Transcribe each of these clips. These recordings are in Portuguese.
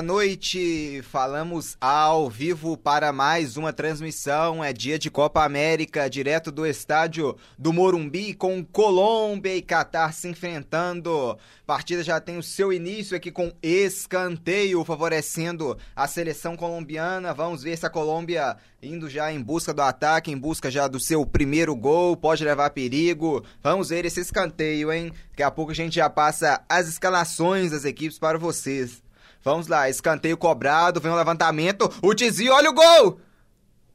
Boa noite! Falamos ao vivo para mais uma transmissão. É dia de Copa América, direto do estádio do Morumbi, com Colômbia e Catar se enfrentando. A partida já tem o seu início aqui com escanteio, favorecendo a seleção colombiana. Vamos ver se a Colômbia indo já em busca do ataque, em busca já do seu primeiro gol, pode levar perigo. Vamos ver esse escanteio, hein? Daqui a pouco a gente já passa as escalações das equipes para vocês. Vamos lá, escanteio cobrado, vem o um levantamento, o desvio, olha o gol!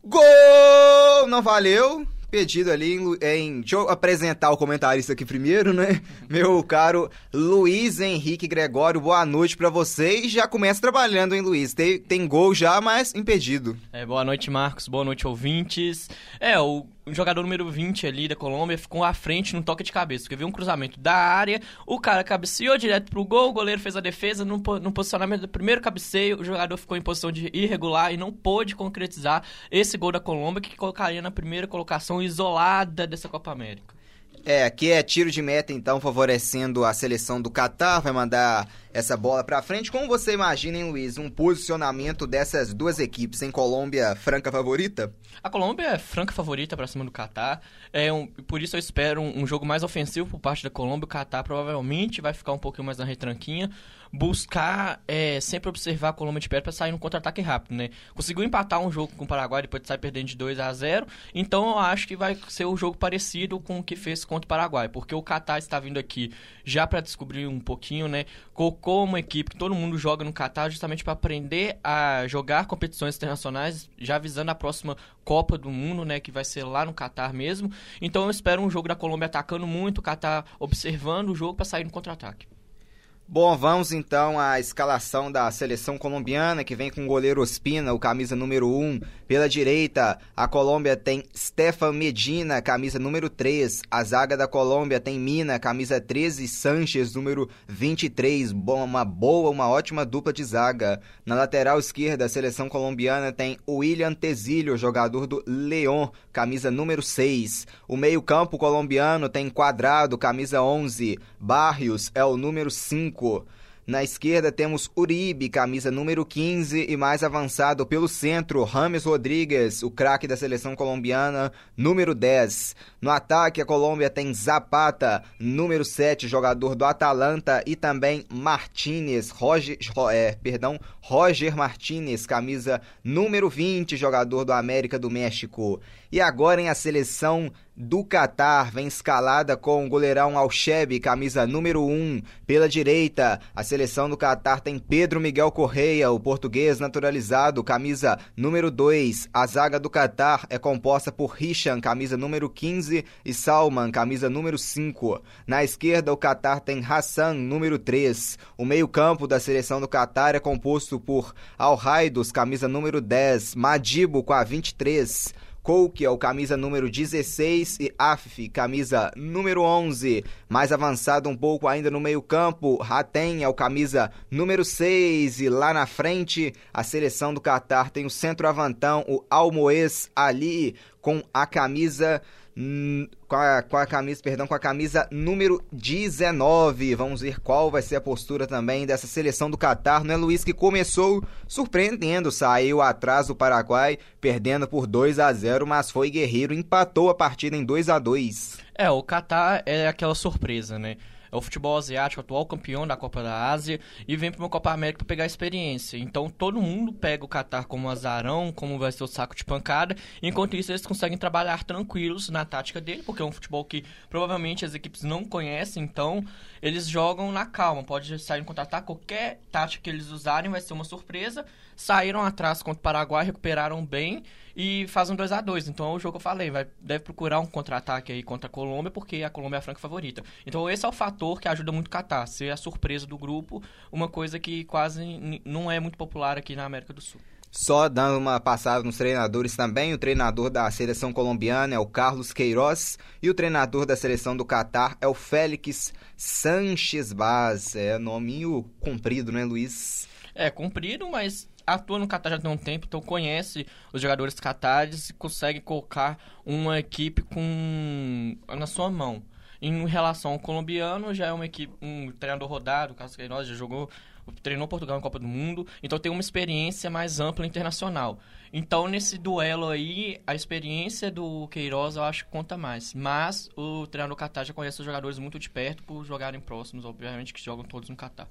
Gol! Não valeu. Pedido ali em, em, Deixa eu apresentar o comentarista aqui primeiro, né? Meu caro Luiz Henrique Gregório, boa noite para você. E já começa trabalhando, hein, Luiz? Tem, tem gol já, mas impedido. É, boa noite, Marcos. Boa noite, ouvintes. É, o o jogador número 20 ali da Colômbia ficou à frente no toque de cabeça, porque viu um cruzamento da área, o cara cabeceou direto pro gol, o goleiro fez a defesa, no, no posicionamento do primeiro cabeceio, o jogador ficou em posição de irregular e não pôde concretizar esse gol da Colômbia, que colocaria na primeira colocação isolada dessa Copa América. É, aqui é tiro de meta, então, favorecendo a seleção do Catar, vai mandar essa bola para frente. Como você imagina, hein, Luiz, um posicionamento dessas duas equipes em Colômbia franca favorita? A Colômbia é franca favorita para cima do Catar. É um, por isso eu espero um, um, jogo mais ofensivo por parte da Colômbia. O Catar provavelmente vai ficar um pouquinho mais na retranquinha. Buscar é, sempre observar a Colômbia de perto para sair no contra-ataque rápido, né? Conseguiu empatar um jogo com o Paraguai depois de sair perdendo de 2 a 0 Então eu acho que vai ser um jogo parecido com o que fez contra o Paraguai. Porque o Catar está vindo aqui já para descobrir um pouquinho, né? Colocou uma equipe que todo mundo joga no Catar justamente para aprender a jogar competições internacionais, já visando a próxima Copa do Mundo, né? Que vai ser lá no Catar mesmo. Então eu espero um jogo da Colômbia atacando muito, o Catar observando o jogo para sair no contra-ataque. Bom, vamos então à escalação da seleção colombiana, que vem com o goleiro Ospina, o camisa número 1. Pela direita, a Colômbia tem Stefan Medina, camisa número 3. A zaga da Colômbia tem Mina, camisa 13, e Sanches, número 23. Bom, uma boa, uma ótima dupla de zaga. Na lateral esquerda, a seleção colombiana tem William Tezilho, jogador do León, camisa número 6. O meio-campo colombiano tem Quadrado, camisa 11. Barrios é o número 5. 5. Na esquerda temos Uribe, camisa número 15, e mais avançado pelo centro, Rames Rodrigues, o craque da seleção colombiana, número 10. No ataque, a Colômbia tem Zapata, número 7, jogador do Atalanta, e também Martinez, Roger, é, perdão, Roger Martinez, camisa número 20, jogador do América do México. E agora em a seleção do Catar vem escalada com o goleirão Alchebe, camisa número 1. Pela direita, a seleção do Catar tem Pedro Miguel Correia, o português naturalizado, camisa número 2. A zaga do Catar é composta por Hisham, camisa número 15, e Salman, camisa número 5. Na esquerda, o Catar tem Hassan, número 3. O meio-campo da seleção do Catar é composto por Al Raidos, camisa número 10, Madibo com a 23. Coke é o camisa número 16 e Afif, camisa número 11. Mais avançado um pouco ainda no meio-campo, Hatem é o camisa número 6 e lá na frente a seleção do Catar tem o centroavantão, o Almoez Ali com a camisa com a, com a camisa, perdão, com a camisa número 19. Vamos ver qual vai ser a postura também dessa seleção do Catar, né, Luiz, que começou surpreendendo, saiu atrás do Paraguai, perdendo por 2 a 0, mas foi guerreiro, empatou a partida em 2 a 2. É, o Catar é aquela surpresa, né? É o futebol asiático, atual campeão da Copa da Ásia, e vem para uma Copa América para pegar experiência. Então todo mundo pega o Qatar como azarão, como vai ser o saco de pancada, enquanto isso eles conseguem trabalhar tranquilos na tática dele, porque é um futebol que provavelmente as equipes não conhecem, então eles jogam na calma, pode sair no contra-ataque, qualquer tática que eles usarem vai ser uma surpresa. Saíram atrás contra o Paraguai, recuperaram bem e faz um 2 a 2 Então é o jogo que eu falei, vai, deve procurar um contra-ataque aí contra a Colômbia, porque a Colômbia é a franca favorita. Então esse é o fator que ajuda muito o Catar, ser a surpresa do grupo, uma coisa que quase não é muito popular aqui na América do Sul. Só dando uma passada nos treinadores também, o treinador da seleção colombiana é o Carlos Queiroz e o treinador da seleção do Catar é o Félix Sanches Baz. É nominho comprido, né, Luiz? É, comprido, mas atua no Qatar já tem um tempo, então conhece os jogadores catares e consegue colocar uma equipe com na sua mão. Em relação ao colombiano, já é uma equipe, um treinador rodado, o Carlos Queiroz já jogou treinou Portugal na Copa do Mundo, então tem uma experiência mais ampla internacional. Então, nesse duelo aí, a experiência do Queiroz eu acho que conta mais. Mas o treinador Qatar já conhece os jogadores muito de perto por jogarem próximos, obviamente, que jogam todos no Qatar.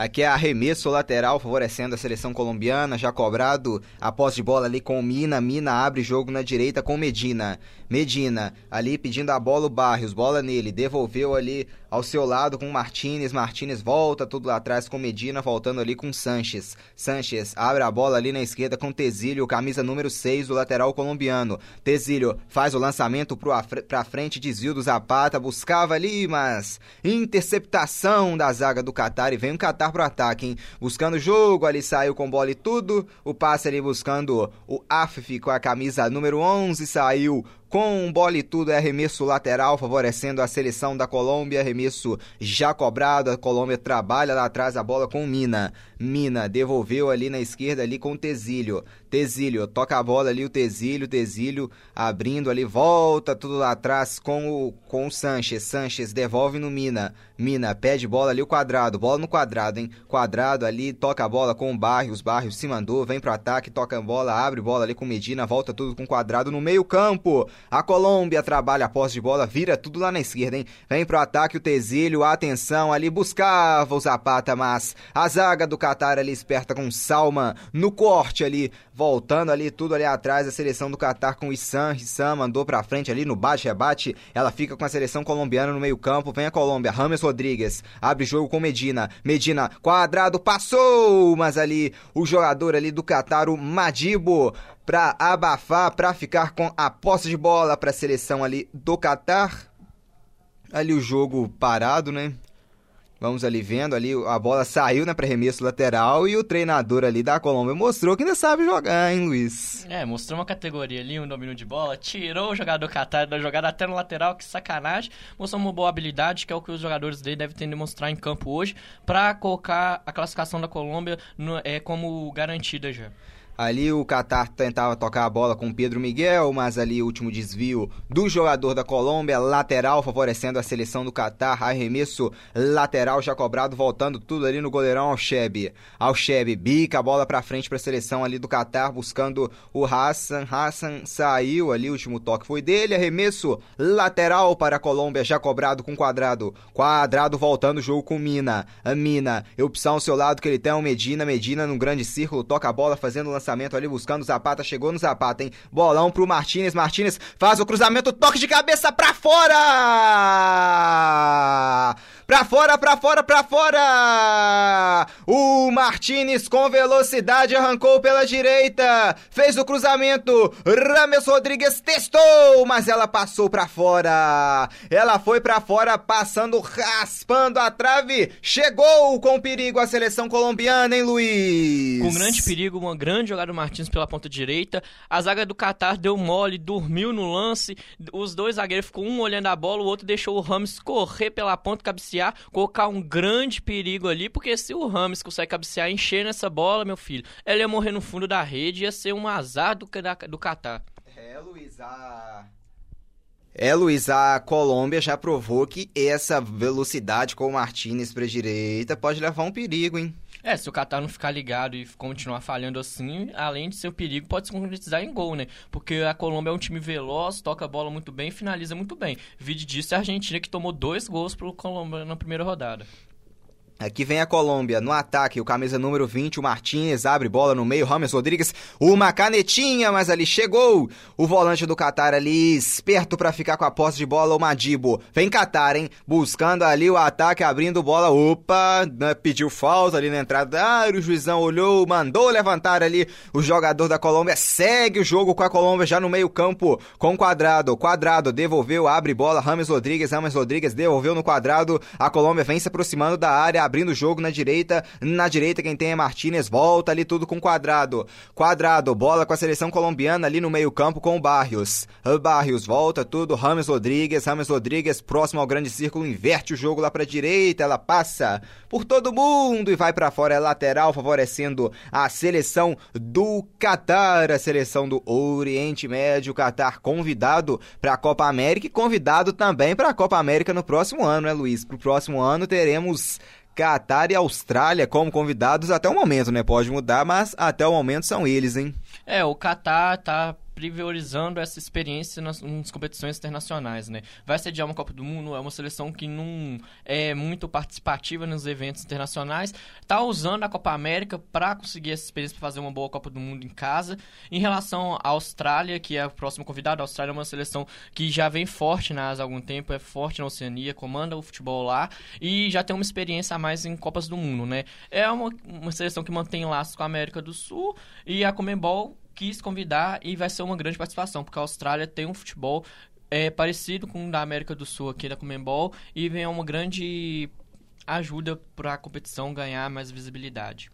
Aqui é arremesso lateral favorecendo a seleção colombiana, já cobrado a posse de bola ali com Mina. Mina abre jogo na direita com Medina. Medina ali pedindo a bola o Barrios, bola nele, devolveu ali ao seu lado com Martinez. Martinez volta tudo lá atrás com Medina, voltando ali com Sanches. Sanches abre a bola ali na esquerda com Tezílio, camisa número 6 do lateral colombiano. Tezílio faz o lançamento para frente, desvio do Zapata, buscava ali, mas interceptação da zaga do Qatar e vem o Qatar pro ataque, hein? Buscando jogo, ali saiu com bola e tudo. O passe ali buscando o Afif com a camisa número 11, saiu com bola e tudo, é arremesso lateral, favorecendo a seleção da Colômbia. Arremesso já cobrado, a Colômbia trabalha lá atrás a bola com Mina. Mina devolveu ali na esquerda ali com Tesílio. Tesílio toca a bola ali, o Tesílio, Tesílio abrindo ali, volta tudo lá atrás com o, com o Sanches. Sanches devolve no Mina. Mina pede bola ali, o quadrado, bola no quadrado, hein? Quadrado ali, toca a bola com o Barrios. Barrios se mandou, vem pro ataque, toca a bola, abre bola ali com Medina, volta tudo com quadrado no meio-campo. A Colômbia trabalha a posse de bola, vira tudo lá na esquerda, hein? Vem pro ataque o Tesílio, atenção ali, buscava o Zapata, mas a zaga do Qatar ali esperta com Salma no corte ali, voltando ali tudo ali atrás, a seleção do Qatar com Issam, Issam mandou pra frente ali no bate-rebate, ela fica com a seleção colombiana no meio campo, vem a Colômbia, Rames Rodrigues, abre jogo com Medina, Medina, quadrado, passou, mas ali o jogador ali do Qatar, o Madibo, para abafar, para ficar com a posse de bola para a seleção ali do Catar. Ali o jogo parado, né? Vamos ali vendo ali, a bola saiu na pré-remesso lateral e o treinador ali da Colômbia mostrou que ainda sabe jogar, hein, Luiz? É, mostrou uma categoria ali, um domínio de bola, tirou o jogador Qatar da jogada até no lateral, que sacanagem. Mostrou uma boa habilidade, que é o que os jogadores dele devem ter de mostrar em campo hoje, para colocar a classificação da Colômbia no, é, como garantida já. Ali o Qatar tentava tocar a bola com Pedro Miguel, mas ali o último desvio do jogador da Colômbia, lateral, favorecendo a seleção do Qatar. Arremesso lateral já cobrado, voltando tudo ali no goleirão Alcheb. Alcheb bica a bola para frente para a seleção ali do Qatar, buscando o Hassan. Hassan saiu ali, o último toque foi dele. Arremesso lateral para a Colômbia, já cobrado com quadrado. Quadrado voltando o jogo com Mina. A Mina, opção ao seu lado que ele tem o Medina. Medina num grande círculo, toca a bola fazendo o lançamento lançamento ali buscando Zapata, chegou no Zapata, hein? Bolão pro Martinez, Martinez faz o cruzamento, toque de cabeça pra fora! Pra fora, pra fora, pra fora! O Martinez com velocidade arrancou pela direita, fez o cruzamento, Rames Rodrigues testou, mas ela passou pra fora. Ela foi pra fora, passando, raspando a trave, chegou com perigo a seleção colombiana, hein, Luiz? Com grande perigo, uma grande jogada do Martins pela ponta direita. A zaga do Qatar deu mole, dormiu no lance. Os dois zagueiros ficou um olhando a bola, o outro deixou o Rames correr pela ponta, cabecear, colocar um grande perigo ali, porque se o Rames consegue cabecear, encher nessa bola, meu filho, ele ia morrer no fundo da rede, ia ser um azar do, do Qatar. É, Luiz, a... É, Luiz, a Colômbia já provou que essa velocidade com o Martinez para direita pode levar um perigo, hein? É, se o Qatar não ficar ligado e continuar falhando assim, além de ser um perigo, pode se concretizar em gol, né? Porque a Colômbia é um time veloz, toca a bola muito bem e finaliza muito bem. Vídeo disso a Argentina que tomou dois gols pro Colômbia na primeira rodada. Aqui vem a Colômbia no ataque, o camisa número 20, o Martins, abre bola no meio, Rames Rodrigues, uma canetinha, mas ali chegou o volante do Qatar ali, esperto para ficar com a posse de bola, o Madibo. Vem Qatar, hein? Buscando ali o ataque, abrindo bola, opa, né, pediu falta ali na entrada da área, o juizão olhou, mandou levantar ali o jogador da Colômbia, segue o jogo com a Colômbia já no meio campo, com quadrado, quadrado, devolveu, abre bola, Rames Rodrigues, Rames Rodrigues devolveu no quadrado, a Colômbia vem se aproximando da área, abrindo o jogo na direita. Na direita quem tem é Martinez, volta ali tudo com quadrado. Quadrado, bola com a seleção colombiana ali no meio-campo com o Barrios. Barrios volta tudo, Rames Rodrigues, Rames Rodrigues próximo ao grande círculo, inverte o jogo lá pra direita, ela passa por todo mundo e vai para fora, é lateral, favorecendo a seleção do Catar, a seleção do Oriente Médio, Catar convidado para a Copa América e convidado também para a Copa América no próximo ano, né, Luiz? Pro próximo ano teremos Catar e Austrália como convidados até o momento, né? Pode mudar, mas até o momento são eles, hein? É, o Catar tá priorizando essa experiência nas, nas, competições internacionais, né? Vai sediar uma Copa do Mundo, é uma seleção que não é muito participativa nos eventos internacionais, tá usando a Copa América para conseguir essa experiência para fazer uma boa Copa do Mundo em casa. Em relação à Austrália, que é a próxima convidada, a Austrália é uma seleção que já vem forte na Ásia há algum tempo, é forte na Oceania, comanda o futebol lá e já tem uma experiência a mais em Copas do Mundo, né? É uma, uma seleção que mantém laços com a América do Sul e a Comembol quis convidar e vai ser uma grande participação, porque a Austrália tem um futebol é, parecido com o da América do Sul aqui da Comembol e vem uma grande ajuda para a competição ganhar mais visibilidade.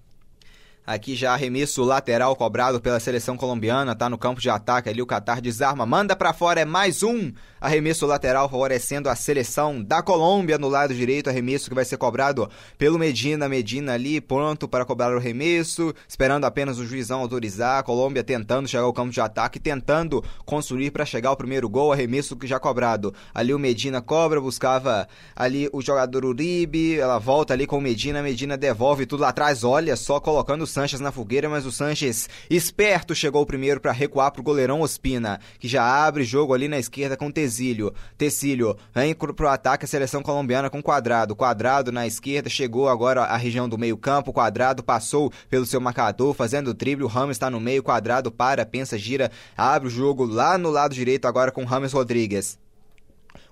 Aqui já arremesso lateral cobrado pela seleção colombiana, tá no campo de ataque ali, o Qatar desarma, manda para fora, é mais um. Arremesso lateral favorecendo a seleção da Colômbia no lado direito, arremesso que vai ser cobrado pelo Medina, Medina ali pronto para cobrar o arremesso, esperando apenas o juizão autorizar, a Colômbia tentando chegar ao campo de ataque, tentando construir para chegar ao primeiro gol, arremesso que já cobrado. Ali o Medina cobra, buscava ali o jogador Uribe, ela volta ali com o Medina, Medina devolve tudo lá atrás, olha só colocando Sanches na fogueira, mas o Sanches, esperto, chegou primeiro para recuar pro goleirão Ospina, que já abre jogo ali na esquerda com Tecílio. Tecílio vem pro ataque a seleção colombiana com Quadrado. Quadrado na esquerda, chegou agora à região do meio-campo. Quadrado passou pelo seu marcador, fazendo o drible. O Ramos está no meio. Quadrado para, pensa, gira, abre o jogo lá no lado direito agora com Ramos Rodrigues.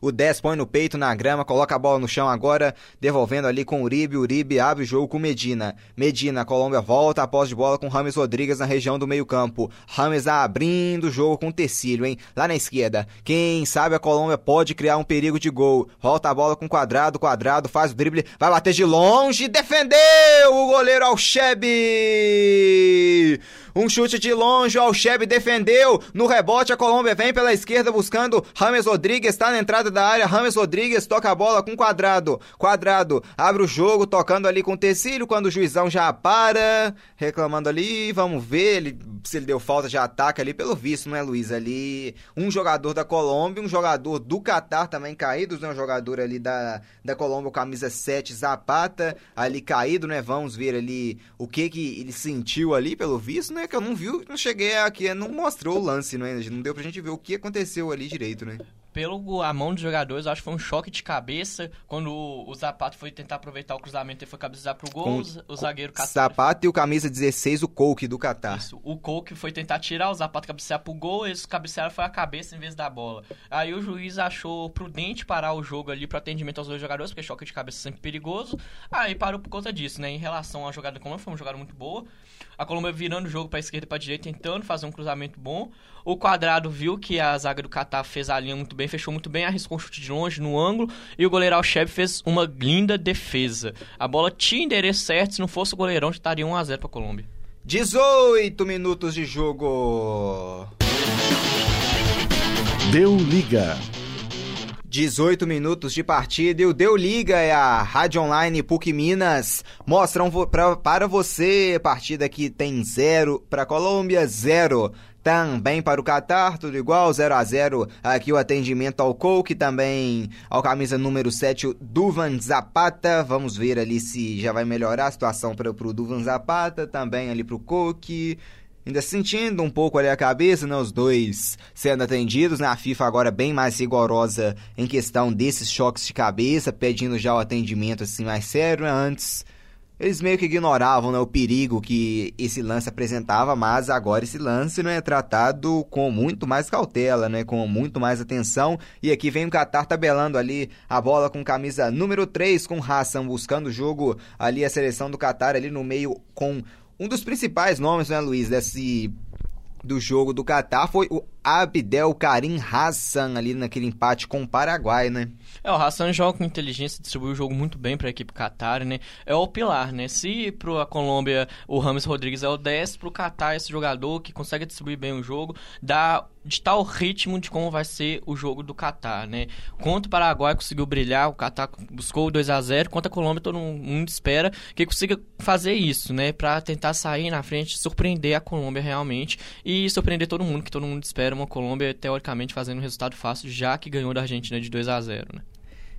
O 10 põe no peito, na grama, coloca a bola no chão agora, devolvendo ali com o Uribe. Uribe abre o jogo com Medina. Medina, Colômbia volta após de bola com Rames Rodrigues na região do meio-campo. Rames abrindo o jogo com Tecílio, hein? Lá na esquerda. Quem sabe a Colômbia pode criar um perigo de gol. Volta a bola com Quadrado, Quadrado faz o drible, vai bater de longe, defendeu o goleiro Alchebe! Um chute de longe, o Alchebe defendeu. No rebote, a Colômbia vem pela esquerda buscando Rames Rodrigues, está na entrada da área. Rames Rodrigues toca a bola com Quadrado. Quadrado abre o jogo, tocando ali com Tecílio, quando o juizão já para, reclamando ali. Vamos ver ele, se ele deu falta de ataque ali, pelo visto, não é, Luiz? Ali, um jogador da Colômbia, um jogador do Catar também caído, né? Um jogador ali da, da Colômbia, camisa 7, Zapata, ali caído, né? Vamos ver ali o que que ele sentiu ali, pelo visto, né? Que eu não vi, não cheguei aqui, não mostrou o lance, né? Não deu pra gente ver o que aconteceu ali direito, né? Pelo a mão dos jogadores, acho que foi um choque de cabeça quando o, o Zapata foi tentar aproveitar o cruzamento e foi cabecear pro gol, o, o zagueiro Catar. Zapata e o camisa 16, o Coke do Catar. Isso, o Coke foi tentar tirar o Zapata cabecear pro gol, eles cabecearam foi a cabeça em vez da bola. Aí o juiz achou prudente parar o jogo ali para atendimento aos dois jogadores, porque choque de cabeça é sempre perigoso. Aí parou por conta disso, né? Em relação à jogada da Colômbia, foi uma jogada muito boa. A Colômbia virando o jogo para esquerda e para direita, tentando fazer um cruzamento bom. O Quadrado viu que a zaga do Catar fez a linha muito bem, fechou muito bem, arriscou um chute de longe no ângulo e o goleiro Alcheb fez uma linda defesa. A bola tinha endereço certo, se não fosse o goleirão, estaria 1 a 0 para a Colômbia. 18 minutos de jogo. Deu liga. 18 minutos de partida e o Deu Liga é a Rádio Online PUC Minas. Mostram pra, para você partida que tem zero para Colômbia, zero também para o Qatar, tudo igual, 0 a 0 Aqui o atendimento ao Coke, também ao camisa número 7, o Duvan Zapata. Vamos ver ali se já vai melhorar a situação para o Duvan Zapata, também ali para o Coke. Ainda sentindo um pouco ali a cabeça, né, os dois sendo atendidos, na né, FIFA agora bem mais rigorosa em questão desses choques de cabeça, pedindo já o atendimento assim mais sério, né, antes eles meio que ignoravam né, o perigo que esse lance apresentava, mas agora esse lance não é tratado com muito mais cautela, né, com muito mais atenção. E aqui vem o Qatar tabelando ali a bola com camisa número 3 com Hassan buscando o jogo ali a seleção do Qatar ali no meio com um dos principais nomes, né, Luiz, desse do jogo do Catar foi o Abdel Karim Hassan ali naquele empate com o Paraguai, né? É, o Hassan joga com inteligência, distribui o jogo muito bem para a equipe Qatar, né? É o pilar, né? Se para a Colômbia o Rames Rodrigues é o 10, para o Qatar esse jogador que consegue distribuir bem o jogo, dá de tal ritmo de como vai ser o jogo do Catar, né? Quanto o Paraguai conseguiu brilhar, o Catar buscou o 2 a 0 quanto a Colômbia todo mundo espera que consiga fazer isso, né? Para tentar sair na frente, surpreender a Colômbia realmente e surpreender todo mundo, que todo mundo espera uma Colômbia teoricamente fazendo um resultado fácil, já que ganhou da Argentina de 2 a 0 né?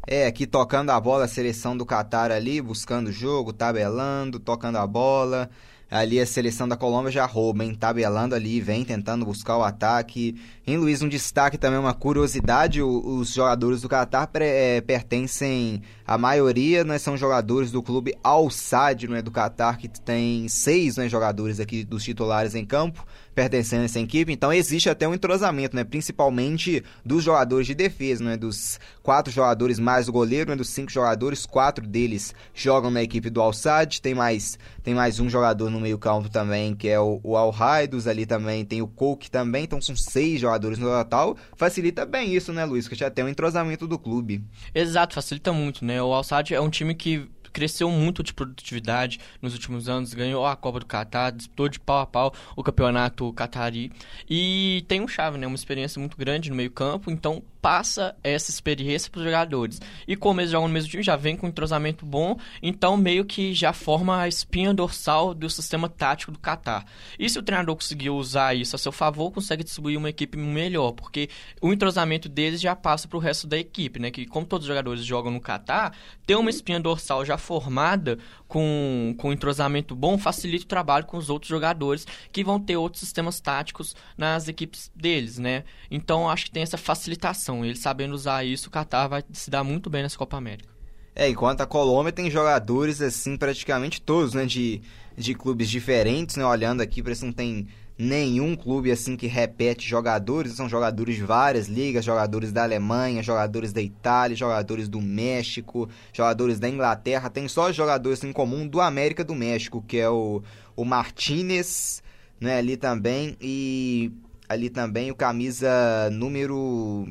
É, aqui tocando a bola, a seleção do Catar ali, buscando jogo, tabelando, tocando a bola. Ali a seleção da Colômbia já rouba, hein? Tabelando ali, vem tentando buscar o ataque. Em Luiz, um destaque também, uma curiosidade: os jogadores do Qatar é, pertencem, a maioria né, são jogadores do clube Al Sadd, né, do Qatar, que tem seis né, jogadores aqui dos titulares em campo pertencendo a essa equipe, então existe até um entrosamento, né? Principalmente dos jogadores de defesa, né? Dos quatro jogadores mais o goleiro, né? Dos cinco jogadores, quatro deles jogam na equipe do Al-Sad, tem mais, tem mais um jogador no meio campo também, que é o, o Al-Raidos, ali também tem o Coke também, então são seis jogadores no total, facilita bem isso, né, Luiz? Que já tem um entrosamento do clube. Exato, facilita muito, né? O Al-Sad é um time que cresceu muito de produtividade nos últimos anos, ganhou a Copa do Catar, disputou de pau a pau o campeonato catari. E tem um chave, né, uma experiência muito grande no meio-campo, então passa essa experiência para os jogadores. E como eles jogam no mesmo time, já vem com um entrosamento bom, então meio que já forma a espinha dorsal do sistema tático do Qatar. E se o treinador conseguir usar isso a seu favor, consegue distribuir uma equipe melhor, porque o entrosamento deles já passa para o resto da equipe, né? Que como todos os jogadores jogam no Qatar, ter uma espinha dorsal já formada com, com entrosamento bom facilita o trabalho com os outros jogadores que vão ter outros sistemas táticos nas equipes deles, né? Então acho que tem essa facilitação ele sabendo usar isso, o Qatar vai se dar muito bem nessa Copa América. É, enquanto a Colômbia tem jogadores, assim, praticamente todos, né, de, de clubes diferentes, né, olhando aqui, parece que não tem nenhum clube, assim, que repete jogadores, são jogadores de várias ligas, jogadores da Alemanha, jogadores da Itália, jogadores do México, jogadores da Inglaterra, tem só jogadores em comum do América do México, que é o, o Martinez, né, ali também, e ali também o camisa número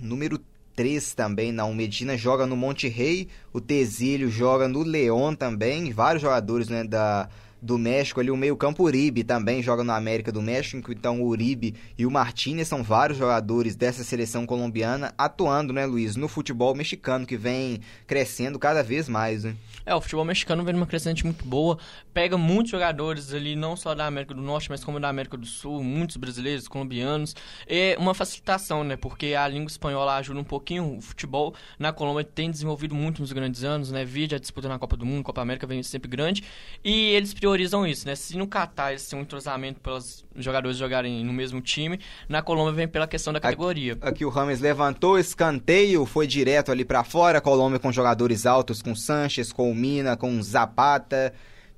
número 3 também, não. O Medina joga no Monte Rei, o Tezílio joga no León também, vários jogadores né, da, do México ali, o meio-campo Uribe também joga no América do México, então o Uribe e o Martinez são vários jogadores dessa seleção colombiana atuando, né, Luiz, no futebol mexicano que vem crescendo cada vez mais, né? É, o futebol mexicano vem numa crescente muito boa, pega muitos jogadores ali, não só da América do Norte, mas como da América do Sul, muitos brasileiros, colombianos. É uma facilitação, né? Porque a língua espanhola ajuda um pouquinho. O futebol na Colômbia tem desenvolvido muito nos grandes anos, né? Vídeo a disputa na Copa do Mundo, Copa América vem sempre grande. E eles priorizam isso, né? Se no Catar têm um entrosamento pelos jogadores jogarem no mesmo time, na Colômbia vem pela questão da categoria. Aqui, aqui o Rames levantou, escanteio, foi direto ali para fora. Colômbia com jogadores altos, com Sanches, com Mina, com Zapata.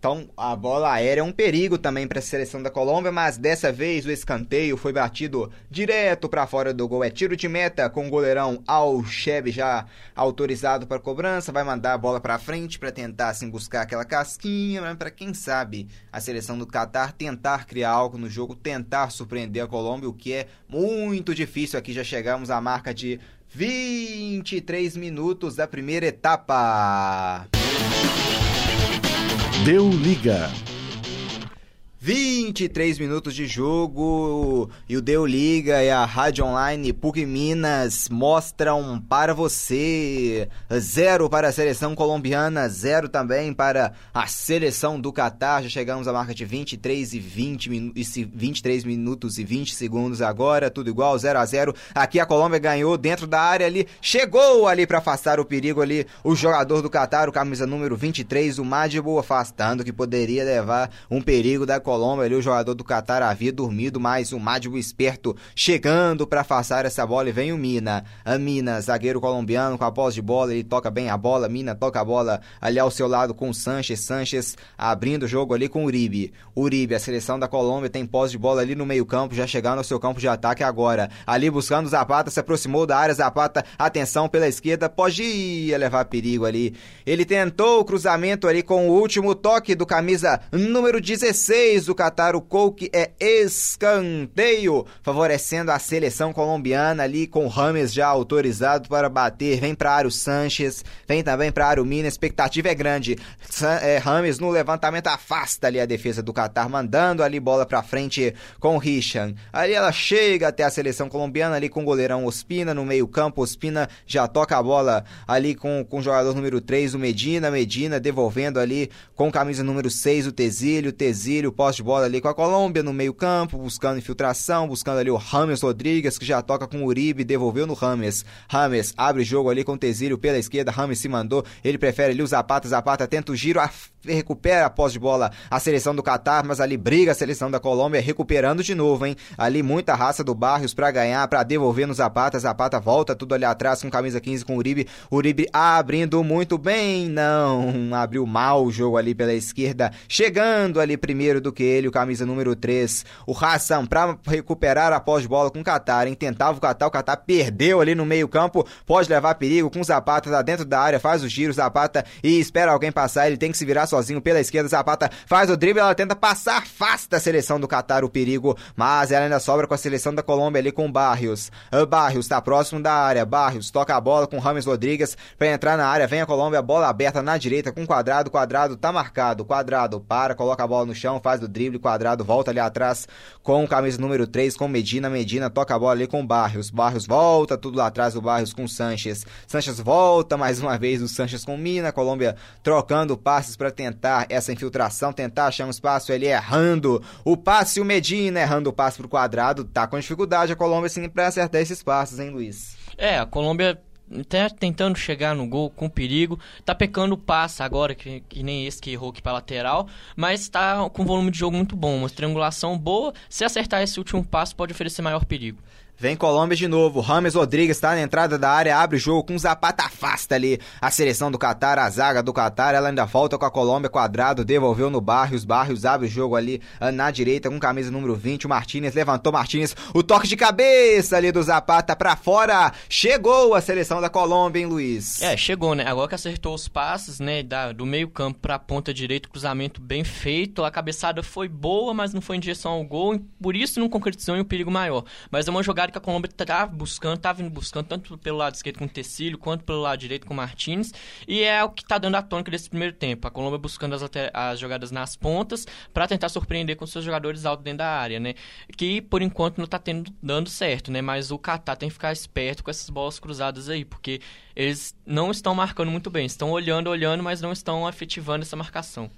Então, a bola aérea é um perigo também para a seleção da Colômbia, mas dessa vez o escanteio foi batido direto para fora do gol. É tiro de meta com o goleirão Alcheb já autorizado para cobrança, vai mandar a bola para frente para tentar assim buscar aquela casquinha, né? para quem sabe a seleção do Catar tentar criar algo no jogo, tentar surpreender a Colômbia, o que é muito difícil. Aqui já chegamos à marca de 23 minutos da primeira etapa. Deu liga. 23 minutos de jogo e o Deu Liga e a Rádio Online PUC Minas mostram para você zero para a seleção colombiana, zero também para a seleção do Catar. Já chegamos à marca de 23 e 20 minutos, 23 minutos e 20 segundos agora, tudo igual, 0 a 0. Aqui a Colômbia ganhou dentro da área ali, chegou ali para afastar o perigo ali, o jogador do Catar, o camisa número 23, o Madibo afastando que poderia levar um perigo da Colômbia Colômbia ali, o jogador do Qatar havia dormido, mas o Mádigo esperto chegando para afastar essa bola e vem o Mina. A Mina, zagueiro colombiano com a posse de bola, ele toca bem a bola, Mina toca a bola ali ao seu lado com o Sanches, Sanches abrindo o jogo ali com o Uribe. Uribe, a seleção da Colômbia tem posse de bola ali no meio campo, já chegando ao seu campo de ataque agora. Ali buscando Zapata, se aproximou da área, Zapata, atenção pela esquerda, pode ir levar perigo ali. Ele tentou o cruzamento ali com o último toque do camisa número 16, do Qatar, o Coke é escanteio, favorecendo a seleção colombiana ali com o Rames já autorizado para bater. Vem para área o Sanches, vem também para área o Mina, expectativa é grande. É, Rames no levantamento afasta ali a defesa do Qatar, mandando ali bola para frente com o Richan. Ali ela chega até a seleção colombiana ali com o goleirão Ospina no meio-campo. Ospina já toca a bola ali com, com o jogador número 3, o Medina. Medina devolvendo ali com camisa número 6, o Tezílio. Tezílio, pós posse de bola ali com a Colômbia no meio-campo, buscando infiltração, buscando ali o Rames Rodrigues, que já toca com o Uribe, devolveu no Rames. Rames abre o jogo ali com o Tesílio pela esquerda, Rames se mandou, ele prefere ali o Zapata, Zapata tenta o giro, recupera a posse de bola a seleção do Catar, mas ali briga a seleção da Colômbia, recuperando de novo, hein? Ali muita raça do Barrios para ganhar, para devolver no Zapata, Zapata volta tudo ali atrás com camisa 15 com o Uribe, Uribe abrindo muito bem, não, abriu mal o jogo ali pela esquerda, chegando ali primeiro do que ele, o camisa número 3, o Hassan para recuperar a posse de bola com o Catar, hein? Tentava o Catar, o Catar perdeu ali no meio campo, pode levar perigo com o Zapata, tá dentro da área, faz o giro, Zapata e espera alguém passar, ele tem que se virar sozinho pela esquerda, Zapata faz o drible, ela tenta passar, afasta a seleção do Catar o perigo, mas ela ainda sobra com a seleção da Colômbia ali com Barrios. Ah, Barrios está próximo da área, Barrios toca a bola com Rames Rodrigues para entrar na área, vem a Colômbia, bola aberta na direita com Quadrado, Quadrado tá marcado, Quadrado para, coloca a bola no chão, faz o drible, Quadrado volta ali atrás com o camisa número 3 com Medina, Medina toca a bola ali com Barrios, Barrios volta tudo lá atrás do Barrios com Sanches, Sanches volta mais uma vez o Sanches com Mina, Colômbia trocando passes para tentar essa infiltração, tentar achar um espaço, ele errando o passe, o Medina errando o passe pro quadrado, tá com dificuldade a Colômbia assim para acertar esses passes, hein, Luiz? É, a Colômbia tá tentando chegar no gol com perigo, tá pecando passe agora, que, que nem esse que errou aqui pra lateral, mas tá com volume de jogo muito bom, uma triangulação boa, se acertar esse último passo pode oferecer maior perigo. Vem Colômbia de novo. Rames Rodrigues está na entrada da área, abre o jogo com Zapata afasta ali a seleção do Catar, a zaga do Catar. Ela ainda volta com a Colômbia quadrado, devolveu no Barrios. Barrios abre o jogo ali ah, na direita com camisa número 20. O Martinez levantou Martinez. O toque de cabeça ali do Zapata para fora. Chegou a seleção da Colômbia, hein, Luiz? É, chegou, né? Agora que acertou os passes, né, da, do meio-campo para a ponta direita, cruzamento bem feito. A cabeçada foi boa, mas não foi em direção ao gol. Por isso não concretizou em um perigo maior. Mas é uma jogada que a Colômbia tá buscando, tá vindo buscando, tanto pelo lado esquerdo com o Tecílio, quanto pelo lado direito com o Martins. E é o que tá dando a tônica desse primeiro tempo. A Colômbia buscando as, as jogadas nas pontas para tentar surpreender com seus jogadores altos dentro da área, né? Que por enquanto não tá tendo, dando certo, né? Mas o Catar tem que ficar esperto com essas bolas cruzadas aí, porque eles não estão marcando muito bem. Estão olhando, olhando, mas não estão efetivando essa marcação.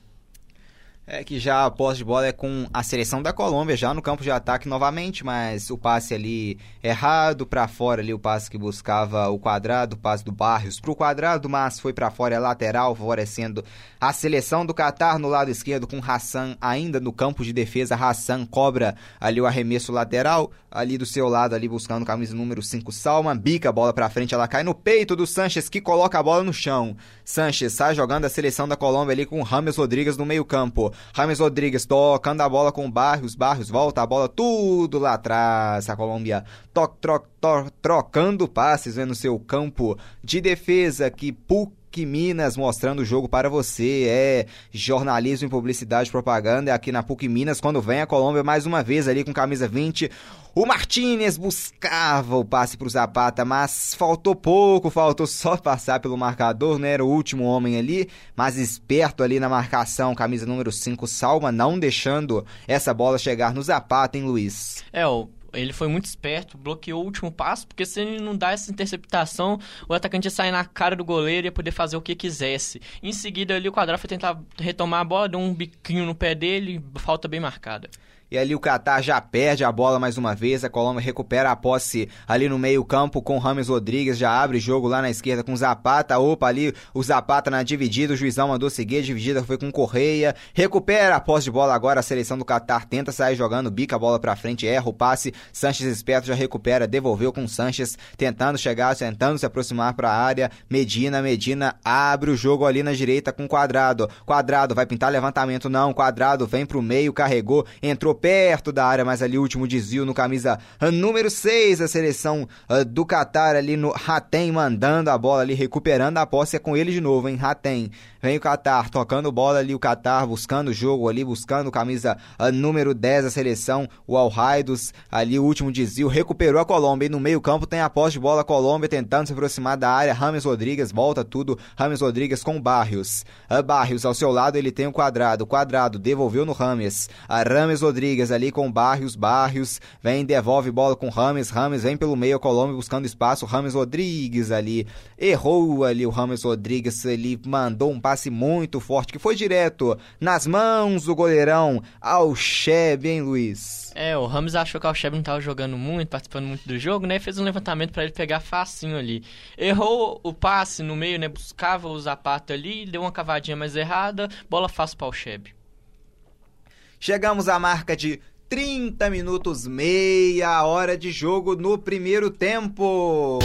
É que já a posse de bola é com a seleção da Colômbia, já no campo de ataque novamente, mas o passe ali errado para fora ali, o passe que buscava o quadrado, o passe do Barrios pro quadrado, mas foi para fora, é lateral, favorecendo a seleção do Catar no lado esquerdo com Hassan ainda no campo de defesa, Hassan cobra ali o arremesso lateral, ali do seu lado ali buscando camisa número 5, Salma, bica a bola para frente, ela cai no peito do Sanches que coloca a bola no chão. Sanches sai jogando a seleção da Colômbia ali com Rames Rodrigues no meio-campo. Rames Rodrigues tocando a bola com Barrios, Barrios volta a bola tudo lá atrás. A Colômbia to, tro, to, trocando passes né, no seu campo de defesa que PUC Minas mostrando o jogo para você. É jornalismo em publicidade e propaganda. É aqui na PUC Minas, quando vem a Colômbia mais uma vez ali com camisa 20. O Martinez buscava o passe para o Zapata, mas faltou pouco, faltou só passar pelo marcador, né? Era o último homem ali, mas esperto ali na marcação, camisa número 5, Salma, não deixando essa bola chegar no Zapata, hein, Luiz? É, o ele foi muito esperto, bloqueou o último passo, porque se ele não dá essa interceptação, o atacante ia sair na cara do goleiro e ia poder fazer o que quisesse. Em seguida, ali o quadrado foi tentar retomar a bola, deu um biquinho no pé dele, falta bem marcada. E ali o Catar já perde a bola mais uma vez. A Colômbia recupera a posse ali no meio-campo com Rames Rodrigues. Já abre jogo lá na esquerda com Zapata. Opa, ali o Zapata na dividida. O juizão mandou seguir. A dividida foi com Correia. Recupera a posse de bola agora. A seleção do Catar tenta sair jogando. Bica a bola pra frente. Erra o passe. Sanches esperto já recupera. Devolveu com Sanches. Tentando chegar, tentando se aproximar pra área. Medina, Medina abre o jogo ali na direita com Quadrado. Quadrado vai pintar levantamento. Não. Quadrado vem pro meio. Carregou. Entrou perto da área, mas ali o último desvio no camisa ah, número 6, a seleção uh, do Qatar ali no Hatem mandando a bola ali, recuperando a posse, é com ele de novo, hein, Hatem. Vem o Qatar, tocando bola ali, o Qatar buscando o jogo ali, buscando camisa uh, número 10 a seleção, o Al ali o último desvio, recuperou a Colômbia. E no meio-campo tem a posse de bola, a Colômbia tentando se aproximar da área. Rames Rodrigues volta tudo. Rames Rodrigues com Barrios. Barrios ao seu lado ele tem o quadrado. Quadrado devolveu no Rames. Rames Rodrigues ali com Barrios. Barrios vem, devolve bola com Rames. Rames vem pelo meio, a Colômbia buscando espaço. Rames Rodrigues ali errou ali o Rames Rodrigues. Ele mandou um passe muito forte que foi direto nas mãos do goleirão Alcheb, hein, Luiz? É, o Ramos achou que o Alcheb não estava jogando muito, participando muito do jogo, né? Fez um levantamento para ele pegar facinho ali. Errou o passe no meio, né? Buscava o Zapata ali, deu uma cavadinha mais errada, bola fácil para o Alcheb. Chegamos à marca de 30 minutos, meia hora de jogo no primeiro tempo.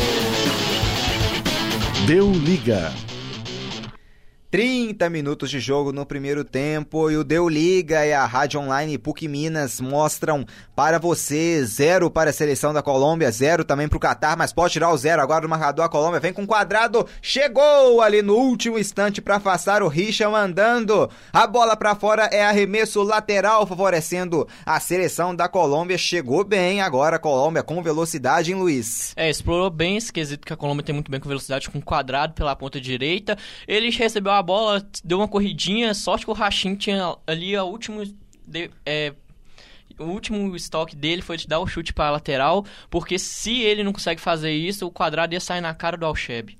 Deu liga. 30 minutos de jogo no primeiro tempo e o Deu Liga e a Rádio Online PUC Minas mostram para você zero para a seleção da Colômbia, zero também para o Catar, mas pode tirar o zero agora do marcador. A Colômbia vem com quadrado, chegou ali no último instante para afastar o Richa mandando a bola para fora. É arremesso lateral favorecendo a seleção da Colômbia. Chegou bem agora a Colômbia com velocidade, em Luiz? É, explorou bem esse quesito que a Colômbia tem muito bem com velocidade, com quadrado pela ponta direita. Ele recebeu a a bola, deu uma corridinha, sorte que o Rachim tinha ali a último de, é, o último estoque dele foi de dar o chute para a lateral, porque se ele não consegue fazer isso, o quadrado ia sair na cara do Alcheb.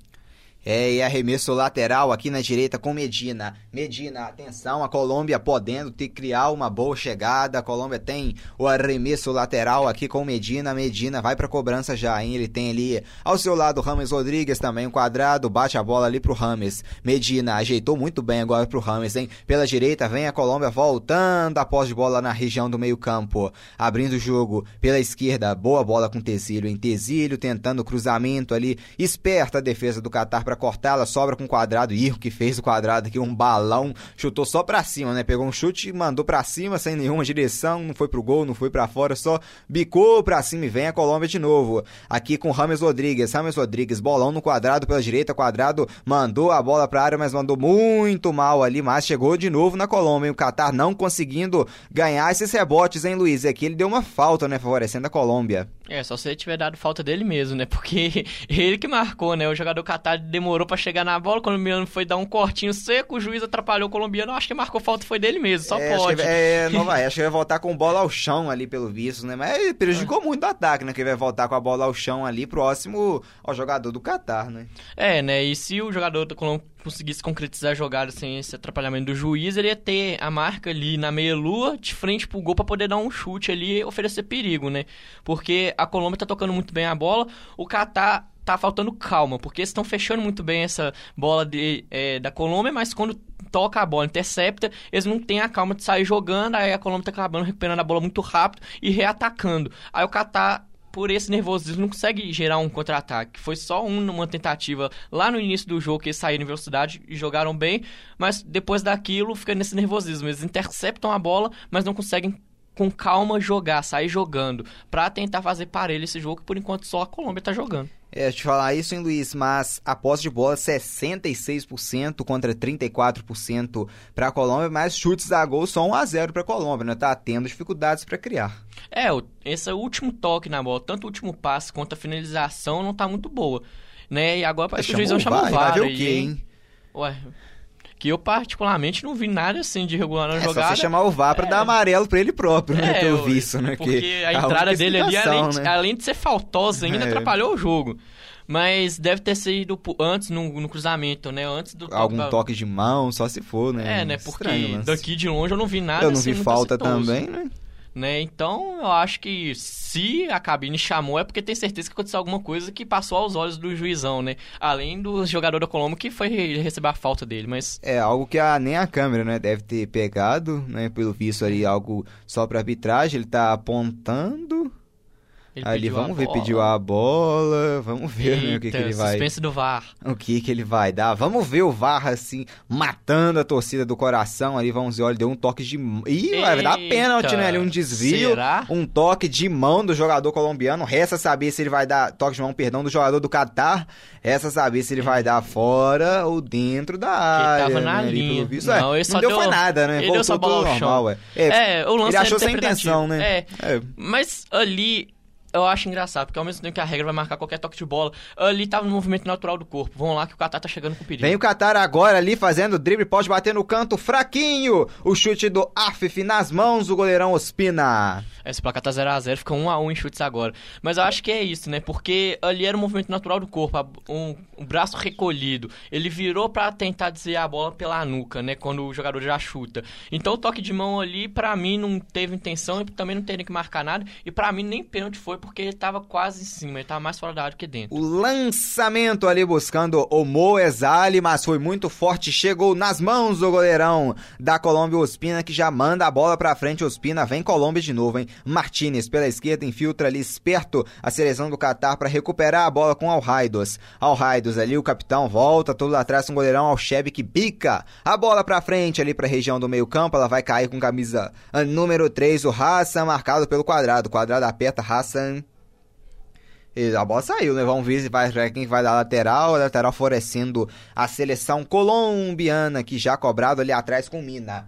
É, e arremesso lateral aqui na direita com Medina. Medina, atenção, a Colômbia podendo ter, criar uma boa chegada. A Colômbia tem o arremesso lateral aqui com Medina. Medina vai pra cobrança já, hein? Ele tem ali ao seu lado o Rames Rodrigues também, um quadrado, bate a bola ali pro Rames. Medina ajeitou muito bem agora pro Rames, hein? Pela direita vem a Colômbia voltando após de bola na região do meio-campo, abrindo o jogo pela esquerda. Boa bola com Tesílio, em Tesílio tentando cruzamento ali, esperta a defesa do Catar para cortar, ela sobra com o quadrado. Irro que fez o quadrado aqui, um balão, chutou só pra cima, né? Pegou um chute e mandou pra cima sem nenhuma direção, não foi pro gol, não foi pra fora, só bicou pra cima e vem a Colômbia de novo. Aqui com Rames Rodrigues, Rames Rodrigues, bolão no quadrado pela direita, quadrado mandou a bola pra área, mas mandou muito mal ali, mas chegou de novo na Colômbia. E o Qatar não conseguindo ganhar esses rebotes, hein, Luiz? E aqui ele deu uma falta, né? Favorecendo a Colômbia. É, só se ele tiver dado falta dele mesmo, né? Porque ele que marcou, né? O jogador Qatar demorou para chegar na bola, o colombiano foi dar um cortinho seco, o juiz atrapalhou o colombiano, acho que marcou falta foi dele mesmo, só é, pode. Acho que, é, não vai, acho que vai voltar com bola ao chão ali, pelo visto, né? Mas prejudicou é. muito o ataque, né? Que vai voltar com a bola ao chão ali, próximo ao jogador do Qatar, né? É, né? E se o jogador do Colômbia conseguisse concretizar a jogada sem esse atrapalhamento do juiz, ele ia ter a marca ali na meia-lua, de frente pro gol, para poder dar um chute ali e oferecer perigo, né? Porque a Colômbia tá tocando muito bem a bola, o Catar tá faltando calma, porque eles estão fechando muito bem essa bola de, é, da Colômbia, mas quando toca a bola, intercepta, eles não têm a calma de sair jogando, aí a Colômbia tá acabando recuperando a bola muito rápido e reatacando. Aí o Catar por esse nervosismo, não consegue gerar um contra-ataque. Foi só uma tentativa lá no início do jogo que eles saíram em velocidade e jogaram bem, mas depois daquilo fica nesse nervosismo. Eles interceptam a bola, mas não conseguem com calma jogar, sair jogando, para tentar fazer parelho esse jogo que por enquanto só a Colômbia tá jogando. É, te falar isso, hein, Luiz, mas a posse de bola 66% contra 34% para a Colômbia, mas chutes a gol só 1 a 0 para a Colômbia, né? Tá tendo dificuldades para criar. É, esse último toque na bola, tanto o último passe quanto a finalização não tá muito boa, né? E agora parece que o juizão chamou o VAR, vai ver o quê, hein? Ué, que eu particularmente não vi nada assim de regular na é, jogada. Só você chamar o VAR pra é... dar amarelo pra ele próprio, né? É, pelo visto, né? Porque que a entrada dele ali, além de, né? além de ser faltosa, ainda é. atrapalhou o jogo. Mas deve ter sido antes no, no cruzamento, né? Antes do Algum toque, toque de mão, só se for, né? É, né? Porque Estranho, daqui de longe eu não vi nada. Eu não assim, vi falta também, né? Né? Então, eu acho que se a cabine chamou é porque tem certeza que aconteceu alguma coisa que passou aos olhos do juizão, né? Além do jogador da Colômbia que foi receber a falta dele, mas... É, algo que a, nem a câmera, né, deve ter pegado, né? Pelo visto ali, algo só pra arbitragem, ele tá apontando... Ele Ali, vamos ver, bola. pediu a bola, vamos ver Eita, né, o que, que ele vai. Suspense do VAR. O que, que ele vai dar. Vamos ver o VAR assim, matando a torcida do coração. Ali, vamos ver, olha, deu um toque de. Ih, Eita, vai dar pênalti, né? Ali, um desvio. Será? Um toque de mão do jogador colombiano. Resta saber se ele vai dar. Toque de mão, perdão, do jogador do Catar. Resta saber se ele vai dar fora ou dentro da área. Ele tava na né, linha. Visto. Não, é, não deu, deu nada, né? Ele Voltou deu só bola normal, é. É, o lance ele achou sem intenção, né? É, é. Mas ali eu acho engraçado, porque ao mesmo tempo que a regra vai marcar qualquer toque de bola, ali tava no movimento natural do corpo. Vamos lá que o Qatar tá chegando com perigo. Vem o Qatar agora ali fazendo drible, pode bater no canto fraquinho. O chute do Afif nas mãos, o goleirão Ospina. Esse placar tá 0x0, fica 1x1 em chutes agora. Mas eu acho que é isso, né? Porque ali era o movimento natural do corpo, um, um braço recolhido. Ele virou para tentar desviar a bola pela nuca, né? Quando o jogador já chuta. Então o toque de mão ali, para mim, não teve intenção e também não teria que marcar nada. E para mim nem pênalti foi, porque ele tava quase em cima, ele tava mais fora da área que dentro. O lançamento ali buscando o Moezali, mas foi muito forte, chegou nas mãos do goleirão da Colômbia Ospina, que já manda a bola pra frente. Ospina vem Colômbia de novo, hein? Martinez pela esquerda infiltra ali esperto a seleção do Catar para recuperar a bola com Alraidos. Alraidos ali, o capitão volta todo atrás o goleirão Alchebe que bica a bola para frente ali para a região do meio-campo. Ela vai cair com camisa número 3, o Hassan, marcado pelo quadrado. Quadrado aperta Hassan. A bola saiu, né? Vamos ver se vai quem vai dar lateral. lateral favorecendo a seleção colombiana, que já cobrado ali atrás com Mina.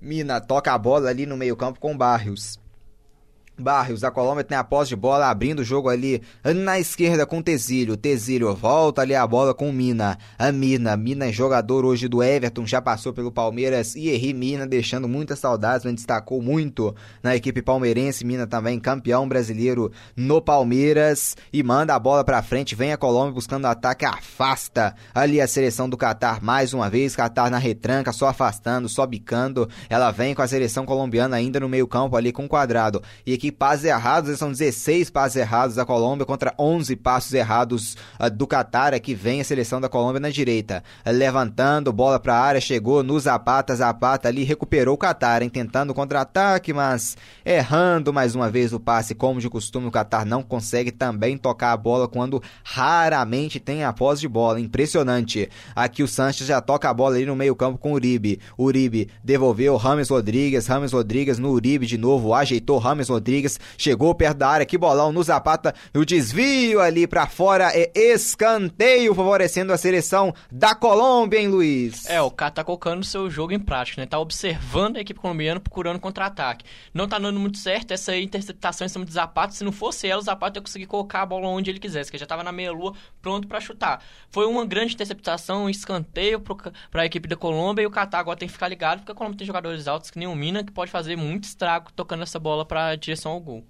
Mina toca a bola ali no meio-campo com Barrios. Barrios, a Colômbia tem a posse de bola, abrindo o jogo ali na esquerda com Tesílio. Tesílio volta ali a bola com Mina. A Mina, Mina é jogador hoje do Everton, já passou pelo Palmeiras. E Henri Mina deixando muitas saudades, mas destacou muito na equipe palmeirense. Mina também campeão brasileiro no Palmeiras. E manda a bola pra frente, vem a Colômbia buscando ataque, afasta ali a seleção do Catar mais uma vez. Catar na retranca, só afastando, só bicando. Ela vem com a seleção colombiana ainda no meio campo ali com o quadrado. E aqui passes errados, são 16 passes errados da Colômbia contra 11 passos errados uh, do Catar, que vem a seleção da Colômbia na direita. Levantando, bola para a área, chegou no Zapata, Zapata ali recuperou o Catar, hein, tentando contra-ataque, mas errando mais uma vez o passe, como de costume o Catar não consegue também tocar a bola quando raramente tem a posse de bola, impressionante. Aqui o Sanches já toca a bola ali no meio campo com o Uribe, Uribe devolveu Rames Rodrigues, Rames Rodrigues no Uribe de novo, ajeitou Rames Rodrigues Rodrigues chegou perto da área, que bolão no Zapata, o desvio ali para fora é escanteio favorecendo a seleção da Colômbia, hein, Luiz? É, o cara tá colocando seu jogo em prática, né? Tá observando a equipe colombiana procurando contra-ataque. Não tá dando muito certo essa interceptação em cima do Zapata, se não fosse ela, o Zapata ia conseguir colocar a bola onde ele quisesse, que já tava na meia-lua pronto para chutar. Foi uma grande interceptação, um escanteio para a equipe da Colômbia e o Catar agora tem que ficar ligado, porque a Colômbia tem jogadores altos que nem o Mina, que pode fazer muito estrago tocando essa bola para direção direção ao gol.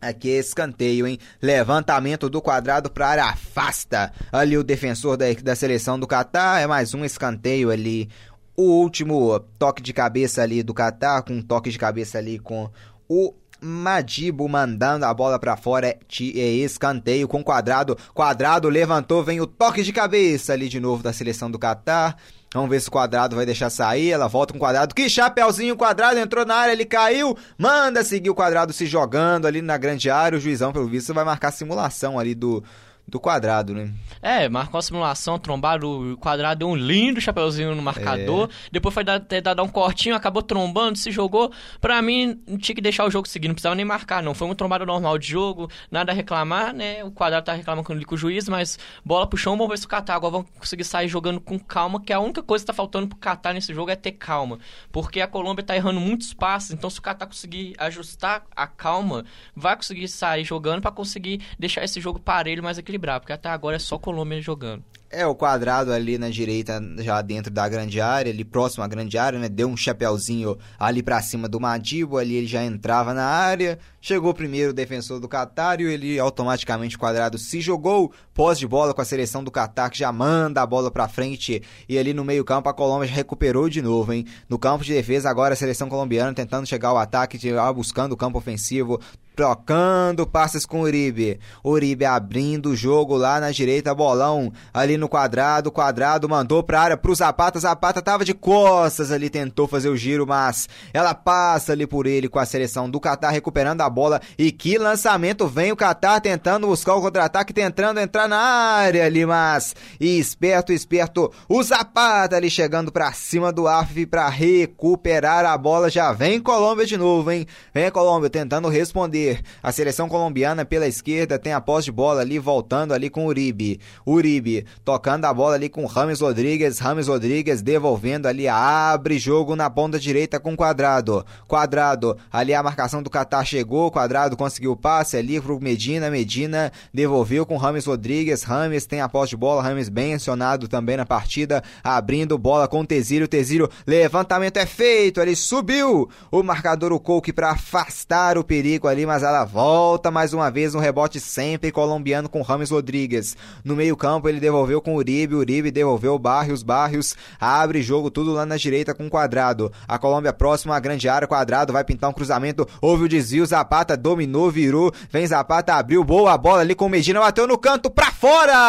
Aqui é escanteio, hein? Levantamento do quadrado para área afasta. Ali o defensor da, da seleção do Catar. É mais um escanteio ali. O último toque de cabeça ali do Catar. Com um toque de cabeça ali com o Madibo mandando a bola para fora. É, é escanteio com quadrado. Quadrado levantou. Vem o toque de cabeça ali de novo da seleção do Catar. Vamos ver se o quadrado vai deixar sair. Ela volta com o quadrado. Que chapéuzinho, quadrado entrou na área, ele caiu. Manda seguir o quadrado se jogando ali na grande área. O juizão, pelo visto, vai marcar simulação ali do, do quadrado, né? É, marcou a simulação, trombado, o quadrado deu um lindo chapeuzinho no marcador. É. Depois foi dar, dado um cortinho, acabou trombando, se jogou. Pra mim, não tinha que deixar o jogo seguir, não precisava nem marcar, não. Foi um trombado normal de jogo, nada a reclamar, né? O quadrado tá reclamando com o juiz, mas bola pro chão, vamos ver se o Catar agora vão conseguir sair jogando com calma, que a única coisa que tá faltando pro Catar nesse jogo é ter calma. Porque a Colômbia tá errando muitos passes, então se o Catar conseguir ajustar a calma, vai conseguir sair jogando para conseguir deixar esse jogo parelho, mais equilibrado porque até agora é só Colômbia jogando. É, o quadrado ali na direita, já dentro da grande área, ali próximo à grande área, né? Deu um chapéuzinho ali para cima do Madibo, ali ele já entrava na área. Chegou primeiro o defensor do Catar e ele automaticamente quadrado se jogou. Pós de bola com a seleção do Catar, que já manda a bola para frente. E ali no meio-campo a Colômbia já recuperou de novo, hein? No campo de defesa, agora a seleção colombiana tentando chegar ao ataque, buscando o campo ofensivo trocando passes com Uribe. Uribe abrindo o jogo lá na direita, bolão ali no quadrado, quadrado mandou pra área pro Zapata, Zapata tava de costas ali, tentou fazer o giro, mas ela passa ali por ele com a seleção do Catar recuperando a bola. E que lançamento vem o Catar tentando buscar o contra-ataque, tentando entrar na área ali, mas esperto, esperto, o Zapata ali chegando pra cima do Afif pra recuperar a bola, já vem Colômbia de novo, hein? Vem Colômbia tentando responder A seleção colombiana pela esquerda tem a posse de bola ali, voltando ali com Uribe. Uribe tocando a bola ali com Rames Rodrigues. Rames Rodrigues devolvendo ali, abre jogo na ponta direita com Quadrado. Quadrado, ali a marcação do Catar chegou, Quadrado conseguiu o passe ali pro Medina. Medina devolveu com Rames Rodrigues. Rames tem a posse de bola, Rames bem acionado também na partida, abrindo bola com Tesílio. Tesílio, levantamento é feito, ele subiu o marcador o Coke para afastar o perigo ali, mas ela volta mais uma vez no rebote sempre colombiano com Rames Rodrigues. No meio-campo ele devolveu com Uribe, Uribe devolveu Barrios, Barrios abre jogo tudo lá na direita com Quadrado. A Colômbia próxima à grande área, Quadrado vai pintar um cruzamento, houve o desvio, Zapata dominou, virou, vem Zapata, abriu boa bola ali com Medina, bateu no canto pra fora!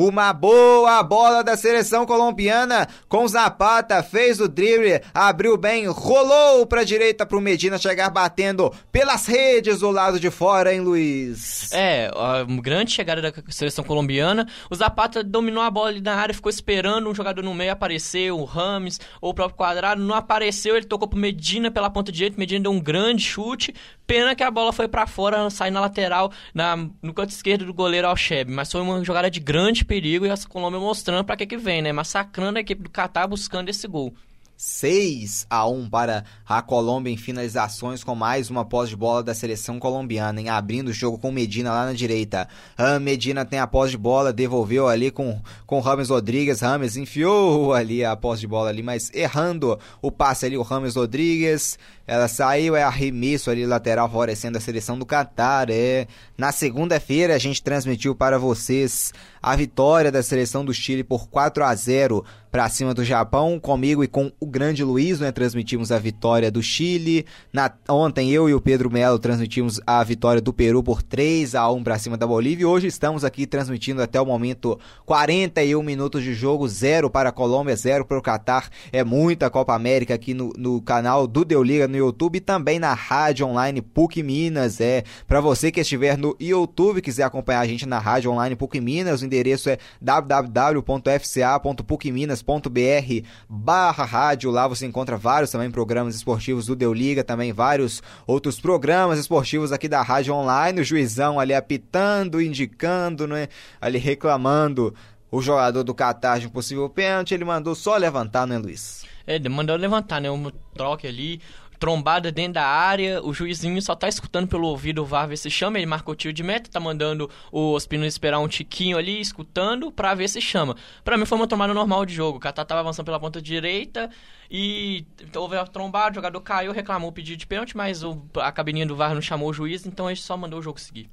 Uma boa bola da seleção colombiana com Zapata, fez o drible, abriu bem, rolou para direita para o Medina chegar batendo pelas redes do lado de fora, hein, Luiz? É, a grande chegada da seleção colombiana. O Zapata dominou a bola ali na área, ficou esperando um jogador no meio aparecer, o Rames ou o próprio Quadrado. Não apareceu, ele tocou pro Medina pela ponta direita. Medina deu um grande chute. Pena que a bola foi para fora, saiu na lateral, na, no canto esquerdo do goleiro Alcheb. Mas foi uma jogada de grande perigo e a Colômbia mostrando para que que vem, né? Massacrando a equipe do Catar buscando esse gol. 6 a 1 para a Colômbia em finalizações com mais uma pós de bola da seleção colombiana, em abrindo o jogo com Medina lá na direita. A Medina tem a pós de bola, devolveu ali com com Rames Rodrigues. Rames enfiou ali a pós de bola ali, mas errando o passe ali o Rames Rodrigues. Ela saiu, é arremesso ali lateral favorecendo a seleção do Catar. É. Na segunda-feira a gente transmitiu para vocês a vitória da seleção do Chile por 4 a 0 para cima do Japão, comigo e com o grande Luiz, né? Transmitimos a vitória do Chile. Na, ontem eu e o Pedro Melo transmitimos a vitória do Peru por 3 a 1 para cima da Bolívia. E hoje estamos aqui transmitindo até o momento 41 minutos de jogo, 0 para a Colômbia, 0 para o Catar. É muita Copa América aqui no, no canal do Deu Liga no YouTube e também na rádio online PUC Minas. É para você que estiver no YouTube quiser acompanhar a gente na rádio online PUC Minas, endereço é www.fca.pucminas.br barra rádio. Lá você encontra vários também programas esportivos do Deu Liga, também vários outros programas esportivos aqui da rádio online. O juizão ali apitando, indicando, né? Ali reclamando o jogador do Catar de um possível pênalti, ele mandou só levantar, né, Luiz? É, mandou levantar, né? Um troque ali trombada dentro da área, o juizinho só tá escutando pelo ouvido o VAR ver se chama, ele marcou tiro de meta, tá mandando o Ospino esperar um tiquinho ali, escutando, pra ver se chama. Pra mim foi uma tomada normal de jogo, o Catar tava avançando pela ponta direita e então, houve a trombada, o jogador caiu, reclamou o pedido de pênalti, mas o, a cabininha do VAR não chamou o juiz, então a gente só mandou o jogo seguir.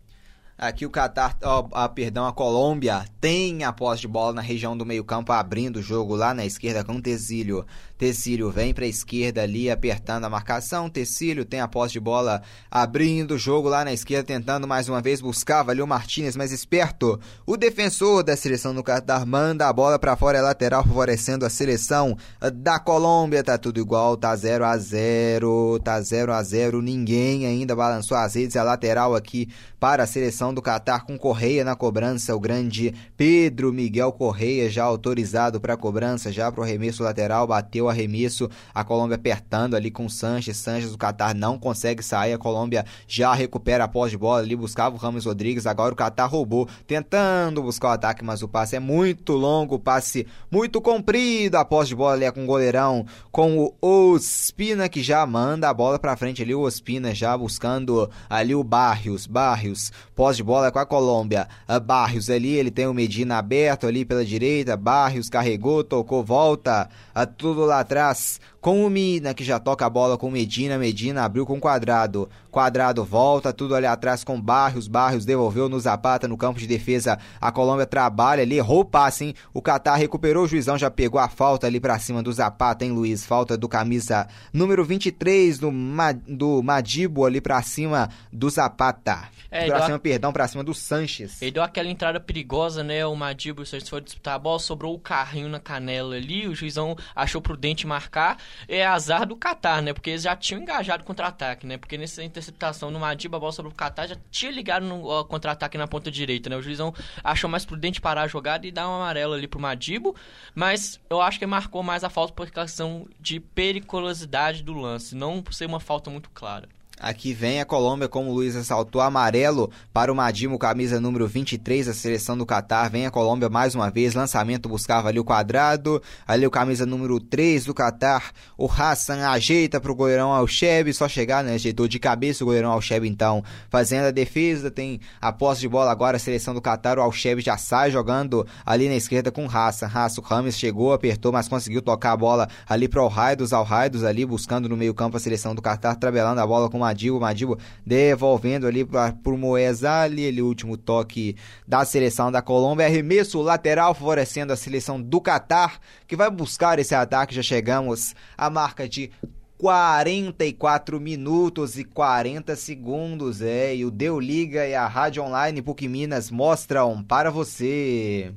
Aqui o Catar, ó, a, perdão, a Colômbia tem a posse de bola na região do meio-campo, abrindo o jogo lá na esquerda com Tesílio. Tesílio vem para a esquerda ali, apertando a marcação. Tesílio tem a posse de bola, abrindo o jogo lá na esquerda, tentando mais uma vez buscar. Ali o Martinez mais esperto. O defensor da seleção do Catar manda a bola para fora, é lateral, favorecendo a seleção da Colômbia. Tá tudo igual, tá 0 a 0 tá 0 a 0 Ninguém ainda balançou as redes. A lateral aqui para a seleção do Catar com Correia na cobrança. O grande Pedro Miguel Correia já autorizado para a cobrança, já para o arremesso lateral. Bateu o arremesso. A Colômbia apertando ali com Sanches. Sanches do Catar não consegue sair. A Colômbia já recupera a pós de bola ali. Buscava o Ramos Rodrigues. Agora o Catar roubou, tentando buscar o ataque, mas o passe é muito longo. O passe muito comprido. A pós de bola ali é com o goleirão, com o Ospina que já manda a bola para frente ali. O Ospina já buscando ali o. Barrios Barrios. Pós de bola com a Colômbia. Barrios ali, ele tem o Medina aberto ali pela direita. Barrios carregou, tocou, volta. Tudo lá atrás com o Mina, que já toca a bola com Medina. Medina abriu com Quadrado. Quadrado volta, tudo ali atrás com Barrios. Barrios devolveu no Zapata no campo de defesa. A Colômbia trabalha ali, errou o passe, hein? O Catar recuperou, o juizão já pegou a falta ali pra cima do Zapata, hein, Luiz? Falta do camisa número 23 do, Ma, do Madibo ali pra cima do Zapata. É, pra cima, perdão, pesadão pra cima do Sanches. Ele deu aquela entrada perigosa, né? O Madibo, o Sanches foi disputar a bola, sobrou o carrinho na canela ali, o juizão achou prudente marcar. É azar do Qatar, né? Porque eles já tinham engajado contra-ataque, né? Porque nessa interceptação no Madibo, a bola sobrou pro Qatar, já tinha ligado no contra-ataque na ponta direita, né? O juizão achou mais prudente parar a jogada e dar um amarelo ali pro Madibo, mas eu acho que marcou mais a falta por questão de periculosidade do lance, não por ser uma falta muito clara. Aqui vem a Colômbia, como o Luiz ressaltou, amarelo para o Madimo, camisa número 23 da seleção do Catar. Vem a Colômbia mais uma vez, lançamento buscava ali o quadrado, ali o camisa número 3 do Catar. O Hassan ajeita para o goleirão Alcheb, só chegar, né? Ajeitou de cabeça o goleirão Alcheb então, fazendo a defesa. Tem a posse de bola agora, a seleção do Catar. O Alcheb já sai jogando ali na esquerda com o Hassan. Hassan, o Rames chegou, apertou, mas conseguiu tocar a bola ali para o Raidos, Raidos ali, buscando no meio-campo a seleção do Catar, tabelando a bola com o Madibo, Madibo devolvendo ali para o Moez ali, ele último toque da seleção da Colômbia, arremesso lateral favorecendo a seleção do Catar, que vai buscar esse ataque, já chegamos à marca de 44 minutos e 40 segundos, é, e o Deu Liga e a Rádio Online PUC Minas mostram para você.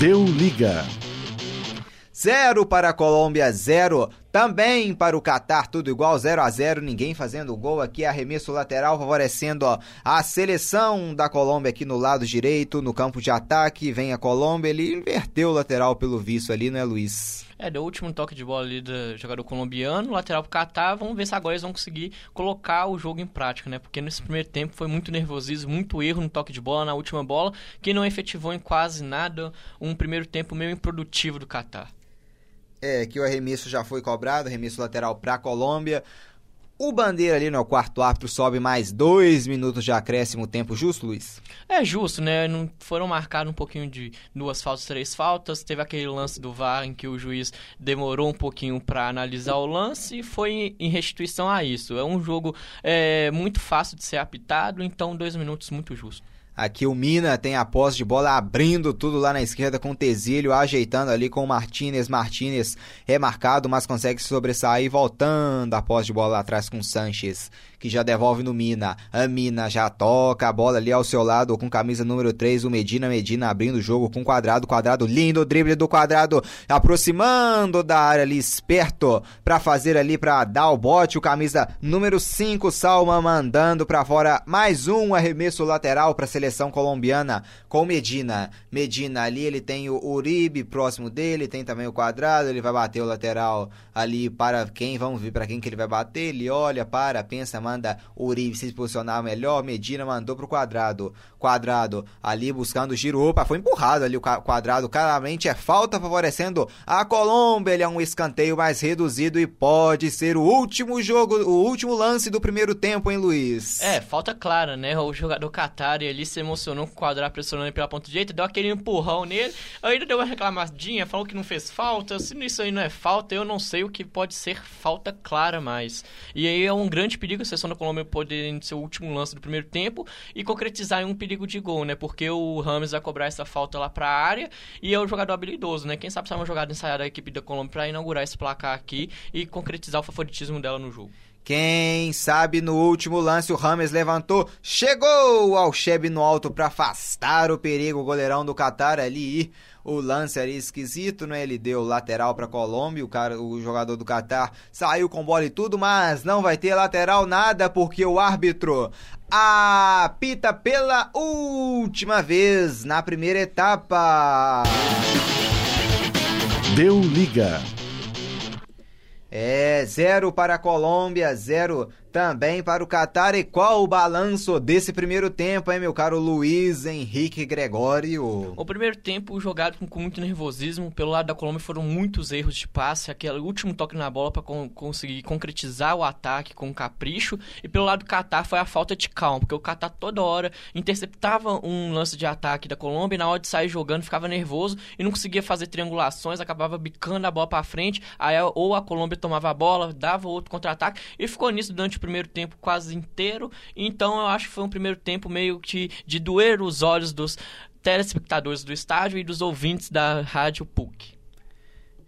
Deu Liga. Zero para a Colômbia, zero também para o Catar, tudo igual, 0 a 0 ninguém fazendo gol aqui, arremesso lateral favorecendo ó, a seleção da Colômbia aqui no lado direito, no campo de ataque, vem a Colômbia, ele inverteu o lateral pelo visto ali, né Luiz? É, deu o último toque de bola ali do jogador colombiano, lateral pro Catar, vamos ver se agora eles vão conseguir colocar o jogo em prática, né? Porque nesse primeiro tempo foi muito nervosismo, muito erro no toque de bola, na última bola, que não efetivou em quase nada, um primeiro tempo meio improdutivo do Catar. É, que o arremesso já foi cobrado, arremesso lateral para a Colômbia. O Bandeira ali no quarto árbitro sobe mais dois minutos de acréscimo, tempo justo, Luiz? É justo, né? Não foram marcados um pouquinho de duas faltas, três faltas. Teve aquele lance do VAR em que o juiz demorou um pouquinho para analisar o lance e foi em restituição a isso. É um jogo é, muito fácil de ser apitado, então dois minutos muito justo. Aqui o Mina tem a posse de bola abrindo tudo lá na esquerda com o Tesílio, ajeitando ali com o Martinez. Martinez remarcado, mas consegue se sobressair, voltando a posse de bola lá atrás com o Sanches que já devolve no Mina. A Mina já toca a bola ali ao seu lado com camisa número 3, o Medina. Medina abrindo o jogo com quadrado, quadrado lindo, drible do quadrado, aproximando da área ali, esperto para fazer ali para dar o bote. O camisa número 5, Salma mandando para fora mais um arremesso lateral para a seleção colombiana com Medina. Medina ali, ele tem o Uribe próximo dele, tem também o quadrado, ele vai bater o lateral ali para quem, vamos ver para quem que ele vai bater. Ele olha, para, pensa, manda Uribe se posicionar melhor, Medina mandou pro quadrado. Quadrado ali buscando o giro. Opa, foi empurrado ali o quadrado. Claramente é falta favorecendo a Colômbia. Ele é um escanteio mais reduzido e pode ser o último jogo, o último lance do primeiro tempo, hein, Luiz? É, falta clara, né? O jogador Qatari ali se emocionou com o quadrado pressionando pela ponta direita, deu aquele empurrão nele, ainda deu uma reclamadinha, falou que não fez falta. Se isso aí não é falta, eu não sei o que pode ser falta clara mais. E aí é um grande perigo se seleção da Colômbia poder ser o último lance do primeiro tempo e concretizar em um perigo de gol, né? Porque o Rames vai cobrar essa falta lá para a área e é o jogador habilidoso, né? Quem sabe sai uma jogada ensaiada da equipe da Colômbia para inaugurar esse placar aqui e concretizar o favoritismo dela no jogo. Quem sabe no último lance o Rames levantou, chegou ao Chebe no alto para afastar o perigo, o goleirão do Qatar ali o lance ali esquisito, né? Ele deu lateral para Colômbia, o cara, o jogador do Catar saiu com bola e tudo, mas não vai ter lateral nada porque o árbitro apita pela última vez na primeira etapa. Deu liga. É, zero para a Colômbia, zero também para o Qatar. E qual o balanço desse primeiro tempo, hein, meu caro Luiz Henrique Gregório? O primeiro tempo jogado com, muito nervosismo. Pelo lado da Colômbia foram muitos erros de passe, aquele último toque na bola para con conseguir concretizar o ataque com capricho. E pelo lado do Qatar foi a falta de calma, porque o Qatar toda hora interceptava um lance de ataque da Colômbia e na hora de sair jogando ficava nervoso e não conseguia fazer triangulações, acabava bicando a bola para frente. Aí ou a Colômbia tomava a bola, dava outro contra-ataque e ficou nisso durante o primeiro tempo quase inteiro. Então eu acho que foi um primeiro tempo meio que de doer os olhos dos telespectadores do estádio e dos ouvintes da Rádio PUC.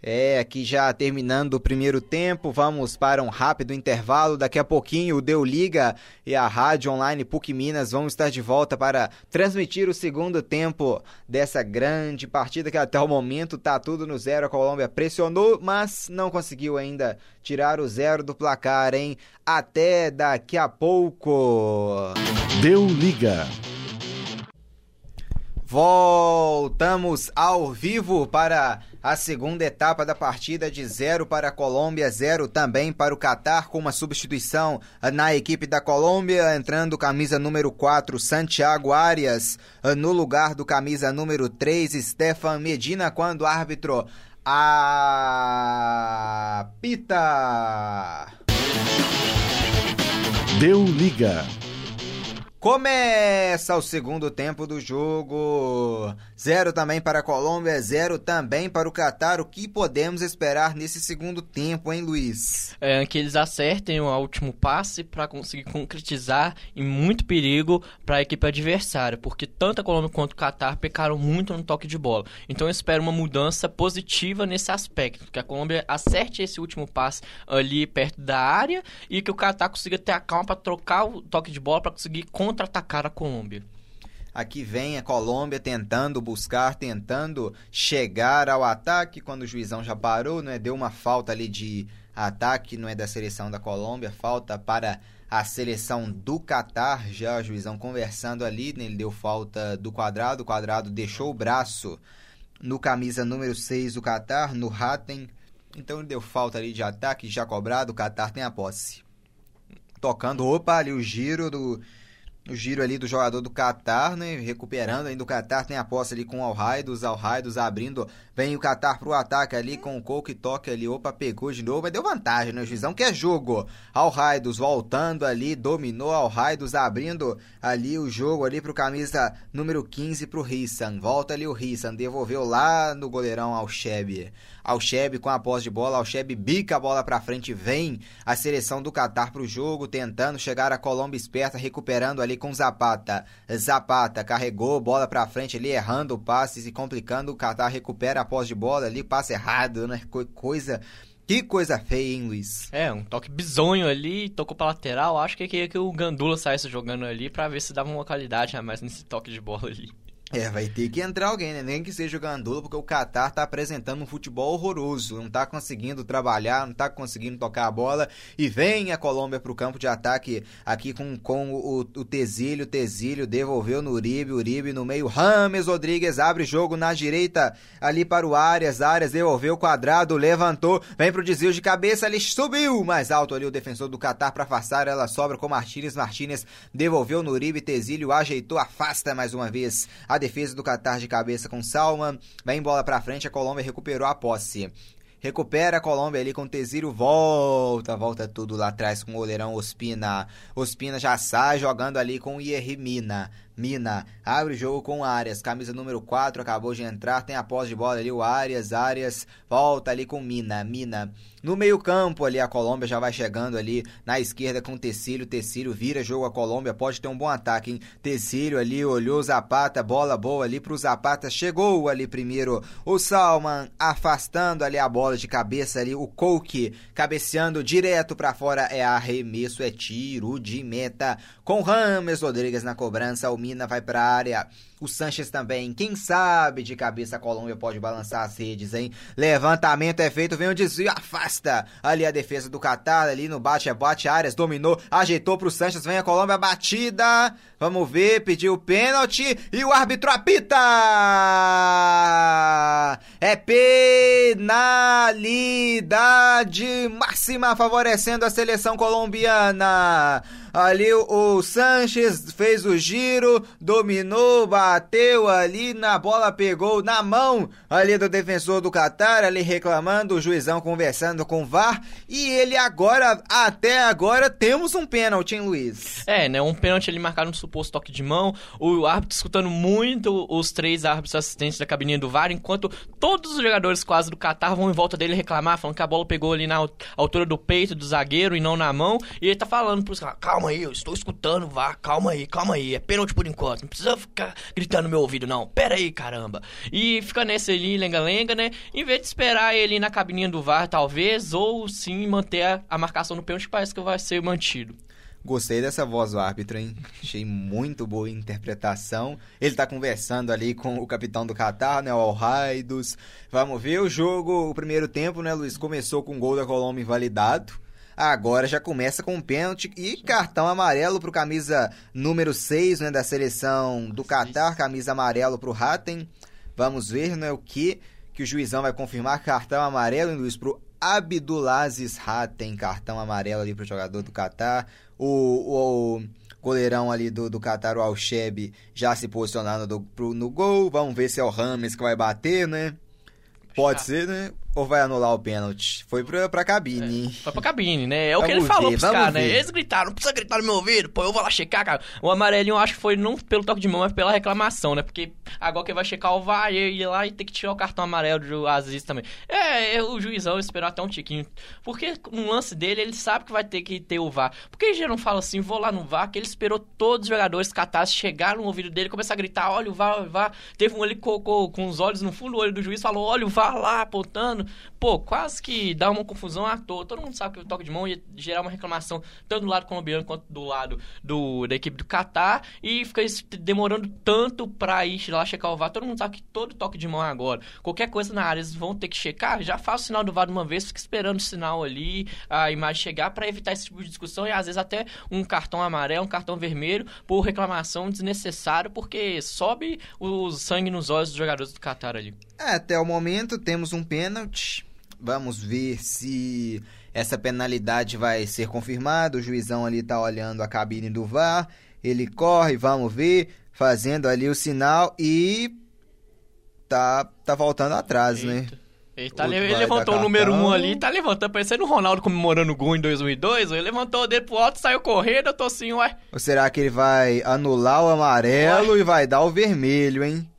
É, aqui já terminando o primeiro tempo, vamos para um rápido intervalo. Daqui a pouquinho o Deu Liga e a Rádio Online PUC Minas vão estar de volta para transmitir o segundo tempo dessa grande partida que até o momento tá tudo no zero. A Colômbia pressionou, mas não conseguiu ainda tirar o zero do placar, hein? Até daqui a pouco. Deu Liga. Voltamos ao vivo para a segunda etapa da partida de 0 para a Colômbia, 0 também para o Catar, com uma substituição na equipe da Colômbia, entrando camisa número 4, Santiago Arias, no lugar do camisa número 3, Stefan Medina, quando o árbitro apita. Deu Liga. Começa o segundo tempo do jogo. Zero também para a Colômbia, zero também para o Catar. O que podemos esperar nesse segundo tempo, hein, Luiz? É, que eles acertem o último passe para conseguir concretizar em muito perigo para a equipe adversária, porque tanto a Colômbia quanto o Catar pecaram muito no toque de bola. Então eu espero uma mudança positiva nesse aspecto, que a Colômbia acerte esse último passe ali perto da área e que o Catar consiga ter a calma para trocar o toque de bola para conseguir contra-atacar a Colômbia. Aqui vem a Colômbia tentando buscar, tentando chegar ao ataque quando o juizão já parou, não é? Deu uma falta ali de ataque, não é da seleção da Colômbia, falta para a seleção do Catar, já o juizão conversando ali, né? ele deu falta do quadrado, o quadrado deixou o braço no camisa número 6 do Catar, no Hatten, então ele deu falta ali de ataque, já cobrado, o Catar tem a posse. Tocando, opa, ali o giro do o giro ali do jogador do Qatar, né? Recuperando ainda o Qatar, tem a posse ali com o Alraidos, Alraidos abrindo, vem o Qatar pro ataque ali com o Cole que toca ali, opa, pegou de novo, mas deu vantagem, né? Juizão que é jogo. Alraidos voltando ali, dominou Alraidos abrindo ali o jogo ali pro camisa número 15 pro Rissan. Volta ali o Rissan, devolveu lá no goleirão ao Sheb. Alcheb com a posse de bola, Alcheb bica a bola para frente, vem a seleção do Catar pro jogo, tentando chegar a Colômbia esperta, recuperando ali com Zapata. Zapata carregou bola para frente ali, errando passes e complicando, o Catar recupera a posse de bola ali, passe errado, né? Coisa que coisa feia, hein, Luiz? É, um toque bizonho ali, tocou pra lateral. Acho que queria que o Gandula saísse jogando ali pra ver se dava uma qualidade a mais nesse toque de bola ali. É, vai ter que entrar alguém, né? Nem que seja o Gandula, porque o Qatar tá apresentando um futebol horroroso. Não tá conseguindo trabalhar, não tá conseguindo tocar a bola. E vem a Colômbia pro campo de ataque aqui com, com o, o. Tezílio devolveu no Uribe. Uribe no meio. Rames Rodrigues abre jogo na direita ali para o Arias. Arias devolveu o quadrado, levantou. Vem pro desvio de cabeça, ele subiu mais alto ali o defensor do Qatar para afastar. Ela sobra com Martínez. Martínez devolveu no Uribe. Tezílio ajeitou, afasta mais uma vez. A defesa do Qatar de cabeça com Salman. Vem bola para frente, a Colômbia recuperou a posse. Recupera a Colômbia ali com o Tesiro, volta, volta tudo lá atrás com o goleirão Ospina. Ospina já sai jogando ali com o Mina. Mina abre o jogo com o Arias, camisa número 4, acabou de entrar, tem a posse de bola ali o Arias, Arias volta ali com Mina, Mina. No meio-campo ali a Colômbia já vai chegando ali na esquerda com Tecílio, Tecílio vira jogo a Colômbia, pode ter um bom ataque, hein? Tecílio ali olhou Zapata, bola boa ali pro Zapata, chegou ali primeiro o Salman afastando ali a bola de cabeça ali, o Coke cabeceando direto para fora, é arremesso, é tiro de meta. Com Rames Rodrigues na cobrança, o Mina vai para a área. O Sanches também. Quem sabe de cabeça a Colômbia pode balançar as redes, hein? Levantamento é feito, vem o desvio, afasta ali a defesa do Catar, ali no bate-bate, Arias dominou, ajeitou pro Sanches, vem a Colômbia batida. Vamos ver, pediu pênalti e o árbitro apita! É penalidade máxima favorecendo a seleção colombiana. Ali o, Sanches fez o giro, dominou, bateu ali na bola, pegou na mão ali do defensor do Qatar, ali reclamando, o juizão conversando com o VAR. E ele agora, até agora, temos um pênalti, hein, Luiz? É, né? Um pênalti ali marcado no suposto toque de mão. O árbitro escutando muito os três árbitros assistentes da cabininha do VAR, enquanto todos os jogadores quase do Qatar vão em volta dele reclamar, falando que a bola pegou ali na altura do peito do zagueiro e não na mão. E ele tá falando pros caras, calma aí, eu estou escutando, vá, calma aí, calma aí, é pênalti por enquanto, não precisa ficar gritando no meu ouvido, não. Pera aí, caramba. E fica nesse ali, lenga-lenga, né? Em vez de esperar ele na cabininha do VAR, talvez, ou sim manter a, a marcação no pênalti, parece que vai ser mantido. Gostei dessa voz do árbitro, hein? Achei muito boa a interpretação. Ele tá conversando ali com o capitão do Qatar, né? O Al-Raidos. Vamos ver o jogo, o primeiro tempo, né, Luiz? Começou com o gol da Colômbia invalidado. Agora já começa com um pênalti e cartão amarelo pro camisa número 6, né, da seleção do Qatar, camisa amarelo pro Hatem. Vamos ver, né, o que que o juizão vai confirmar cartão amarelo, hein, Luiz, pro Abdulaziz Hatem, cartão amarelo ali pro jogador do Qatar. O, o goleirão ali do, do Qatar, o Alcheb, já se posicionando do, pro, no gol. Vamos ver se é o Rames que vai bater, né? Pode ser, né? Ou vai anular o pênalti? Foi pra, pra cabine. É, foi pra cabine, né? É o que Vamos ele falou ver, pros vamos caras, né? Eles gritaram, não precisa gritar no meu ouvido, pô, eu vou lá checar, cara. O amarelinho eu acho que foi não pelo toque de mão, mas pela reclamação, né? Porque agora que vai checar o VAR, ia ir lá e ter que tirar o cartão amarelo do Aziz também. É, é, o juizão esperou até um tiquinho. Porque no lance dele, ele sabe que vai ter que ter o VAR. Por que ele já não fala assim, vou lá no VAR, que ele esperou todos os jogadores catares chegar no ouvido dele, começar a gritar, olha o VAR, o VAR. Teve um que colocou com os olhos no fundo do olho do juiz, falou, olha o VAR lá, apontando. Pô, quase que dá uma confusão à toa. Todo mundo sabe que o toque de mão ia gerar uma reclamação tanto do lado colombiano quanto do lado do, da equipe do Catar e fica demorando tanto pra ir lá checar o VAR. Todo mundo sabe que todo toque de mão é agora. Qualquer coisa na área eles vão ter que checar, já faz o sinal do VAR de uma vez, fica esperando o sinal ali, a imagem chegar pra evitar esse tipo de discussão e às vezes até um cartão amarelo, um cartão vermelho por reclamação desnecessária porque sobe o sangue nos olhos dos jogadores do Catar ali. É, até o momento temos um pênalti. Vamos ver se essa penalidade vai ser confirmada. O juizão ali tá olhando a cabine do VAR. Ele corre, vamos ver, fazendo ali o sinal e tá tá voltando atrás, né? Eita. Ele, tá, ele levantou o número 1 cartão. um ali, tá levantando, parecendo o Ronaldo comemorando o gol em 2002. Ele levantou o dedo pro alto, saiu correndo, eu tô assim, ué. Ou será que ele vai anular o amarelo e vai dar o vermelho, hein?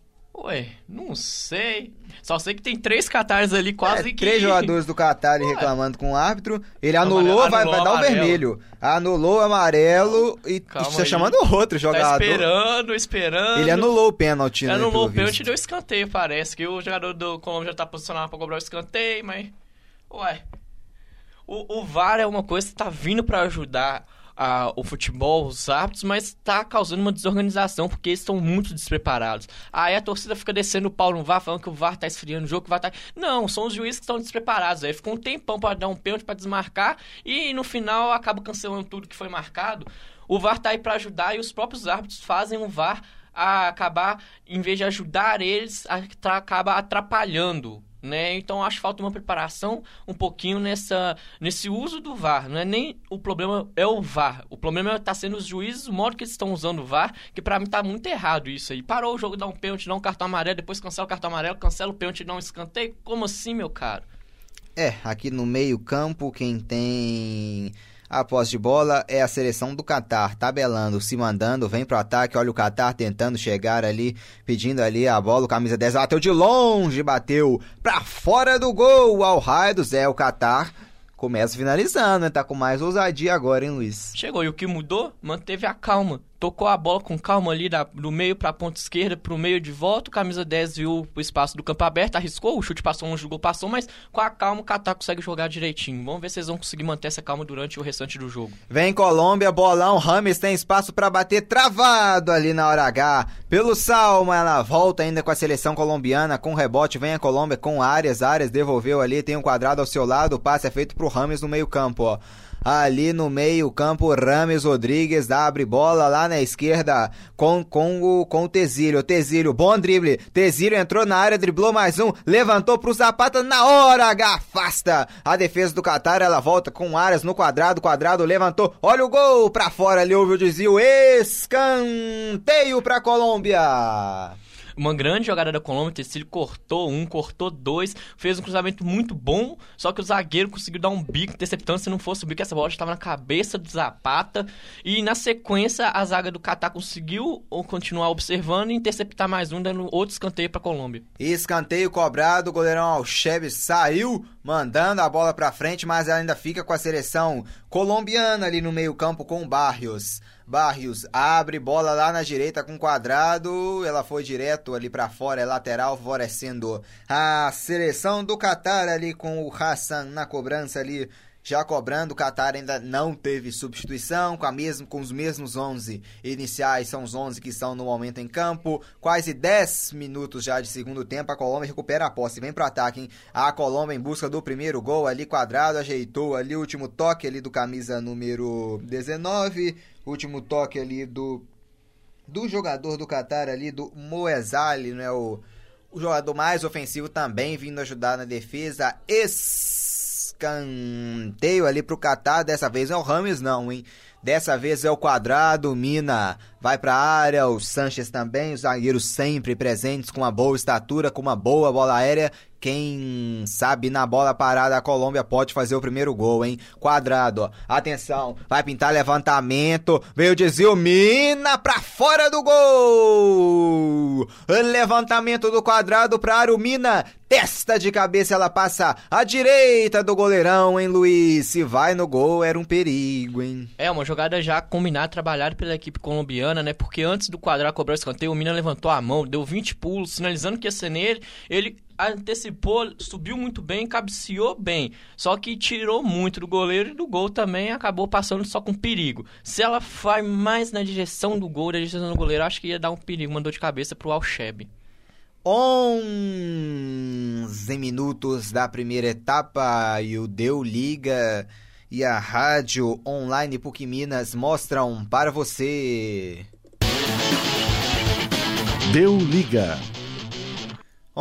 Ué, não sei. Só sei que tem três catares ali quase É, que... Três jogadores do Qatar Ué. reclamando com o árbitro. Ele anulou, vai, anulou vai dar o amarelo. vermelho. Anulou o amarelo e Calma está aí. chamando outro Tá jogador. esperando, esperando. Ele anulou o pênalti, né? Anulou o pênalti e deu escanteio, parece. Que o jogador do Colômbia já tá posicionado pra cobrar o escanteio, mas... Ué... O, o VAR é uma coisa que tá vindo pra ajudar a- o futebol, os árbitros, mas tá causando uma desorganização porque eles estão muito despreparados. Aí a torcida fica descendo o pau no VAR, falando que o VAR tá esfriando o jogo, que o VAR tá... Não, são os juízes que estão despreparados. Aí ficou um tempão pra dar um pênalti, pra desmarcar, e no final acaba cancelando tudo que foi marcado. O VAR tá aí pra ajudar e os próprios árbitros fazem o VAR a acabar, em vez de ajudar eles, acaba atrapalhando. Né? Então acho que falta uma preparação um pouquinho nessa, nesse uso do VAR. Não é nem o problema é o VAR. O problema está sendo os juízes, o modo que eles estão usando o VAR, que pra mim tá muito errado isso aí. Parou o jogo, dá um pênalti, dá um cartão amarelo, depois cancela o cartão amarelo, cancela o pênalti, dá um escanteio. Como assim, meu caro? É, aqui no meio campo, quem tem a posse de bola é a seleção do Catar, tabelando, se mandando, vem pro ataque, olha o Catar tentando chegar ali, pedindo ali a bola, o camisa 10 bateu de longe, bateu pra fora do gol, ao raio do Zé, o Catar começa finalizando, né? Tá com mais ousadia agora, hein, Luiz? Chegou, e o que mudou? Manteve a calma. Tocou a bola com calma ali da- do meio pra ponta esquerda, pro meio de volta. O camisa 10 viu o espaço do campo aberto, arriscou, o chute passou longe do gol, passou, mas com a calma o Catar consegue jogar direitinho. Vamos ver se eles vão conseguir manter essa calma durante o restante do jogo. Vem Colômbia, bolão, Rames tem espaço pra bater travado ali na hora H. Pelo Salma, ela volta ainda com a seleção colombiana, com rebote, vem a Colômbia com Arias, Arias devolveu ali, tem um quadrado ao seu lado, o passe é feito pro Rames no meio campo, ó. Ali no meio campo, Rames Rodrigues abre bola lá na esquerda com, com, o, com o Tezílio. Tezílio, bom drible. Tezílio entrou na área, driblou mais um, levantou pro Zapata na hora afasta. A defesa do Qatar, ela volta com Arias no quadrado, quadrado levantou. Olha o gol pra fora ali, houve o desvio. Escanteio pra Colômbia. Uma grande jogada da Colômbia, o Tecílio cortou um, cortou dois, fez um cruzamento muito bom, só que o zagueiro conseguiu dar um bico interceptando, se não fosse o bico, essa bola já estava na cabeça do Zapata, e na sequência a zaga do Catar conseguiu continuar observando e interceptar mais um, dando outro escanteio para a Colômbia. Escanteio cobrado, o goleirão Alchebe saiu, mandando a bola pra frente, mas ela ainda fica com a seleção colombiana ali no meio campo com Barrios. Barrios abre bola lá na direita com quadrado, ela foi direto ali para fora, é lateral, favorecendo a seleção do Qatar ali com o Hassan na cobrança ali já cobrando, o Qatar ainda não teve substituição, com, a mesmo, com os mesmos 11 iniciais, são os 11 que estão no momento em campo. Quase 10 minutos já de segundo tempo, a Colômbia recupera a posse, vem para ataque, hein? A Colômbia em busca do primeiro gol ali, quadrado, ajeitou ali o último toque ali do camisa número 19, último toque ali do do jogador do Qatar ali, do Moezali, né? O, o jogador mais ofensivo também vindo ajudar na defesa. Escanteio ali pro Catar. Dessa vez não é o Rames, não, hein? Dessa vez é o quadrado, Mina vai para a área, o Sanches também, os zagueiros sempre presentes com uma boa estatura, com uma boa bola aérea. Quem sabe na bola parada a Colômbia pode fazer o primeiro gol, hein? Quadrado, atenção, vai pintar levantamento, veio desvio, Mina pra fora do gol! Levantamento do quadrado pra área, o Mina, testa de cabeça, ela passa à direita do goleirão, hein, Luiz? Se vai no gol, era um perigo, hein? É, uma jogada já combinada, trabalhada pela equipe colombiana, né? Porque antes do quadrado cobrar o escanteio, o Mina levantou a mão, deu 20 pulos, sinalizando que ia ser nele. Ele antecipou, subiu muito bem, cabeceou bem. Só que tirou muito do goleiro e do gol também acabou passando só com perigo. Se ela vai mais na direção do gol, na direção do goleiro, acho que ia dar um perigo, uma dor de cabeça pro Alcheb. 11 minutos da primeira etapa e o Deu Liga e a Rádio Online PUC Minas mostram para você. Deu Liga.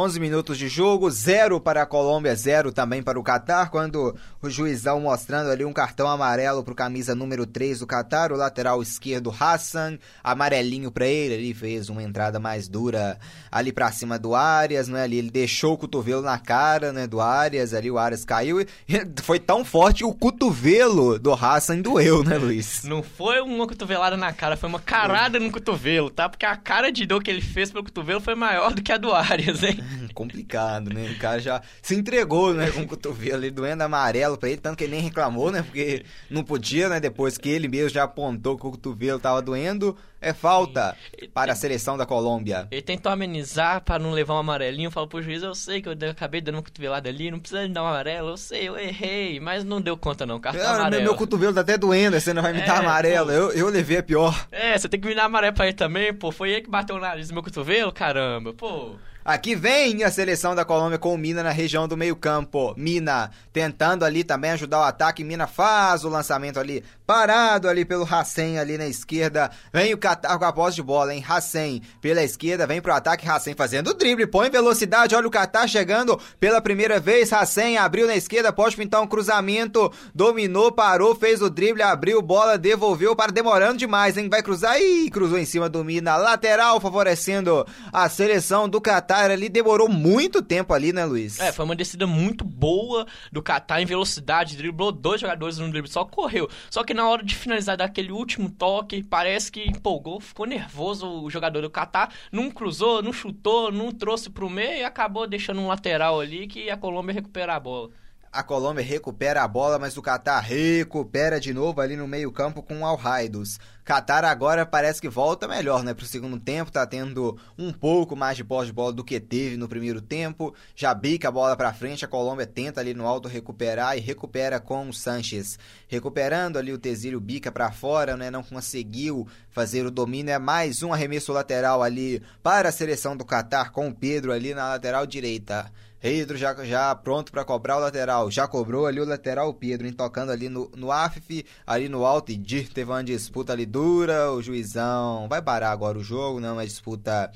11 minutos de jogo, 0 para a Colômbia, 0 também para o Catar, quando o juizão mostrando ali um cartão amarelo para o camisa número 3 do Catar, o lateral esquerdo Hassan, amarelinho para ele, ele fez uma entrada mais dura ali para cima do Arias, né, ali ele deixou o cotovelo na cara, né, do Arias, ali o Arias caiu e foi tão forte o cotovelo do Hassan doeu, né, Luiz? Não foi uma cotovelada na cara, foi uma carada no cotovelo, tá? Porque a cara de dor que ele fez pelo cotovelo foi maior do que a do Arias, hein? Complicado, né? O cara já se entregou, né? Com o cotovelo ali doendo amarelo pra ele, tanto que ele nem reclamou, né? Porque não podia, né? Depois que ele mesmo já apontou que o cotovelo tava doendo, é falta para a seleção da Colômbia. Ele tentou amenizar para não levar um amarelinho, falou pro juiz, eu sei que eu acabei dando uma cotovelada ali, não precisa de dar um amarelo, eu sei, eu errei, mas não deu conta não, cartão Ah, amarelo. meu, meu cotovelo tá até doendo, você não vai me dar É, amarelo. pô. Eu, eu levei a pior. É, você tem que me dar amarelo pra ele também, pô, foi ele que bateu o nariz no meu cotovelo, caramba, pô... Aqui vem a seleção da Colômbia com o Mina na região do meio-campo. Mina tentando ali também ajudar o ataque. Mina faz o lançamento ali, parado ali pelo Hassen ali na esquerda. Vem o Qatar com a posse de bola, hein? Hassen pela esquerda, vem pro ataque. Hassen fazendo o drible, põe velocidade. Olha o Qatar chegando pela primeira vez. Hassen abriu na esquerda, pode pintar um cruzamento. Dominou, parou, fez o drible, abriu bola, devolveu para demorando demais, hein? Vai cruzar e cruzou em cima do Mina. Lateral favorecendo a seleção do Qatar ali. Demorou muito tempo ali, né, Luiz? É, foi uma descida muito boa do Qatar em velocidade, driblou dois jogadores no drible, só correu. Só que na hora de finalizar daquele último toque, parece que empolgou, ficou nervoso o jogador do Qatar, não cruzou, não chutou, não trouxe pro meio e acabou deixando um lateral ali que a Colômbia recupera a bola. A Colômbia recupera a bola, mas o Catar recupera de novo ali no meio-campo com o Alraidos. Catar agora parece que volta melhor, né? Pro segundo tempo, tá tendo um pouco mais de posse de bola do que teve no primeiro tempo. Já bica a bola pra frente, a Colômbia tenta ali no alto recuperar e recupera com o Sanches. Recuperando ali o Tesílio bica pra fora, né? Não conseguiu fazer o domínio. É mais um arremesso lateral ali para a seleção do Catar com o Pedro ali na lateral direita. Pedro já, já pronto para cobrar o lateral. Já cobrou ali o lateral o Pedro, hein, tocando ali no, no Afif, ali no alto. E teve uma disputa ali dura. O juizão vai parar agora o jogo, não? Uma disputa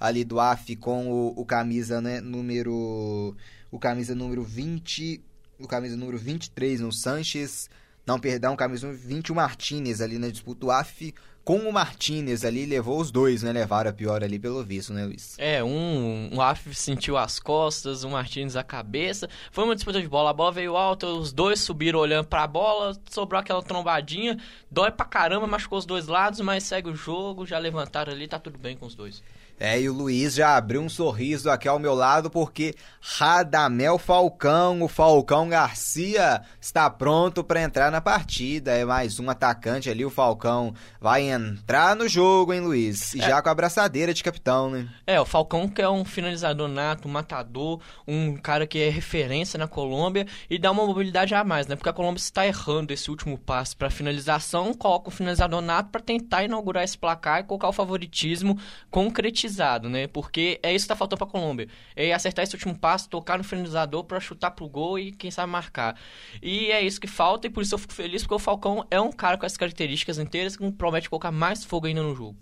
ali do Afif com o, o camisa, né? Número. O camisa número 20. O camisa número 23 no Sanches. Não, perdão, camisa número 20, o Martinez ali na disputa. O Afif com o Martinez ali levou os dois, né? Levaram a pior ali pelo visto, né, Luiz? É, um, um Afif sentiu as costas, o Martins a cabeça. Foi uma disputa de bola, a bola veio alta, os dois subiram olhando pra bola, sobrou aquela trombadinha, dói pra caramba, machucou os dois lados, mas segue o jogo, já levantaram ali, tá tudo bem com os dois. É, e o Luiz já abriu um sorriso aqui ao meu lado porque Radamel Falcão, o Falcão Garcia, está pronto para entrar na partida. É mais um atacante ali, o Falcão vai entrar no jogo, hein, Luiz? E é. já com a abraçadeira de capitão, né? É, o Falcão que é um finalizador nato, um matador, um cara que é referência na Colômbia e dá uma mobilidade a mais, né? Porque a Colômbia está errando esse último passe para finalização, coloca o finalizador nato para tentar inaugurar esse placar e colocar o favoritismo concretizado concretizado, né? Porque é isso que tá faltando pra Colômbia. É acertar esse último passo, tocar no finalizador para chutar pro gol e quem sabe marcar. E é isso que falta e por isso eu fico feliz porque o Falcão é um cara com as características inteiras que promete colocar mais fogo ainda no jogo.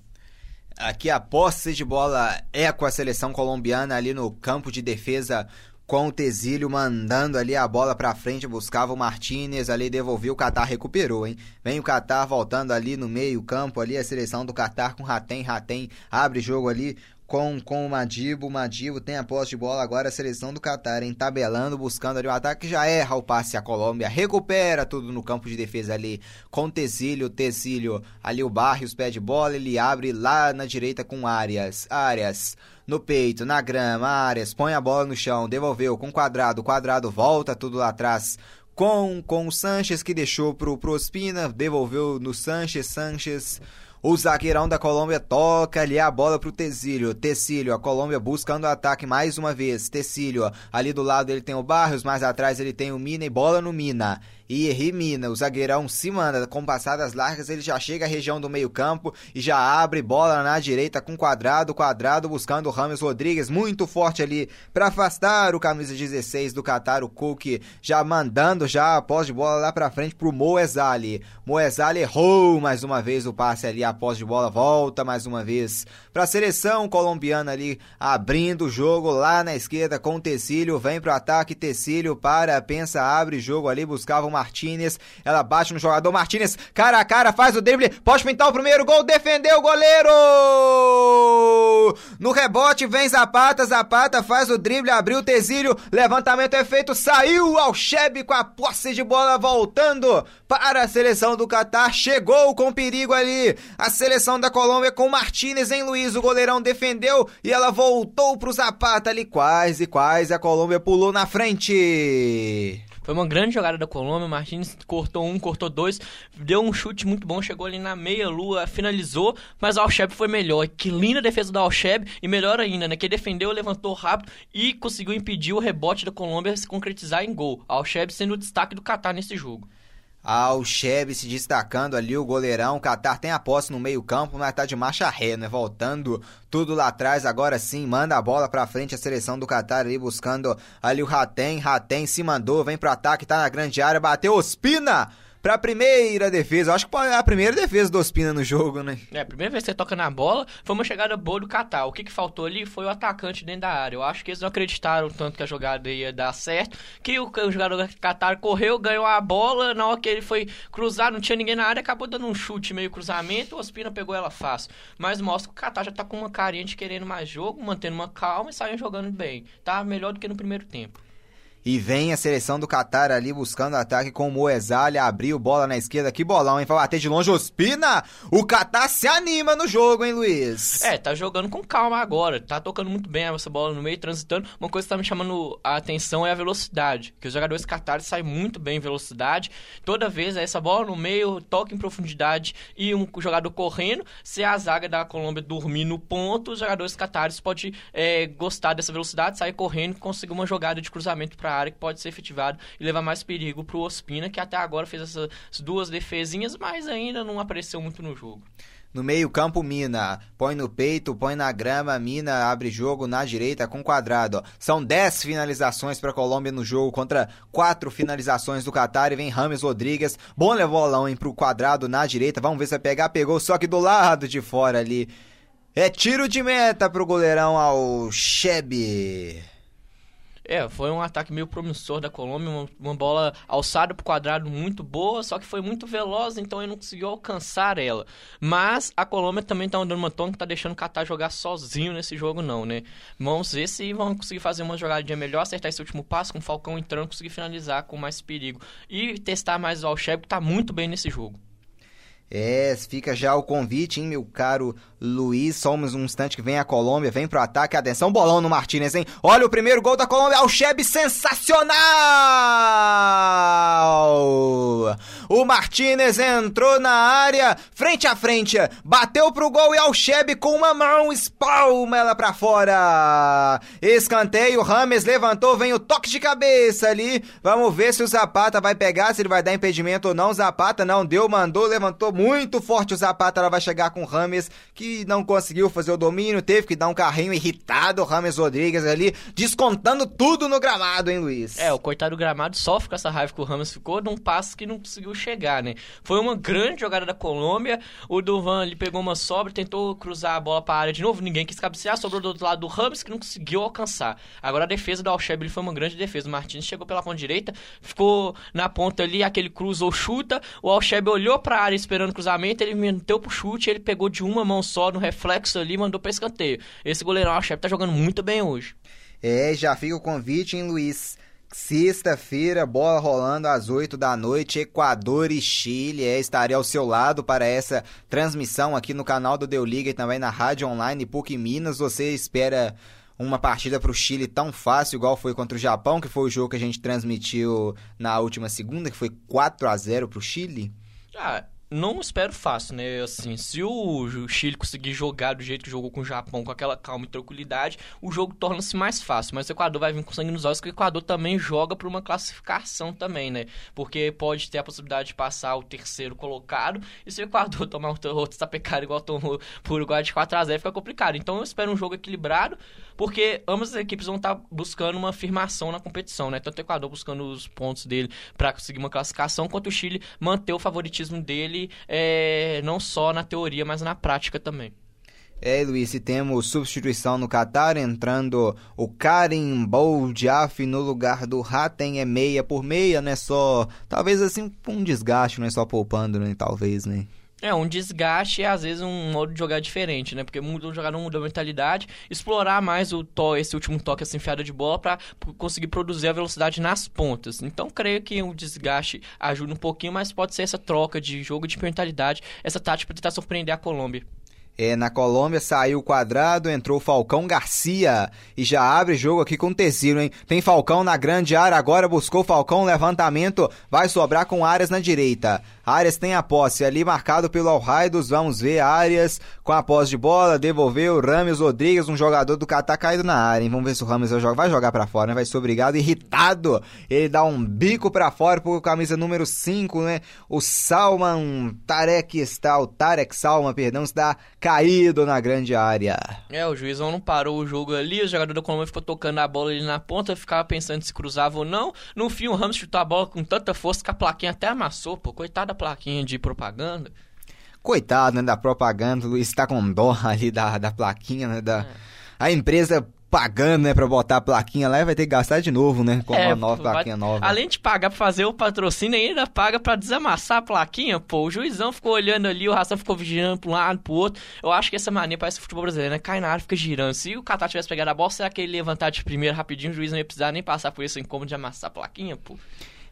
Aqui a posse de bola é com a seleção colombiana ali no campo de defesa com o Tesílio mandando ali a bola para frente, buscava o Martinez ali, devolveu, o Catar recuperou, hein? Vem o Catar voltando ali no meio campo ali, a seleção do Catar com Ratem, Ratem abre jogo ali com, com o Madibo, o Madibo tem a posse de bola, agora a seleção do Catar, hein? Tabelando, buscando ali o ataque, já erra o passe a Colômbia, recupera tudo no campo de defesa ali com o Tesílio, Tesílio ali o Barrios pé de bola, ele abre lá na direita com Arias, Arias no peito, na grama, Arias põe a bola no chão, devolveu com quadrado, quadrado volta tudo lá atrás com, com o Sanches que deixou pro, pro Ospina, devolveu no Sanches, Sanches o zagueirão da Colômbia toca ali a bola pro Tecílio. Tecílio, a Colômbia buscando o ataque mais uma vez. Tecílio, ali do lado ele tem o Barros, mais atrás ele tem o Mina e bola no Mina e Rimina. O zagueirão se manda com passadas largas, ele já chega à região do meio-campo e já abre bola na direita com quadrado, quadrado buscando o Rames Rodrigues, muito forte ali para afastar o camisa 16 do Qatar, o Cook, já mandando já após de bola lá para frente pro Moezali. Moezali errou mais uma vez o passe ali após de bola, volta mais uma vez para a seleção colombiana ali abrindo o jogo lá na esquerda com o Tecílio, vem pro ataque Tecílio para, pensa, abre jogo ali, buscava Martinez. Ela bate no jogador Martinez, cara a cara, faz o drible, pode pintar o primeiro gol, defendeu o goleiro! No rebote vem Zapata, Zapata faz o drible, abriu o Tesílio, levantamento é feito, saiu ao Chebe com a posse de bola voltando para a seleção do Catar, chegou com perigo ali. A seleção da Colômbia com Martinez em Luiz, o goleirão defendeu e ela voltou pro Zapata ali, quase, quase a Colômbia pulou na frente. Foi uma grande jogada da Colômbia. Martins cortou um, cortou dois, deu um chute muito bom, chegou ali na meia-lua, finalizou, mas o Alcheb foi melhor. Que linda defesa do Alcheb e melhor ainda, né? Que defendeu, levantou rápido e conseguiu impedir o rebote da Colômbia se concretizar em gol. Alcheb sendo o destaque do Catar nesse jogo. Ao Cheve se destacando ali, o goleirão. O Qatar tem a posse no meio-campo, mas tá de marcha ré, né? Voltando tudo lá atrás. Agora sim, manda a bola pra frente a seleção do Qatar ali, buscando ali o Ratem. Ratem se mandou, vem pro ataque, tá na grande área, bateu Ospina! Pra primeira defesa. acho que é a primeira defesa do Ospina no jogo, né? É, a primeira vez que você toca na bola foi uma chegada boa do Catar. O que, que faltou ali foi o atacante dentro da área. Eu acho que eles não acreditaram tanto que a jogada ia dar certo. Que o, o jogador do Catar correu, ganhou a bola. Na hora que ele foi cruzar, não tinha ninguém na área, acabou dando um chute meio cruzamento. O Ospina pegou ela fácil. Mas mostra que o Catar já tá com uma carinha de querendo mais jogo, mantendo uma calma e saindo jogando bem. Tá melhor do que no primeiro tempo. E vem a seleção do Qatar ali buscando ataque com o Moezali, abriu bola na esquerda, que bolão, hein? Vai bater de longe, Ospina! O Qatar se anima no jogo, hein, Luiz? É, tá jogando com calma agora, tá tocando muito bem essa bola no meio, transitando. Uma coisa que tá me chamando a atenção é a velocidade, que os jogadores Qatar saem muito bem em velocidade. Toda vez essa bola no meio, toca em profundidade e um jogador correndo. Se a zaga da Colômbia dormir no ponto, os jogadores Qatares podem é, gostar dessa velocidade, sair correndo e conseguir uma jogada de cruzamento para área que pode ser efetivado e levar mais perigo para o Ospina, que até agora fez essas duas defesinhas, mas ainda não apareceu muito no jogo. No meio-campo, Mina. Põe no peito, põe na grama. Mina abre jogo na direita com quadrado. São 10 finalizações para a Colômbia no jogo contra 4 finalizações do Qatar. E vem Rames Rodrigues. Bom levolão para o quadrado na direita. Vamos ver se vai pegar. Pegou, só que do lado de fora ali. É tiro de meta para o goleirão ao Chebe. É, foi um ataque meio promissor da Colômbia, uma, uma bola alçada pro quadrado muito boa, só que foi muito veloz, então ele não conseguiu alcançar ela. Mas a Colômbia também tá andando uma tona que tá deixando o Catar jogar sozinho nesse jogo não, né? Vamos ver se vão conseguir fazer uma jogadinha melhor, acertar esse último passo com o Falcão entrando, conseguir finalizar com mais perigo. E testar mais o Alcheb, que tá muito bem nesse jogo. É, fica já o convite, hein, meu caro Luiz. Somos um instante que vem a Colômbia, vem pro ataque. Atenção, bolão no Martinez, hein? Olha o primeiro gol da Colômbia, Alchebe sensacional! O Martinez entrou na área, frente a frente, bateu pro gol e Alchebe com uma mão espalma ela pra fora. Escanteio, Rames levantou, vem o toque de cabeça ali. Vamos ver se o Zapata vai pegar, se ele vai dar impedimento ou não. Zapata não deu, mandou, levantou muito forte o Zapata, ela vai chegar com o Rames, que não conseguiu fazer o domínio, teve que dar um carrinho irritado, o Rames Rodrigues ali, descontando tudo no gramado, hein, Luiz? É, o coitado do gramado sofre com essa raiva que o Rames ficou num passo que não conseguiu chegar, né? Foi uma grande jogada da Colômbia, o Duvan ali pegou uma sobra, tentou cruzar a bola para a área de novo, ninguém quis cabecear, sobrou do outro lado do Rames que não conseguiu alcançar. Agora a defesa do Alchebe foi uma grande defesa, o Martins chegou pela ponta direita, ficou na ponta ali, aquele cruzou chuta, o Alchebe olhou para a área esperando cruzamento, ele meteu pro chute, ele pegou de uma mão só no reflexo ali e mandou pra escanteio. Esse goleirão, a Chefe tá jogando muito bem hoje. É, já fica o convite, hein, Luiz? Sexta-feira, bola rolando às 8 da noite, Equador e Chile. É, estarei ao seu lado para essa transmissão aqui no canal do Deu Liga e também na Rádio Online PUC Minas. Você espera uma partida para o Chile tão fácil, igual foi contra o Japão, que foi o jogo que a gente transmitiu na última segunda, que foi 4 a 0 para o Chile? Ah, não espero fácil, né? Assim, se o Chile conseguir jogar do jeito que jogou com o Japão, com aquela calma e tranquilidade, o jogo torna-se mais fácil. Mas o Equador vai vir com sangue nos olhos, porque o Equador também joga por uma classificação também, né? Porque pode ter a possibilidade de passar o terceiro colocado, e se o Equador tomar outro tapecado igual tomou por Uruguai de 4x0, fica complicado. Então eu espero um jogo equilibrado, porque ambas as equipes vão estar buscando uma afirmação na competição, né? Tanto o Equador buscando os pontos dele para conseguir uma classificação, quanto o Chile manter o favoritismo dele, é, não só na teoria, mas na prática também. É, Luiz, e temos substituição no Qatar, entrando o Karim Boldiaf no lugar do Hatem, é meia por meia, né? Só, talvez assim, um desgaste, não é só poupando, né? Talvez, né? É, um desgaste e às vezes um modo de jogar diferente, né? Porque muda o jogador muda a mentalidade, explorar mais o to, esse último toque, essa enfiada de bola para conseguir produzir a velocidade nas pontas. Então, creio que o desgaste ajuda um pouquinho, mas pode ser essa troca de jogo de mentalidade, essa tática para tentar surpreender a Colômbia. É, na Colômbia saiu o quadrado, entrou Falcão Garcia e já abre jogo aqui com o Teziro, hein? Tem Falcão na grande área, agora buscou Falcão, levantamento, vai sobrar com Arias na direita. Arias tem a posse ali marcado pelo Alraidos, vamos ver Arias com a posse de bola, devolveu Rames Rodrigues, um jogador do Catar caído na área, hein? Vamos ver se o Rames vai jogar, para fora, né? Vai ser obrigado, irritado. Ele dá um bico para fora por camisa número 5, né? O Salman Tarek está, o Tarek Salman, perdão, está caído na grande área. É, o juizão não parou o jogo ali, o jogador da Colômbia ficou tocando a bola ali na ponta, ficava pensando se cruzava ou não. No fim, o Ramos chutou a bola com tanta força que a plaquinha até amassou, pô. Coitado plaquinha de propaganda. Coitado, né, da propaganda, o Luiz tá com dó ali da, da plaquinha, né, da... É. A empresa pagando, né, pra botar a plaquinha lá, vai ter que gastar de novo, né, com é, uma nova plaquinha vai... nova. Além de pagar pra fazer o patrocínio, ainda paga pra desamassar a plaquinha, pô. O juizão ficou olhando ali, o Ração ficou vigiando pra um lado, pro outro. Eu acho que essa mania parece futebol brasileiro, né? Cai na área, fica girando. Se o Catar tivesse pegado a bola, será que ele levantar de primeiro rapidinho, o juiz não ia precisar nem passar por esse incômodo de amassar a plaquinha, pô.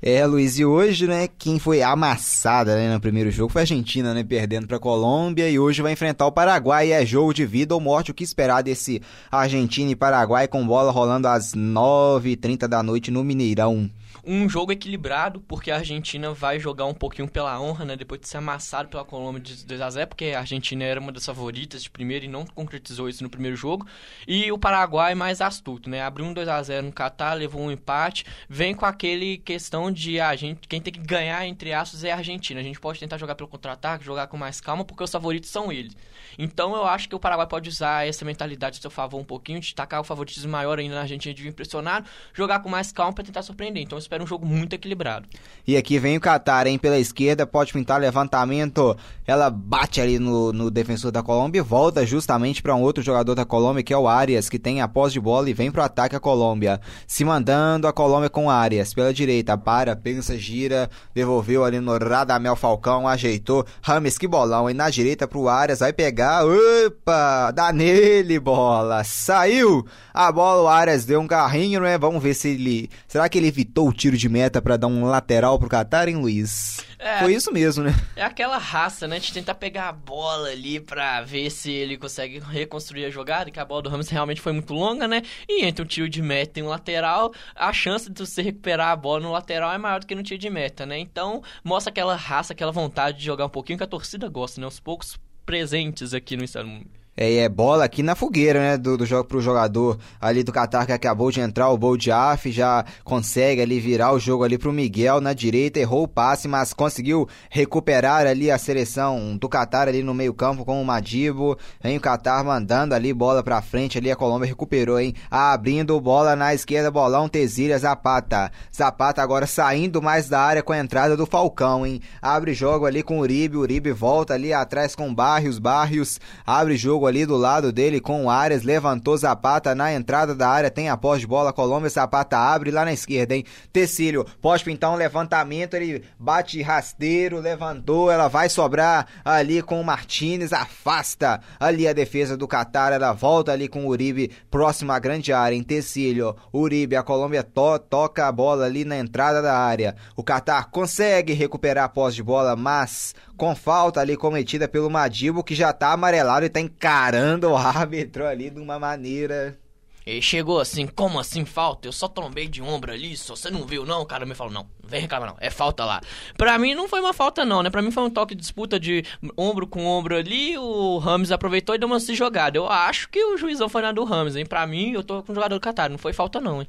É, Luiz, e hoje, né, quem foi amassada né, no primeiro jogo foi a Argentina, né, perdendo para a Colômbia e hoje vai enfrentar o Paraguai. É jogo de vida ou morte. O que esperar desse Argentina e Paraguai com bola rolando às 9h30 da noite no Mineirão? Um jogo equilibrado, porque a Argentina vai jogar um pouquinho pela honra, né? Depois de ser amassado pela Colômbia de 2x0, porque a Argentina era uma das favoritas de primeiro e não concretizou isso no primeiro jogo. E o Paraguai mais astuto, né? Abriu um 2x0 no Catar, levou um empate, vem com aquele questão de a gente, quem tem que ganhar, entre aspas, é a Argentina. A gente pode tentar jogar pelo contra-ataque, jogar com mais calma, porque os favoritos são eles. Então eu acho que o Paraguai pode usar essa mentalidade a seu favor um pouquinho, de tacar o favoritismo maior ainda na Argentina de vir pressionado, jogar com mais calma para tentar surpreender. Então espero um jogo muito equilibrado. E aqui vem o Qatar, hein? Pela esquerda, pode pintar levantamento. Ela bate ali no, no defensor da Colômbia e volta justamente para um outro jogador da Colômbia, que é o Arias, que tem a posse de bola e vem pro ataque a Colômbia. Se mandando a Colômbia com Arias pela direita, para, pensa, gira, devolveu ali no Radamel Falcão, ajeitou. Rames, que bolão, e na direita pro Arias, vai pegar. Opa! Dá nele, bola! Saiu! A bola, o Arias deu um carrinho, né? Vamos ver se ele. Será que ele evitou o tiro de meta para dar um lateral pro Qatar, hein, Luiz? É, Foi isso mesmo, né? É aquela raça, né? De tentar pegar a bola ali pra ver se ele consegue reconstruir a jogada, que a bola do Ramos realmente foi muito longa, né? E entre um tiro de meta e um lateral, a chance de você recuperar a bola no lateral é maior do que no tiro de meta, né? Então, mostra aquela raça, aquela vontade de jogar um pouquinho que a torcida gosta, né? Os poucos presentes aqui no Estado é, é bola aqui na fogueira, né? Do, do jogo pro jogador ali do Qatar que acabou de entrar, o Boldiaf já consegue ali virar o jogo ali pro Miguel na direita, errou o passe, mas conseguiu recuperar ali a seleção do Qatar ali no meio-campo com o Madibo. Vem o Qatar mandando ali bola pra frente, ali a Colômbia recuperou, hein? Abrindo bola na esquerda, bolão, Tesília, Zapata. Zapata agora saindo mais da área com a entrada do Falcão, hein? Abre jogo ali com o Uribe, Uribe volta ali atrás com Barrios, Barrios abre jogo jogo ali do lado dele com o Arias, levantou Zapata na entrada da área, tem a pós de bola, Colômbia, Zapata abre lá na esquerda, hein? Tecílio, pós então levantamento, ele bate rasteiro, levantou, ela vai sobrar ali com o Martinez, afasta ali a defesa do Qatar, ela volta ali com o Uribe, próximo à grande área, em Tecílio, Uribe, a Colômbia to toca a bola ali na entrada da área, o Qatar consegue recuperar a pós de bola, mas com falta ali cometida pelo Madibo, que já tá amarelado e tá encarando o árbitro ali de uma maneira. Ele chegou assim, como assim falta? Eu só trombei de ombro ali, só você não viu não? O cara me falou, não, vem reclamar não, é falta lá. Pra mim não foi uma falta não, né? Pra mim foi um toque de disputa de ombro com ombro ali, o Rams aproveitou e deu uma se jogada. Eu acho que o juizão foi na do Rams, hein? Pra mim, eu tô com o jogador do Qatar, não foi falta não, hein?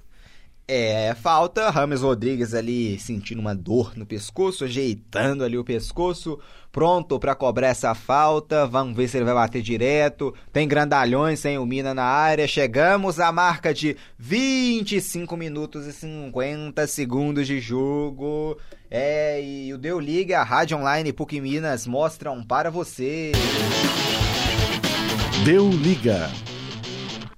É, falta. Rames Rodrigues ali sentindo uma dor no pescoço, ajeitando ali o pescoço, pronto para cobrar essa falta. Vamos ver se ele vai bater direto. Tem grandalhões sem o Mina na área. Chegamos à marca de 25 minutos e 50 segundos de jogo. É, e o Deu Liga, a Rádio Online PUC Minas mostram para você. Deu Liga.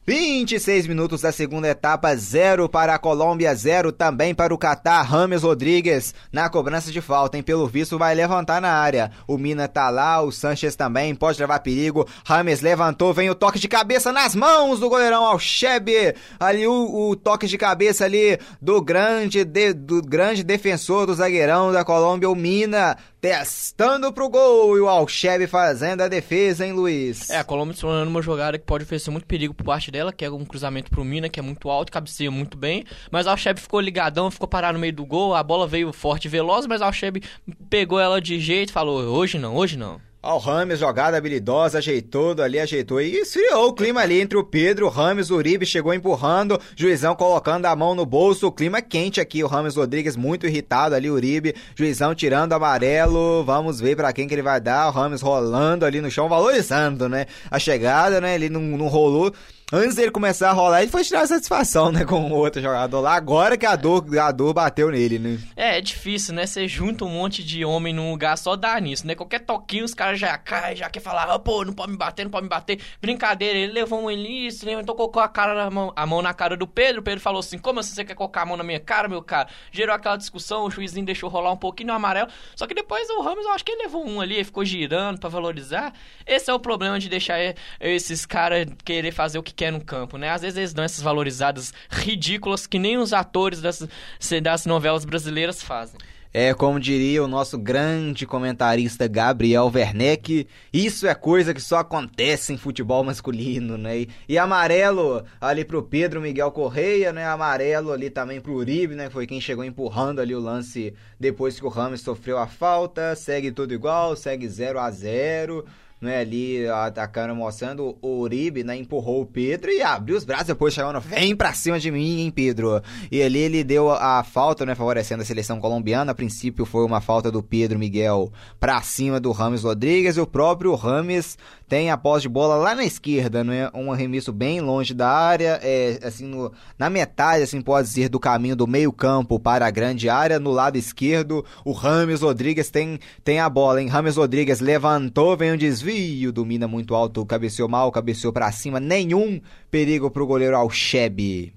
26 minutos da segunda etapa, 0 para a Colômbia, 0 também para o Catar. Rames Rodrigues na cobrança de falta, hein? Pelo visto vai levantar na área. O Mina tá lá, o Sanches também, pode levar perigo. Rames levantou, vem o toque de cabeça nas mãos do goleirão Alchebe. Ali o, o, toque de cabeça ali do grande, de, do grande defensor do zagueirão da Colômbia, o Mina testando pro gol e o Alchebe fazendo a defesa, hein, Luiz? É, a Colômbia se tornando uma jogada que pode oferecer muito perigo por parte dela, que é um cruzamento pro Mina, que é muito alto, cabeceia muito bem, mas o Alchebe ficou ligadão, ficou parado no meio do gol, a bola veio forte e veloz, mas o Alchebe pegou ela de jeito e falou, hoje não, hoje não. Ó, o Rames, jogada habilidosa, ajeitou ali, ajeitou e esfriou o clima ali entre o Pedro, o Rames, o Uribe chegou empurrando, juizão colocando a mão no bolso, o clima quente aqui, o Rames Rodrigues muito irritado ali, o Uribe, juizão tirando amarelo, vamos ver para quem que ele vai dar, o Rames rolando ali no chão, valorizando, né, a chegada, né, ele não, não rolou, Antes dele começar a rolar, ele foi tirar satisfação, né, com o outro jogador lá. Agora que a dor, a dor bateu nele, né? É, é difícil, né? Você junta um monte de homem num lugar só dá nisso, né? Qualquer toquinho os caras já caem, já quer falar, oh, pô, não pode me bater, não pode me bater. Brincadeira, ele levou um início, levantou, colocou a, cara na mão, a mão na cara do Pedro. O Pedro falou assim: como assim você quer colocar a mão na minha cara, meu cara? Gerou aquela discussão, o juizinho deixou rolar um pouquinho no amarelo. Só que depois o Ramos, eu acho que ele levou um ali, ficou girando para valorizar. Esse é o problema de deixar esses caras querer fazer o que quer no campo, né? Às vezes eles dão essas valorizadas ridículas que nem os atores das, das novelas brasileiras fazem. É, como diria o nosso grande comentarista Gabriel Werneck, isso é coisa que só acontece em futebol masculino, né? E, e amarelo ali pro Pedro Miguel Correia, né? Amarelo ali também pro Uribe, né? Foi quem chegou empurrando ali o lance depois que o Ramos sofreu a falta. Segue tudo igual, segue 0 a 0 né, ali atacando, mostrando o Uribe, né, empurrou o Pedro e abriu os braços depois chamando, vem pra cima de mim, hein, Pedro. E ali ele deu a falta, né, favorecendo a seleção colombiana. A princípio foi uma falta do Pedro Miguel pra cima do Rames Rodrigues e o próprio Rames tem a posse de bola lá na esquerda, né, um arremesso bem longe da área, é, assim, no, na metade, assim, pode dizer, do caminho do meio campo para a grande área, no lado esquerdo, o Rames Rodrigues tem, tem a bola, hein, Rames Rodrigues levantou, vem um desvio, domina muito alto, cabeceou mal, cabeceou para cima, nenhum perigo pro goleiro Alchebe.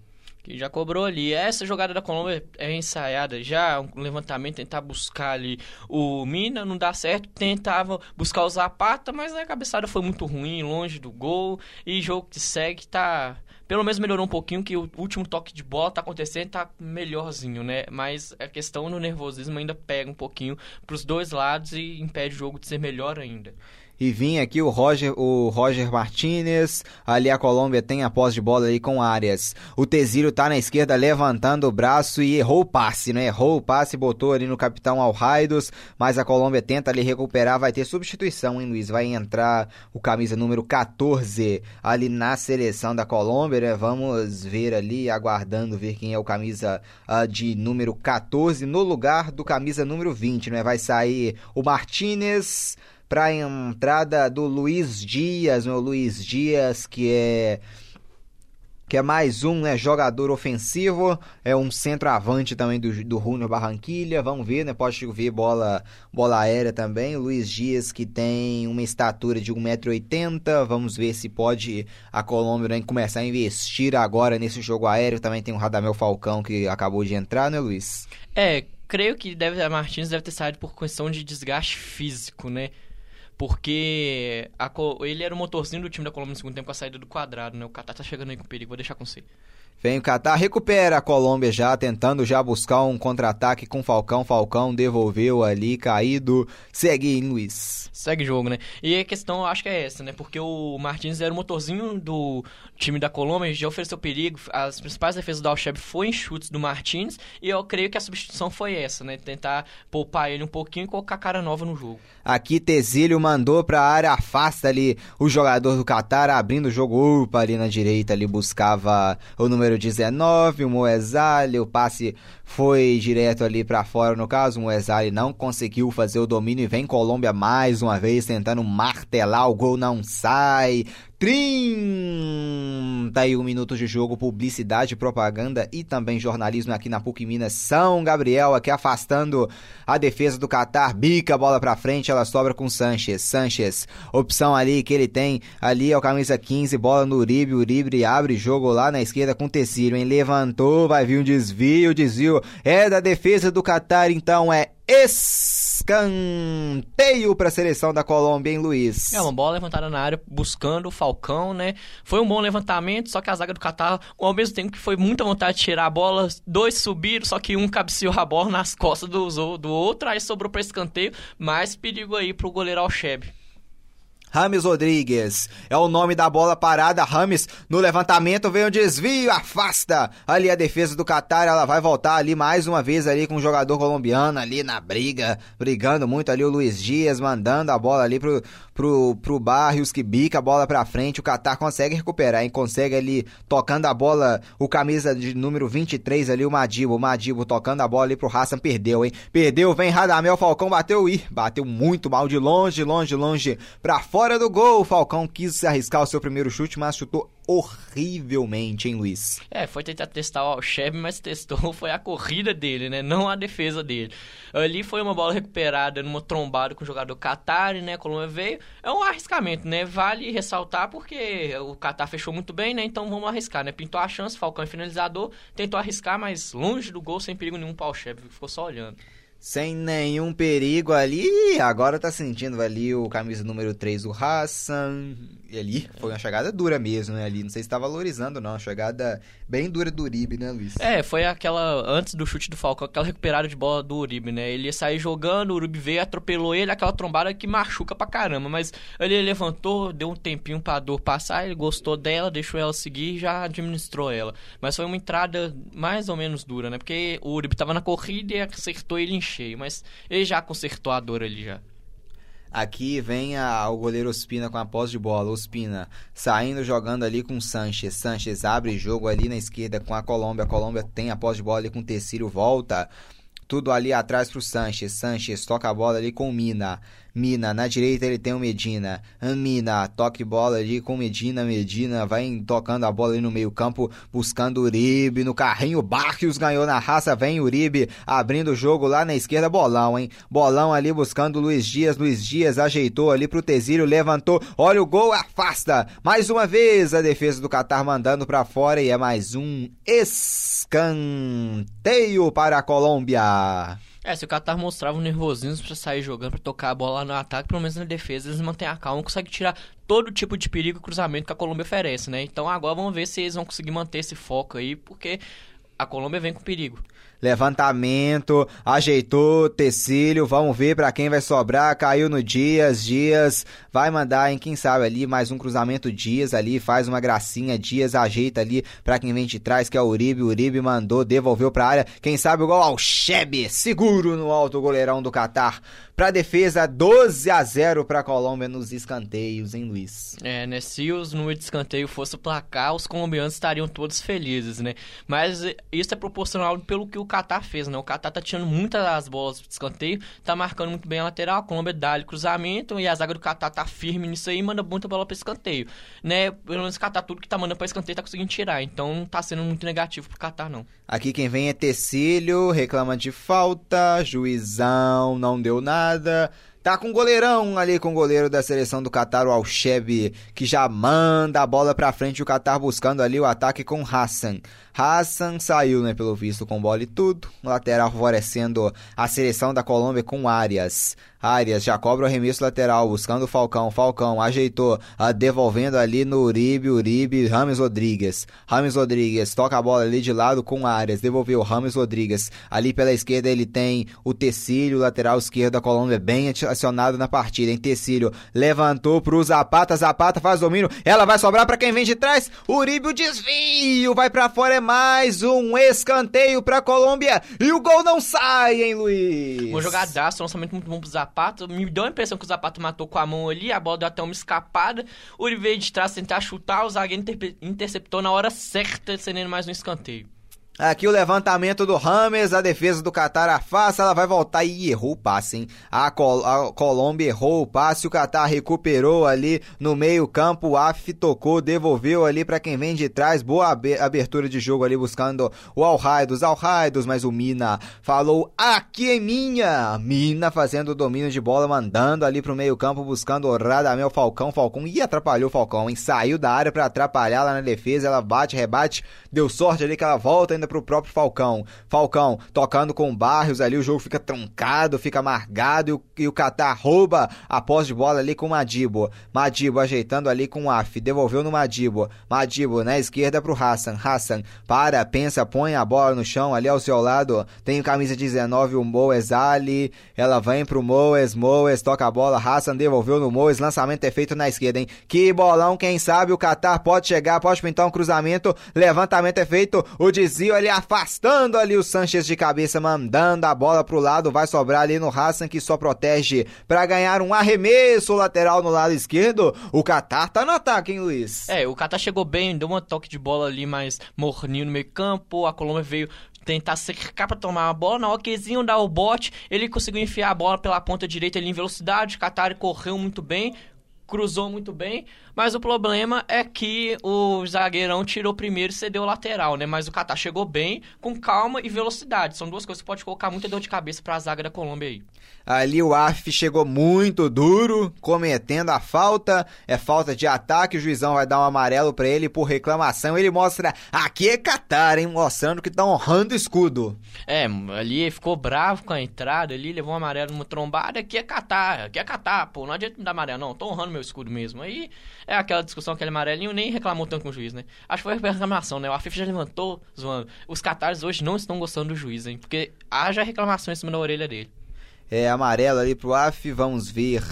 Que já cobrou ali. Essa jogada da Colômbia é ensaiada já, um levantamento, tentar buscar ali o Mina, não dá certo, tentava buscar o Zapata, mas a cabeçada foi muito ruim, longe do gol, e jogo que segue tá... Pelo menos melhorou um pouquinho, que o último toque de bola tá acontecendo, tá melhorzinho, né? Mas a questão do nervosismo ainda pega um pouquinho pros dois lados e impede o jogo de ser melhor ainda e vinha aqui o Roger, o Roger Martinez, ali a Colômbia tem a posse de bola ali com Arias. O Tezílio tá na esquerda levantando o braço e errou o passe, né? Errou o passe, botou ali no capitão Alraidos, mas a Colômbia tenta ali recuperar, vai ter substituição, hein, Luiz? Vai entrar o camisa número 14 ali na seleção da Colômbia, né? Vamos ver ali, aguardando ver quem é o camisa uh, de número 14 no lugar do camisa número 20, né? Vai sair o Martinez para a entrada do Luiz Dias, meu Luiz Dias, que é que é mais um né, jogador ofensivo, é um centroavante também do, do Júnior Barranquilha, vamos ver, né, pode ver bola, bola aérea também, o Luiz Dias que tem uma estatura de 1,80m, vamos ver se pode a Colômbia né, começar a investir agora nesse jogo aéreo, também tem o Radamel Falcão que acabou de entrar, né Luiz? É, creio que deve, a Martins deve ter saído por questão de desgaste físico, né, porque a, ele era o motorzinho do time da Colômbia no segundo tempo com a saída do quadrado, né? O Catar tá chegando aí com perigo, vou deixar com você. Vem o Catar, recupera a Colômbia já, tentando já buscar um contra-ataque com Falcão. Falcão devolveu ali, caído. Segue em Luiz. Segue jogo, né? E a questão, acho que é essa, né? Porque o Martins era o motorzinho do time da Colômbia, já ofereceu perigo. As principais defesas do Alcheb foi em chutes do Martins. E eu creio que a substituição foi essa, né? Tentar poupar ele um pouquinho e colocar cara nova no jogo. Aqui Tezílio mandou pra área, afasta ali o jogador do Catar, abrindo o jogo. Upa, ali na direita, ali buscava o número número 19, o Moesali, o passe foi direto ali para fora no caso, o Moesali não conseguiu fazer o domínio e vem Colômbia mais uma vez tentando martelar, o gol não sai. 31 minutos de jogo, publicidade, propaganda e também jornalismo aqui na PUC Minas. São Gabriel aqui afastando a defesa do Qatar, bica a bola para frente, ela sobra com Sanches. Sanches, opção ali que ele tem ali é o camisa 15, bola no Uribe, Uribe abre jogo lá na esquerda com Tecílio, hein? Levantou, vai vir um desvio, desvio é da defesa do Qatar, então é escanteio para a seleção da Colômbia, hein, Luiz? É, uma bola levantada na área buscando o Falcão, né? Foi um bom levantamento, só que a zaga do Catar, ao mesmo tempo que foi muita vontade de tirar a bola, dois subiram, só que um cabeceou a bola nas costas do, do outro, aí sobrou para escanteio, mais perigo aí pro goleiro Alchebe. Rames Rodrigues é o nome da bola parada. Rames no levantamento vem o um desvio, afasta ali a defesa do Qatar. Ela vai voltar ali mais uma vez ali com o jogador colombiano ali na briga, brigando muito ali o Luiz Dias, mandando a bola ali pro, pro, pro Barrios que bica a bola pra frente. O Qatar consegue recuperar, hein? Consegue ali tocando a bola, o camisa de número 23 ali, o Madibo. O Madibo tocando a bola ali pro Hassan, perdeu, hein? Perdeu, vem Radamel Falcão, bateu e bateu muito mal de longe, longe, longe pra fora do gol, o Falcão quis arriscar o seu primeiro chute, mas chutou horrivelmente, hein, Luiz? É, foi tentar testar o Alchebe, mas testou foi a corrida dele, né? Não a defesa dele. Ali foi uma bola recuperada numa trombada com o jogador Qatar, né? A Colômbia veio. É um arriscamento, né? Vale ressaltar porque o Qatar fechou muito bem, né? Então vamos arriscar, né? Pintou a chance, Falcão é finalizador, tentou arriscar, mas longe do gol, sem perigo nenhum para o Alchebe, ficou só olhando sem nenhum perigo ali. Agora tá sentindo ali o camisa número 3, o Hassan. E ali foi uma chegada dura mesmo, né? Ali, não sei se tá valorizando, não. Uma chegada bem dura do Uribe, né, Luiz? É, foi aquela, antes do chute do Falcão, aquela recuperada de bola do Uribe, né? Ele ia sair jogando, o Uribe veio, atropelou ele, aquela trombada que machuca pra caramba. Mas ele levantou, deu um tempinho pra dor passar, ele gostou dela, deixou ela seguir e já administrou ela. Mas foi uma entrada mais ou menos dura, né? Porque o Uribe tava na corrida e acertou ele em cheio. Mas ele já consertou a dor ali já. Aqui vem a, o goleiro Ospina com a posse de bola. Ospina saindo jogando ali com o Sanches. Sanches abre jogo ali na esquerda com a Colômbia. A Colômbia tem a posse de bola ali com o Tecílio. Volta tudo ali atrás pro Sanches. Sanches toca a bola ali com o Mina. Mina. Na direita ele tem o Medina. Mina, toque bola ali com Medina. Medina vai tocando a bola ali no meio campo, buscando Uribe. No carrinho, Barrios ganhou na raça. Vem Uribe abrindo o jogo lá na esquerda. Bolão, hein? Bolão ali buscando Luiz Dias. Luiz Dias ajeitou ali pro Tesílio, levantou. Olha o gol, afasta. Mais uma vez a defesa do Catar mandando para fora e é mais um escanteio para a Colômbia. É, se o Qatar mostrava um nervosismo pra sair jogando, pra tocar a bola no ataque, pelo menos na defesa, eles mantêm a calma, conseguem tirar todo tipo de perigo e cruzamento que a Colômbia oferece, né? Então agora vamos ver se eles vão conseguir manter esse foco aí, porque a Colômbia vem com perigo. Levantamento, ajeitou, Tecílio, vamos ver para quem vai sobrar, caiu no Dias, Dias, vai mandar em quem sabe ali mais um cruzamento Dias ali, faz uma gracinha, Dias ajeita ali para quem vem de trás, que é o Uribe, Uribe mandou, devolveu pra área, quem sabe gol ao Chebe, seguro no alto goleirão do Catar. Pra defesa, 12 a 0 pra Colômbia nos escanteios, hein, Luiz? É, né? Se os números de escanteio fosse placar, os colombianos estariam todos felizes, né? Mas isso é proporcional pelo que o Qatar fez, né? O Qatar tá tirando muitas das bolas de escanteio, tá marcando muito bem a lateral, a Colômbia dá cruzamento e a zaga do Qatar tá firme nisso aí manda muita bola pra escanteio, né? Pelo menos o Qatar tudo que tá mandando pra escanteio tá conseguindo tirar, então não tá sendo muito negativo pro Qatar, não. Aqui quem vem é Tecílio, reclama de falta, juizão, não deu nada. Tá com o goleirão ali, com o goleiro da seleção do Qatar, o Alcheb, que já manda a bola pra frente. O Qatar buscando ali o ataque com Hassan. Hassan saiu, né, pelo visto, com bola e tudo. Lateral favorecendo a seleção da Colômbia com Arias. Arias já cobra o arremesso lateral, buscando o Falcão. Falcão ajeitou, devolvendo ali no Uribe, Uribe, Rames Rodrigues. Rames Rodrigues toca a bola ali de lado com Arias, devolveu Rames Rodrigues. Ali pela esquerda ele tem o Tecílio, lateral esquerdo da Colômbia, bem acionado na partida, hein? Tecílio levantou pro Zapata, Zapata faz domínio, ela vai sobrar para quem vem de trás. Uribe o desvio, vai para fora, é mais um escanteio pra Colômbia e o gol não sai, hein, Luiz? Uma jogadaça, um lançamento muito bom pro. Zapato. Me deu a impressão que o Zapato matou com a mão ali, a bola deu até uma escapada. O Uribe de trás tentar chutar, o zagueiro inter interceptou na hora certa, cedendo mais um escanteio. Aqui o levantamento do Rames, a defesa do Qatar afasta, ela vai voltar e errou o passe, hein? A, Col a Colômbia errou o passe, o Qatar recuperou ali no meio campo, o Af tocou, devolveu ali para quem vem de trás, boa abertura de jogo ali buscando o Alraidos, Alraidos, mas o Mina falou, aqui é minha! Mina fazendo o domínio de bola, mandando ali pro meio campo, buscando o Radamel Falcão, Falcão, e atrapalhou o Falcão, hein? Saiu da área para atrapalhar lá na defesa, ela bate, rebate, deu sorte ali que ela volta ainda pro próprio Falcão. Falcão tocando com Barrios ali, o jogo fica truncado, fica amargado e o, o Qatar rouba a posse de bola ali com o Madibo. Madibo ajeitando ali com o Af, devolveu no Madibo. Madibo na esquerda pro Hassan. Hassan para, pensa, põe a bola no chão ali ao seu lado. Tem camisa 19 o Moes ali. Ela vem pro Moes, Moes toca a bola, Hassan devolveu no Moes, lançamento é feito na esquerda, hein? Que bolão, quem sabe o Qatar pode chegar, pode pintar um cruzamento, levantamento é feito, o desvio ali afastando ali o Sanches de cabeça, mandando a bola pro lado, vai sobrar ali no Hassan que só protege para ganhar um arremesso lateral no lado esquerdo. O Qatar tá no ataque, hein, Luiz? É, o Qatar chegou bem, deu um toque de bola ali mais morninho no meio campo, a Colômbia veio tentar cercar para tomar a bola. Na hora dar o bote, ele conseguiu enfiar a bola pela ponta direita ali em velocidade. O Qatar correu muito bem cruzou muito bem, mas o problema é que o zagueirão tirou primeiro e cedeu o lateral, né? Mas o Catar chegou bem, com calma e velocidade. São duas coisas que pode colocar muita dor de cabeça para a zaga da Colômbia aí. Ali o AF chegou muito duro, cometendo a falta. É falta de ataque, o juizão vai dar um amarelo para ele por reclamação. Ele mostra, aqui é Catar, hein? Mostrando que tá honrando o escudo. É, ali ficou bravo com a entrada ali, levou um amarelo numa trombada. Aqui é Catar, aqui é Catar, pô. Não adianta me dar amarelo, não. Tô honrando meu escudo mesmo. Aí é aquela discussão, aquele amarelinho, nem reclamou tanto com o juiz, né? Acho que foi a reclamação, né? O AFIF já levantou, zoando. Os catares hoje não estão gostando do juiz, hein? Porque haja reclamação em cima da orelha dele. É amarelo ali pro AF, vamos ver.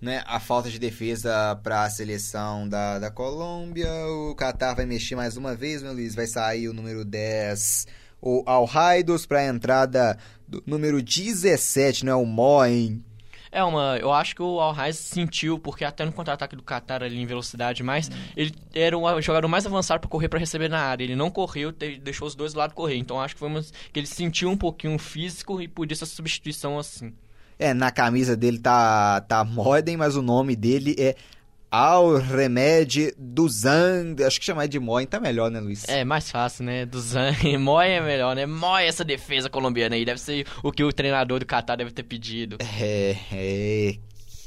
Né, a falta de defesa para a seleção da, da Colômbia. O Qatar vai mexer mais uma vez, meu Luiz. Vai sair o número 10, o Alraidos, para a entrada do número 17, né, o Moen é uma. Eu acho que o Al sentiu, porque até no contra-ataque do Qatar ali em velocidade mais, hum. ele era o jogador mais avançado para correr para receber na área. Ele não correu, deixou os dois do lado correr. Então acho que foi uma, que ele sentiu um pouquinho físico e por isso a substituição assim. É, na camisa dele tá, tá Modem, mas o nome dele é Al Remédio do Zang. Acho que chamar de Moen tá melhor, né, Luiz? É, mais fácil, né? Do Zang. Moi é melhor, né? Moi essa defesa colombiana aí. Deve ser o que o treinador do Qatar deve ter pedido. É, é.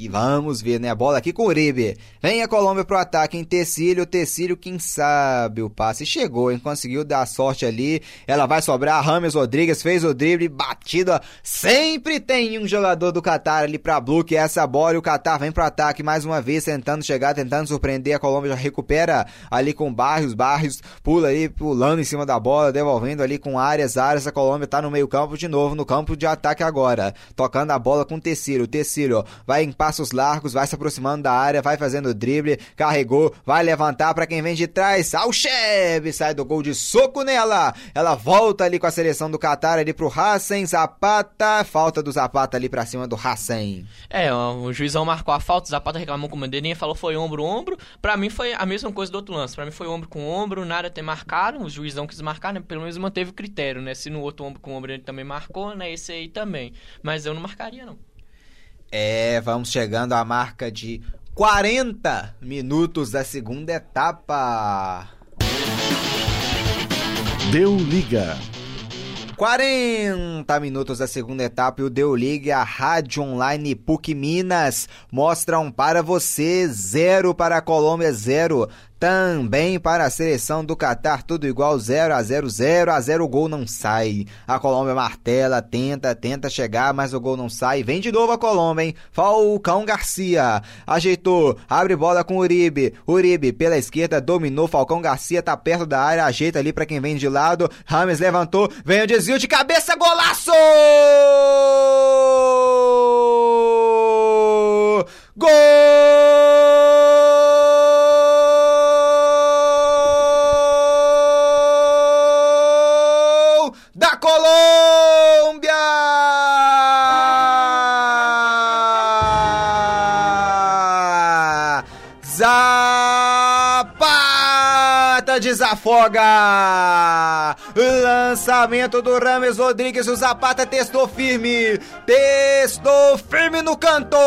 Vamos ver, né? A bola aqui com o Uribe. Vem a Colômbia pro ataque em Tecílio. Tecílio, quem sabe o passe chegou, hein? Conseguiu dar sorte ali. Ela vai sobrar. Rames Rodrigues fez o drible. Batida. Sempre tem um jogador do Qatar ali pra bloquear essa bola. E o Qatar vem pro ataque mais uma vez, tentando chegar, tentando surpreender. A Colômbia já recupera ali com Barrios. Barrios pula ali, pulando em cima da bola, devolvendo ali com áreas. Áreas. A Colômbia tá no meio-campo de novo, no campo de ataque agora. Tocando a bola com Tecílio. Tecílio vai em passos largos, vai se aproximando da área, vai fazendo drible, carregou, vai levantar para quem vem de trás. Alcheb sai do gol de soco nela. Ela volta ali com a seleção do Qatar ali pro Hassan Zapata. Falta do Zapata ali para cima do Hassan. É, o juizão marcou a falta, o Zapata reclamou com o bandeirinha, falou foi ombro ombro. Para mim foi a mesma coisa do outro lance. Para mim foi ombro com ombro, nada ter marcado. O juizão quis marcar, né? Pelo menos manteve o critério, né? Se no outro ombro com ombro ele também marcou, né? Esse aí também. Mas eu não marcaria não. É, vamos chegando à marca de 40 minutos da segunda etapa. Deu liga. 40 minutos da segunda etapa e o Deu Liga a Rádio Online PUC Minas mostram para você zero para a Colômbia, zero também para a seleção do Catar, tudo igual 0 a 0 0 a 0 o gol não sai. A Colômbia martela, tenta, tenta chegar, mas o gol não sai. Vem de novo a Colômbia, hein? Falcão Garcia ajeitou, abre bola com Uribe. Uribe pela esquerda dominou, Falcão Garcia tá perto da área, ajeita ali para quem vem de lado. Rames levantou, vem o desvio de cabeça, golaço! Gol Zapata desafoga! Lançamento do Rames Rodrigues, o Zapata testou firme, testou firme no canto!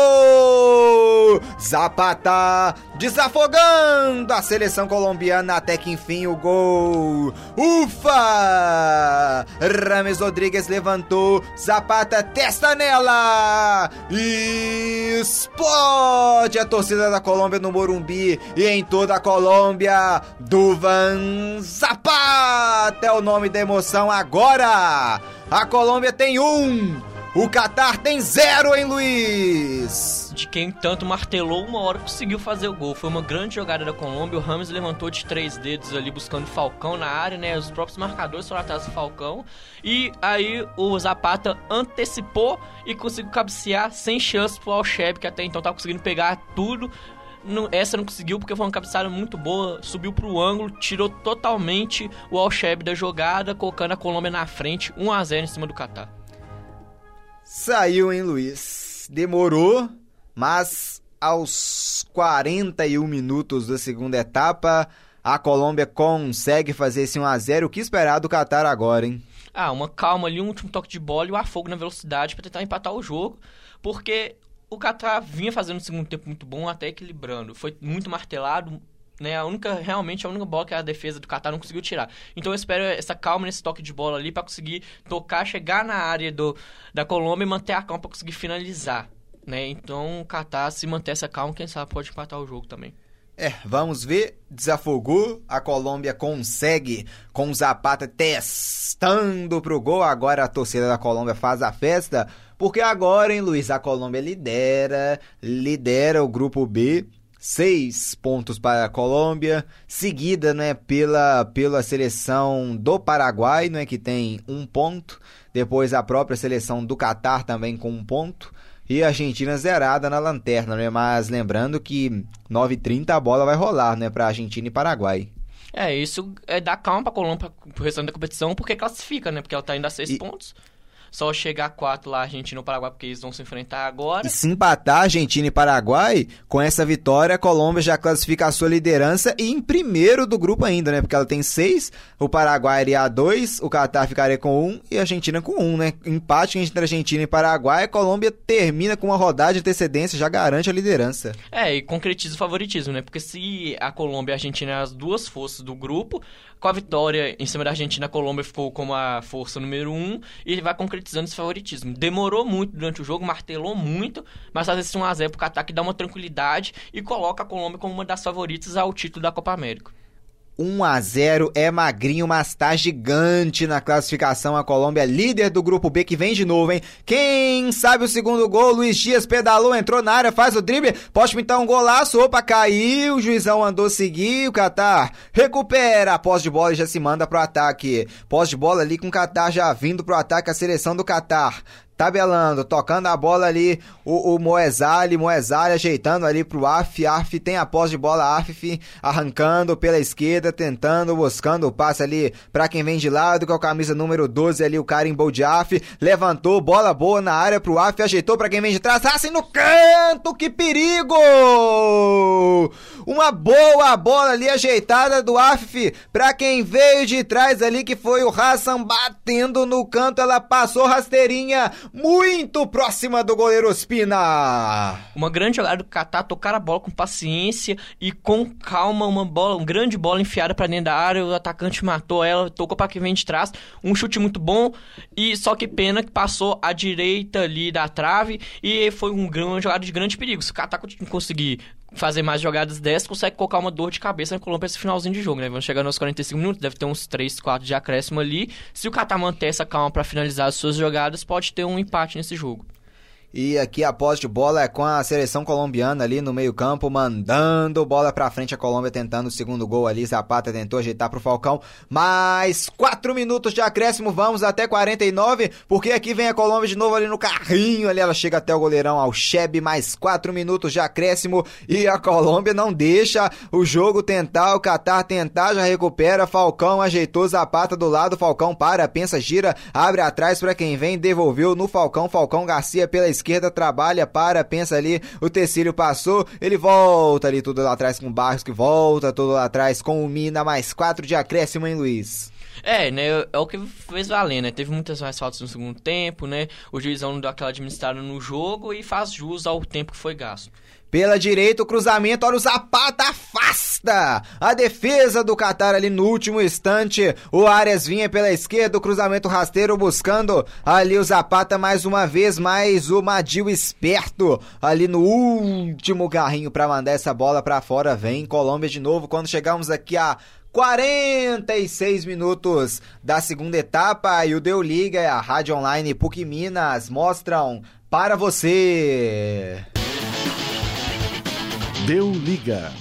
Zapata desafogando a seleção colombiana até que enfim o gol. Ufa! Rames Rodrigues levantou, Zapata testa nela! E explode a torcida da Colômbia no Morumbi e em toda a Colômbia. Duvan Zapata é o nome da emoção agora. A Colômbia tem um. O Catar tem zero, hein, Luiz? De quem tanto martelou, uma hora conseguiu fazer o gol. Foi uma grande jogada da Colômbia. O Ramos levantou de três dedos ali buscando Falcão na área, né? Os próprios marcadores foram atrás do Falcão. E aí o Zapata antecipou e conseguiu cabecear sem chance pro Alcheb, que até então tava conseguindo pegar tudo. Não- essa não conseguiu porque foi uma cabeçada muito boa, subiu pro ângulo, tirou totalmente o Alcheb da jogada, colocando a Colômbia na frente, 1 a 0 em cima do Catar. Saiu, hein, Luiz? Demorou, mas aos 41 minutos da segunda etapa, a Colômbia consegue fazer esse 1x0. O que esperar do Qatar agora, hein? Ah, uma calma ali, um último toque de bola e o afogo na velocidade pra tentar empatar o jogo, porque o Qatar vinha fazendo um segundo tempo muito bom, até equilibrando. Foi muito martelado, né? A única, realmente, a única bola que a defesa do Qatar não conseguiu tirar. Então eu espero essa calma nesse toque de bola ali pra conseguir tocar, chegar na área do, da Colômbia e manter a calma pra conseguir finalizar. Né? Então o Qatar, se manter essa calma, quem sabe pode empatar o jogo também. É, vamos ver. Desafogou. A Colômbia consegue com o Zapata testando pro gol. Agora a torcida da Colômbia faz a festa. Porque agora, hein, Luiz? A Colômbia lidera. Lidera o grupo B. Seis pontos para a Colômbia, seguida né, pela, pela seleção do Paraguai, né, que tem um ponto. Depois a própria seleção do Catar também com um ponto. E a Argentina zerada na lanterna, né? Mas lembrando que 9h30 a bola vai rolar, né? Pra Argentina e Paraguai. É, isso é dar calma pra Colômbia pro restante da competição, porque classifica, né? Porque ela tá indo a seis E- pontos. Só chegar a quatro lá, Argentina ou Paraguai, porque eles vão se enfrentar agora. E se empatar Argentina e Paraguai, com essa vitória, a Colômbia já classifica a sua liderança e em primeiro do grupo ainda, né? Porque ela tem seis, o Paraguai iria a dois, o Catar ficaria com um e a Argentina com um, né? Empate entre Argentina e Paraguai, a Colômbia termina com uma rodada de antecedência, já garante a liderança. É, e concretiza o favoritismo, né? Porque se a Colômbia e a Argentina as duas forças do grupo, com a vitória em cima da Argentina, a Colômbia ficou como a força número um e ele vai concretizando esse favoritismo. Demorou muito durante o jogo, martelou muito, mas às vezes 1x0 pro Qatar que dá uma tranquilidade e coloca a Colômbia como uma das favoritas ao título da Copa América. 1 a 0 é magrinho, mas tá gigante na classificação. A Colômbia líder do grupo B que vem de novo, hein? Quem sabe o segundo gol? Luiz Dias pedalou, entrou na área, faz o drible, pode pintar um golaço. Opa, caiu, o juizão andou seguir. O Qatar recupera posse de bola e já se manda pro ataque. Posse de bola ali com o Qatar já vindo pro ataque, a seleção do Qatar tabelando, tocando a bola ali, o, o Moesali, Moesali ajeitando ali pro Af, Af tem a posse de bola, Af arrancando pela esquerda, tentando, buscando o passe ali para quem vem de lado, com a camisa número 12 ali, o Carimbou de Af, levantou, bola boa na área pro Af, ajeitou para quem vem de trás, assim no canto, que perigo! Uma boa bola ali ajeitada do Af para quem veio de trás ali, que foi o Hassan batendo no canto, ela passou rasteirinha, muito próxima do goleiro Ospina. Uma grande jogada do Catar, tocar a bola com paciência e com calma, uma bola, uma grande bola enfiada para dentro da área, o atacante matou ela, tocou para quem vem de trás, um chute muito bom e só que pena que passou à direita ali da trave e foi um grande jogada de grande perigo. Se o Catar conseguir fazer mais jogadas dessas, consegue colocar uma dor de cabeça na Colômbia esse finalzinho de jogo, né? Vamos chegar nos 45 minutos, deve ter uns 3, 4 de acréscimo ali. Se o Qatar manter essa calma para finalizar as suas jogadas, pode ter um empate nesse jogo. E aqui a posse de bola é com a seleção colombiana ali no meio-campo, mandando bola pra frente. A Colômbia tentando o segundo gol ali. Zapata tentou ajeitar pro Falcão. Mais 4 minutos de acréscimo, vamos até 49. Porque aqui vem a Colômbia de novo ali no carrinho. Ali ela chega até o goleirão ao Chebe. Mais 4 minutos de acréscimo. E a Colômbia não deixa o jogo tentar, o Qatar tentar, já recupera. Falcão ajeitou Zapata do lado. Falcão para, pensa, gira, abre atrás para quem vem, devolveu no Falcão. Falcão Garcia pela esquerda trabalha, para, pensa ali, o Tecílio passou, ele volta ali tudo lá atrás com o Barros, que volta tudo lá atrás com o Mina, mais quatro de acréscimo, hein, Luiz? É, né? É o que fez valer, né? Teve muitas mais faltas no segundo tempo, né? O juizão deu aquela administrada no jogo e faz jus ao tempo que foi gasto. Pela direita, o cruzamento, olha o Zapata afasta a defesa do Qatar ali no último instante. O Arias vinha pela esquerda, o cruzamento rasteiro buscando ali o Zapata mais uma vez, mais o Madil esperto ali no último carrinho para mandar essa bola para fora. Vem Colômbia de novo quando chegamos aqui a 46 minutos da segunda etapa e o Deu Liga e a Rádio Online PUC Minas mostram para você. Deu liga.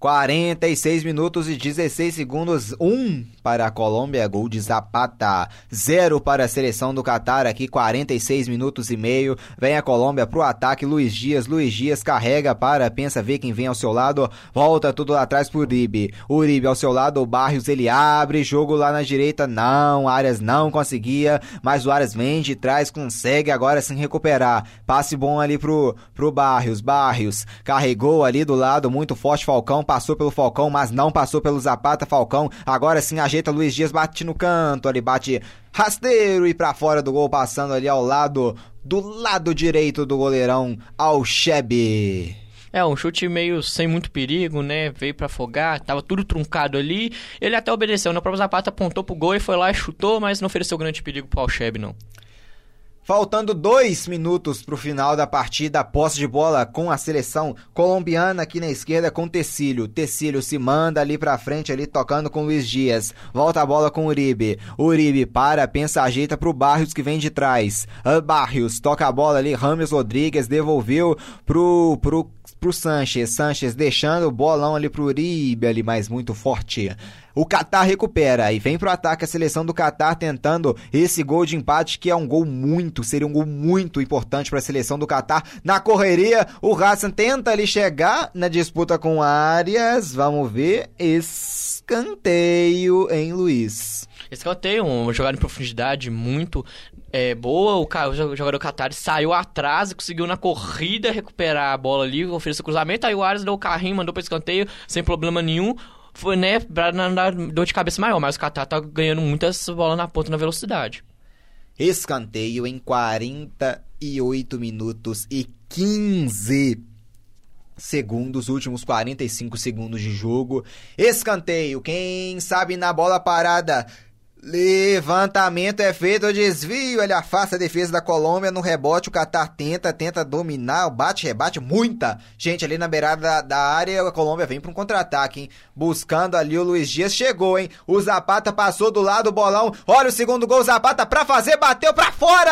46 minutos e 16 segundos. 1 um para a Colômbia, gol de Zapata. 0 para a seleção do Catar, aqui 46 minutos e meio. Vem a Colômbia pro ataque. Luiz Dias, Luiz Dias carrega para, pensa, ver quem vem ao seu lado. Volta tudo lá atrás pro Uribe. Uribe ao seu lado, o Barrios ele abre. Jogo lá na direita, não. Arias não conseguia, mas o Arias vem de trás, consegue agora sim recuperar. Passe bom ali pro, pro Barrios. Barrios carregou ali do lado, muito forte. Falcão passou pelo Falcão, mas não passou pelo Zapata. Falcão agora sim ajeita Luiz Dias, bate no canto, ali bate rasteiro e para fora do gol, passando ali ao lado, do lado direito do goleirão, ao Chebe. É, um chute meio sem muito perigo, né? Veio para afogar, tava tudo truncado ali. Ele até obedeceu, né? O próprio Zapata apontou pro gol e foi lá e chutou, mas não ofereceu grande perigo pro Alcheb, não. Faltando dois minutos para o final da partida, posse de bola com a seleção colombiana aqui na esquerda com Tecílio. Tecílio se manda ali para frente, ali tocando com Luiz Dias. Volta a bola com Uribe. Uribe para, pensa, ajeita para o Barrios que vem de trás. Barrios toca a bola ali, Rames Rodrigues devolveu pro, pro pro Sanches. Sanches deixando o bolão ali pro Uribe ali, mas muito forte. O Qatar recupera e vem pro ataque a seleção do Qatar tentando esse gol de empate que é um gol muito, seria um gol muito importante para a seleção do Qatar. Na correria, o Hassan tenta ali chegar na disputa com Arias. Vamos ver escanteio em Luiz. Escanteio, uma jogada em profundidade muito é, boa. O, o jogador Qatar saiu atrás e conseguiu na corrida recuperar a bola ali, ofereceu cruzamento. Aí o Arias deu o carrinho, mandou para escanteio sem problema nenhum. Foi, né, pra dar dor de cabeça maior, mas o Qatar tá ganhando muitas bolas na ponta na velocidade. Escanteio em 48 minutos e 15 segundos, últimos 45 segundos de jogo. Escanteio, quem sabe na bola parada. Levantamento é feito, o desvio, ele afasta a defesa da Colômbia no rebote, o Catar tenta, tenta dominar, bate, rebate, muita gente ali na beirada da, da área, a Colômbia vem para um contra-ataque, hein? Buscando ali o Luiz Dias, chegou, hein? O Zapata passou do lado, bolão, olha o segundo gol, Zapata pra fazer, bateu pra fora!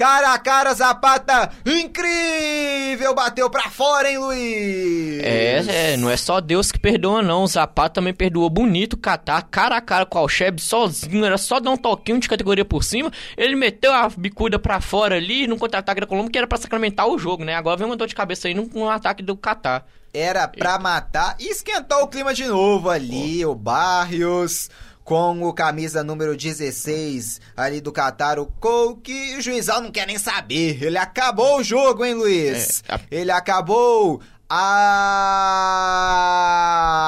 Cara a cara, Zapata, incrível, bateu pra fora, hein, Luiz? É, é, não é só Deus que perdoa, não. O Zapata também perdoou bonito o Qatar, cara a cara com o Alcheb, sozinho. Era só dar um toquinho de categoria por cima. Ele meteu a bicuda pra fora ali no contra-ataque da Colômbia, que era pra sacramentar o jogo, né? Agora vem uma dor de cabeça aí no, no ataque do Qatar. Era pra matar e esquentou o clima de novo ali, o Barrios com o camisa número 16 ali do Qatar, o Coke, o juizão não quer nem saber. Ele acabou o jogo, hein, Luiz? É, a- Ele acabou.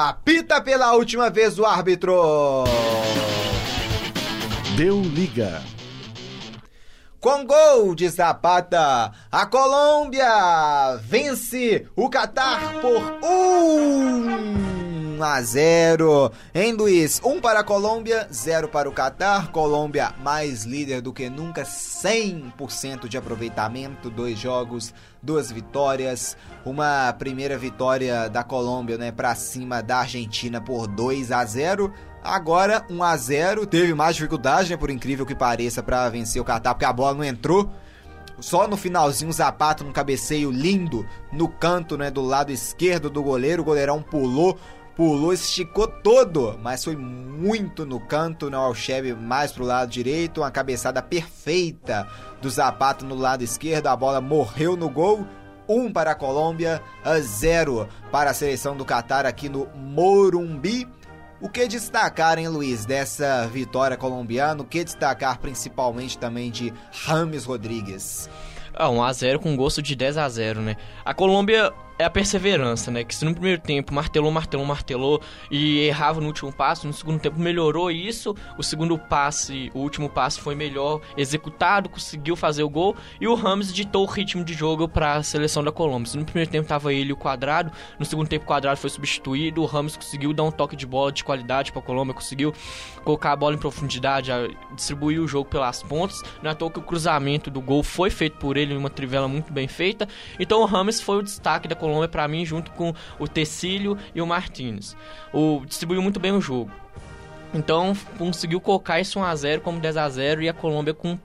A pita pela última vez o árbitro. Deu liga. Com gol de Zapata, a Colômbia vence o Catar por 1 a 0. Hein, Luiz? 1 para a Colômbia, 0 para o Catar. Colômbia mais líder do que nunca, 100% de aproveitamento, dois jogos, duas vitórias. Uma primeira vitória da Colômbia, né, para cima da Argentina por 2 a 0. Agora 1 a 0 teve mais dificuldade, né, por incrível que pareça, para vencer o Catar, porque a bola não entrou. Só no finalzinho o Zapata, num cabeceio lindo no canto, né, do lado esquerdo do goleiro, o goleirão pulou, pulou, esticou todo, mas foi muito no canto, né, o Alchebe mais pro lado direito, uma cabeçada perfeita do Zapata no lado esquerdo, a bola morreu no gol. 1 um para a Colômbia, a 0 para a seleção do Catar aqui no Morumbi. O que destacar, hein, Luiz, dessa vitória colombiana? O que destacar principalmente também de Rames Rodrigues? Ah, 1x0 com gosto de 10x0, né? A Colômbia é a perseverança, né? Que se no primeiro tempo martelou, martelou, martelou e errava no último passo, no segundo tempo melhorou isso. O segundo passe, o último passe foi melhor executado, conseguiu fazer o gol e o Ramos ditou o ritmo de jogo para a seleção da Colômbia. Se no primeiro tempo tava ele o Quadrado, no segundo tempo o Quadrado foi substituído, o Ramos conseguiu dar um toque de bola de qualidade para a Colômbia, conseguiu colocar a bola em profundidade, distribuir o jogo pelas pontas. Não é à toa que o cruzamento do gol foi feito por ele em uma trivela muito bem feita. Então o Rames foi o destaque da Colômbia para mim, junto com o Tecílio e o Martínez. O, distribuiu muito bem o jogo. Então conseguiu colocar esse 1x0 como 10x0 e a Colômbia com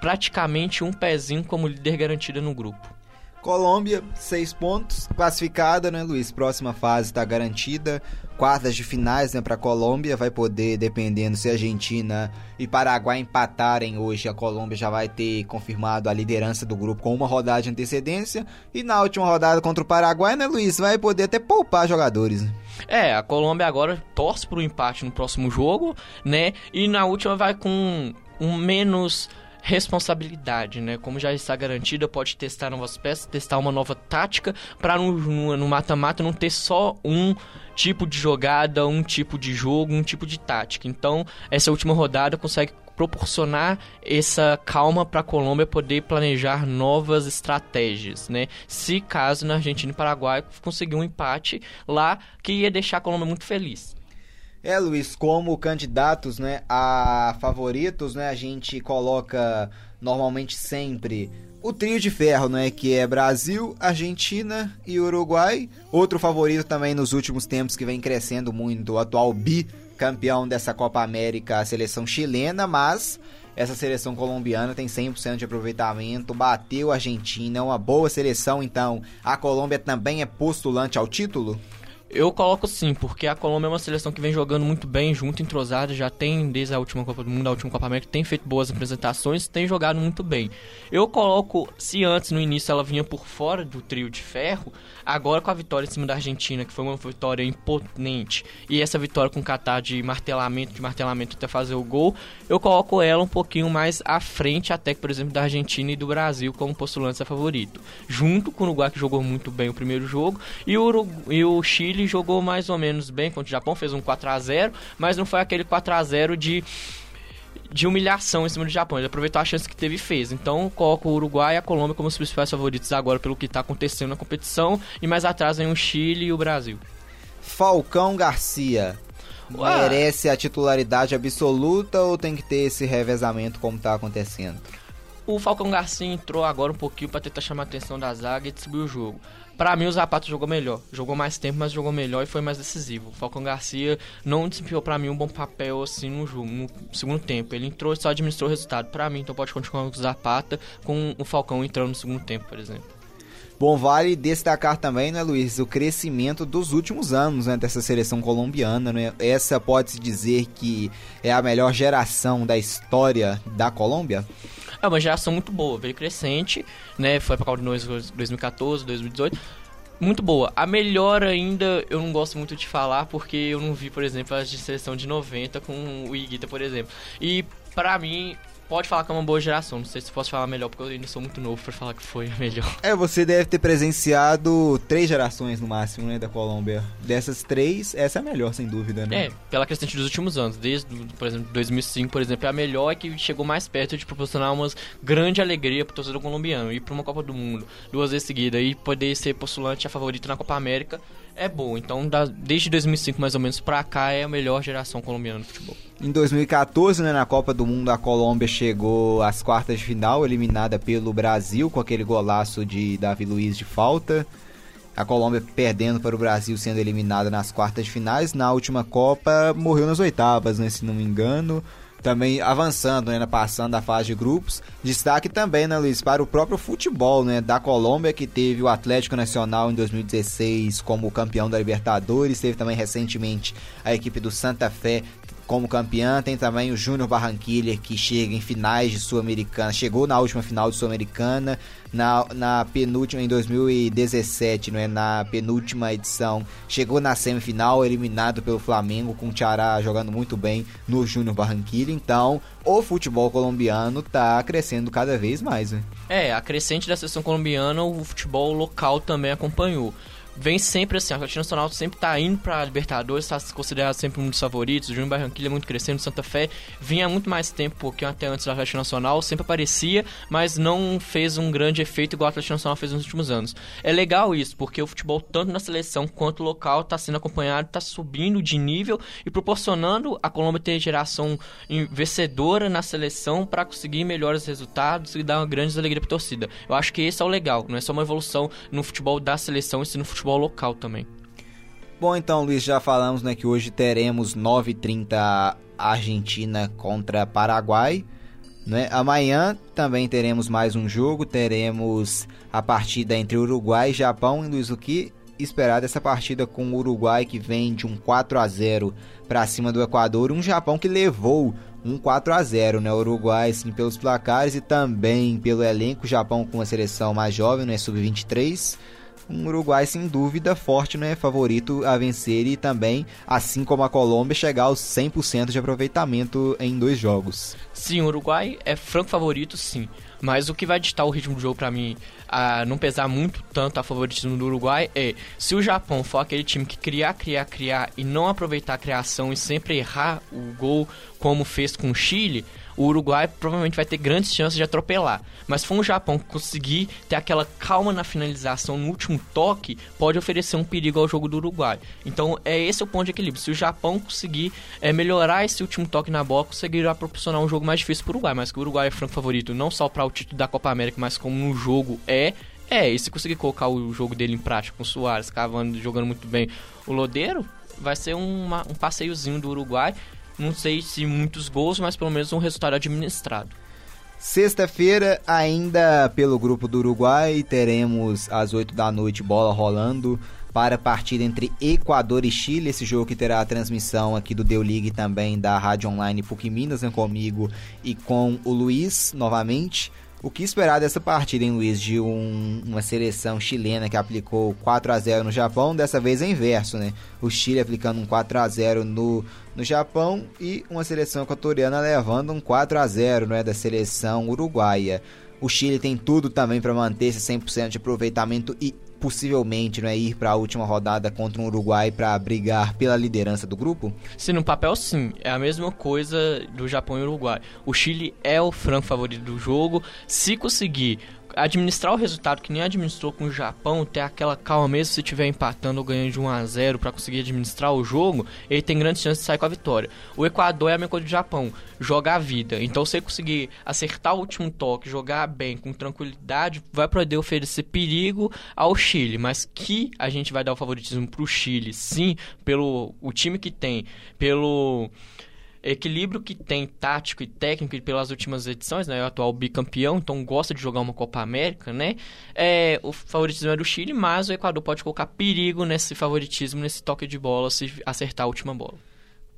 praticamente um pezinho como líder garantida no grupo. Colômbia, seis pontos, classificada, né, Luiz? Próxima fase está garantida. Quartas de finais, né, para Colômbia. Vai poder, dependendo se Argentina e Paraguai empatarem hoje, a Colômbia já vai ter confirmado a liderança do grupo com uma rodada de antecedência. E na última rodada contra o Paraguai, né, Luiz? Vai poder até poupar jogadores. né? É, a Colômbia agora torce pro empate no próximo jogo, né? E na última vai com um menos responsabilidade, né? Como já está garantida, pode testar novas peças, testar uma nova tática para no mata-mata não ter só um tipo de jogada, um tipo de jogo, um tipo de tática. Então, essa última rodada consegue proporcionar essa calma para a Colômbia poder planejar novas estratégias, né? Se caso na Argentina e Paraguai conseguir um empate lá que ia deixar a Colômbia muito feliz. É, Luiz, como candidatos, né, a favoritos, né, a gente coloca normalmente sempre o trio de ferro, né, que é Brasil, Argentina e Uruguai. Outro favorito também nos últimos tempos que vem crescendo muito, o atual bicampeão dessa Copa América, a seleção chilena, mas essa seleção colombiana tem 100% de aproveitamento, bateu a Argentina, é uma boa seleção, então a Colômbia também é postulante ao título? Eu coloco sim, porque a Colômbia é uma seleção que vem jogando muito bem, junto, entrosada, já tem, desde a última Copa do Mundo, a última Copa América, tem feito boas apresentações, tem jogado muito bem. Eu coloco, se antes, no início, ela vinha por fora do trio de ferro, agora com a vitória em cima da Argentina, que foi uma vitória imponente, e essa vitória com o Catar de martelamento, de martelamento até fazer o gol, eu coloco ela um pouquinho mais à frente, até que, por exemplo, da Argentina e do Brasil, como postulantes a favorito. Junto com o Uruguai, que jogou muito bem o primeiro jogo, e o, e o Chile ele jogou mais ou menos bem contra o Japão, fez um 4 a 0 mas não foi aquele 4 a 0 de de humilhação em cima do Japão. Ele aproveitou a chance que teve e fez. Então, coloco o Uruguai e a Colômbia como os principais favoritos agora pelo que está acontecendo na competição. E mais atrás vem o Chile e o Brasil. Falcão Garcia. Ué. Merece a titularidade absoluta ou tem que ter esse revezamento como está acontecendo? O Falcão Garcia entrou agora um pouquinho para tentar chamar a atenção da zaga e distribuir o jogo. Para mim, o Zapata jogou melhor. Jogou mais tempo, mas jogou melhor e foi mais decisivo. O Falcão Garcia não desempenhou para mim um bom papel assim no jogo, no segundo tempo. Ele entrou e só administrou o resultado. Para mim, então pode continuar com o Zapata, com o Falcão entrando no segundo tempo, por exemplo. Bom, vale destacar também, né, Luiz, o crescimento dos últimos anos né, dessa seleção colombiana. Né? Essa pode-se dizer que é a melhor geração da história da Colômbia? É uma geração muito boa, veio crescente, né? Foi pra de 2014, 2018 muito boa. A melhor ainda, eu não gosto muito de falar, porque eu não vi, por exemplo, as de seleção de 90 com o Iguita, por exemplo. E pra mim, pode falar que é uma boa geração. Não sei se posso falar melhor, porque eu ainda sou muito novo para falar que foi melhor. É, você deve ter presenciado três gerações no máximo, né, da Colômbia. Dessas três, essa é a melhor, sem dúvida, né? É, pela crescente dos últimos anos. Desde, por exemplo, 2005, por exemplo, é a melhor que chegou mais perto de proporcionar uma grande alegria pro torcedor colombiano. Ir pra uma Copa do Mundo duas vezes seguida e poder ser postulante a favorita na Copa América é boa. Então, da, desde 2005 mais ou menos pra cá, é a melhor geração colombiana de futebol. Em 2014, né, na Copa do Mundo, a Colômbia chegou às quartas de final, eliminada pelo Brasil com aquele golaço de Davi Luiz de falta. A Colômbia perdendo para o Brasil, sendo eliminada nas quartas de finais. Na última Copa, morreu nas oitavas, né, se não me engano também avançando, né, passando a fase de grupos. Destaque também, né, Luiz, para o próprio futebol, né, da Colômbia, que teve o Atlético Nacional em 2016 como campeão da Libertadores, teve também recentemente a equipe do Santa Fé como campeã. Tem também o Júnior Barranquilla, que chega em finais de Sul-Americana. Chegou na última final de Sul-Americana, na, na penúltima, em 2017, não é? Na penúltima edição. Chegou na semifinal, eliminado pelo Flamengo, com o Tiará jogando muito bem no Júnior Barranquilla. Então, o futebol colombiano tá crescendo cada vez mais, né? É, a crescente da seleção colombiana, o futebol local também acompanhou vem sempre assim, a Atlético Nacional sempre tá indo pra Libertadores, tá considerado sempre um dos favoritos, o Júnior Barranquilla é muito crescendo, Santa Fé vinha muito mais tempo, porque até antes do Atlético Nacional, sempre aparecia, mas não fez um grande efeito igual o Atlético Nacional fez nos últimos anos. É legal isso, porque o futebol, tanto na seleção quanto local, tá sendo acompanhado, tá subindo de nível e proporcionando a Colômbia ter geração vencedora na seleção para conseguir melhores resultados e dar uma grande alegria pra torcida. Eu acho que esse é o legal, não é só uma evolução no futebol da seleção, e sim no futebol futebol local também. Bom, então, Luiz, já falamos né, que hoje teremos 9h30 Argentina contra Paraguai. Né? Amanhã também teremos mais um jogo, teremos a partida entre Uruguai e Japão. E Luiz, o que esperar dessa partida com o Uruguai que vem de um 4 a 0 para cima do Equador, um Japão que levou um 4 a 0 né? Uruguai, sim, pelos placares e também pelo elenco. Japão com uma seleção mais jovem, né? Sub-23 um Uruguai sem dúvida forte, né, favorito a vencer e também, assim como a Colômbia, chegar aos 100% de aproveitamento em dois jogos. Sim, o Uruguai é franco favorito, sim. Mas o que vai ditar o ritmo do jogo para mim, a não pesar muito tanto a favoritismo do Uruguai, é se o Japão for aquele time que criar, criar, criar e não aproveitar a criação e sempre errar o gol como fez com o Chile, o Uruguai provavelmente vai ter grandes chances de atropelar. Mas se for um Japão conseguir ter aquela calma na finalização no último toque, pode oferecer um perigo ao jogo do Uruguai. Então é esse o ponto de equilíbrio. Se o Japão conseguir é, melhorar esse último toque na bola, conseguirá proporcionar um jogo mais difícil para o Uruguai. Mas que o Uruguai é franco favorito não só para o título da Copa América, mas como no jogo é. É, e se conseguir colocar o jogo dele em prática com o Soares, cavando, jogando muito bem o Lodeiro, vai ser uma, um passeiozinho do Uruguai não sei se muitos gols, mas pelo menos um resultado administrado. Sexta-feira, ainda pelo grupo do Uruguai, teremos às 8 da noite bola rolando para a partida entre Equador e Chile, esse jogo que terá a transmissão aqui do Deu League também da Rádio Online PUC Minas, né, comigo e com o Luiz novamente. O que esperar dessa partida, hein, Luiz? De um, uma seleção chilena que aplicou 4 a 0 no Japão, dessa vez é inverso, né? O Chile aplicando um 4 a 0 no, no Japão e uma seleção equatoriana levando um 4 a 0 é da seleção uruguaia. O Chile tem tudo também para manter esse 100% de aproveitamento e possivelmente não é ir para a última rodada contra o Uruguai para brigar pela liderança do grupo? Sim, no papel sim. É a mesma coisa do Japão e Uruguai. O Chile é o franco favorito do jogo. Se conseguir administrar o resultado que nem administrou com o Japão, ter aquela calma mesmo se estiver empatando ou ganhando de 1 a 0 para conseguir administrar o jogo, ele tem grandes chances de sair com a vitória. O Equador é a mesma coisa do Japão, joga a vida. Então se ele conseguir acertar o último toque, jogar bem, com tranquilidade, vai poder oferecer perigo ao Chile, mas que a gente vai dar o favoritismo pro Chile, sim, pelo o time que tem, pelo equilíbrio que tem tático e técnico e pelas últimas edições, né? É o atual bicampeão, então gosta de jogar uma Copa América, né? É, o favoritismo é do Chile, mas o Equador pode colocar perigo nesse favoritismo, nesse toque de bola, se acertar a última bola.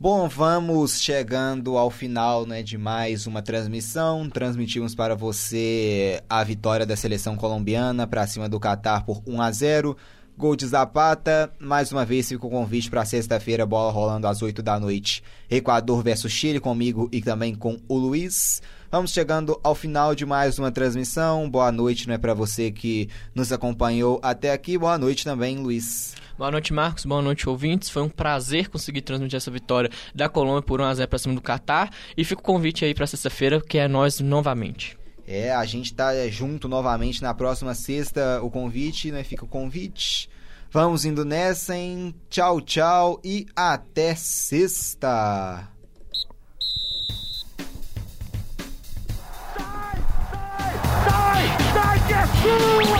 Bom, vamos chegando ao final né, de mais uma transmissão. Transmitimos para você a vitória da seleção colombiana para cima do Catar por 1 a 0. Gol de Zapata, mais uma vez fica o convite para sexta-feira, bola rolando às 8 da noite. Equador versus Chile comigo e também com o Luiz. Vamos chegando ao final de mais uma transmissão. Boa noite, não é para você que nos acompanhou até aqui. Boa noite também, Luiz. Boa noite, Marcos. Boa noite, ouvintes. Foi um prazer conseguir transmitir essa vitória da Colômbia por 1 a 0 para cima do Catar e fica o convite aí para sexta-feira, que é nós novamente. É, a gente tá junto novamente na próxima sexta. O convite, né? Fica o convite. Vamos indo nessa, hein? Tchau, tchau e até sexta. Sai, sai, que é sua,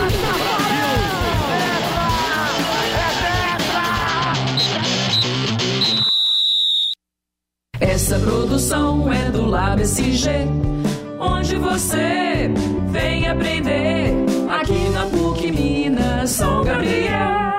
Essa produção é do Lab SG onde você vem aprender. Aqui na PUC Minas São Gabriel.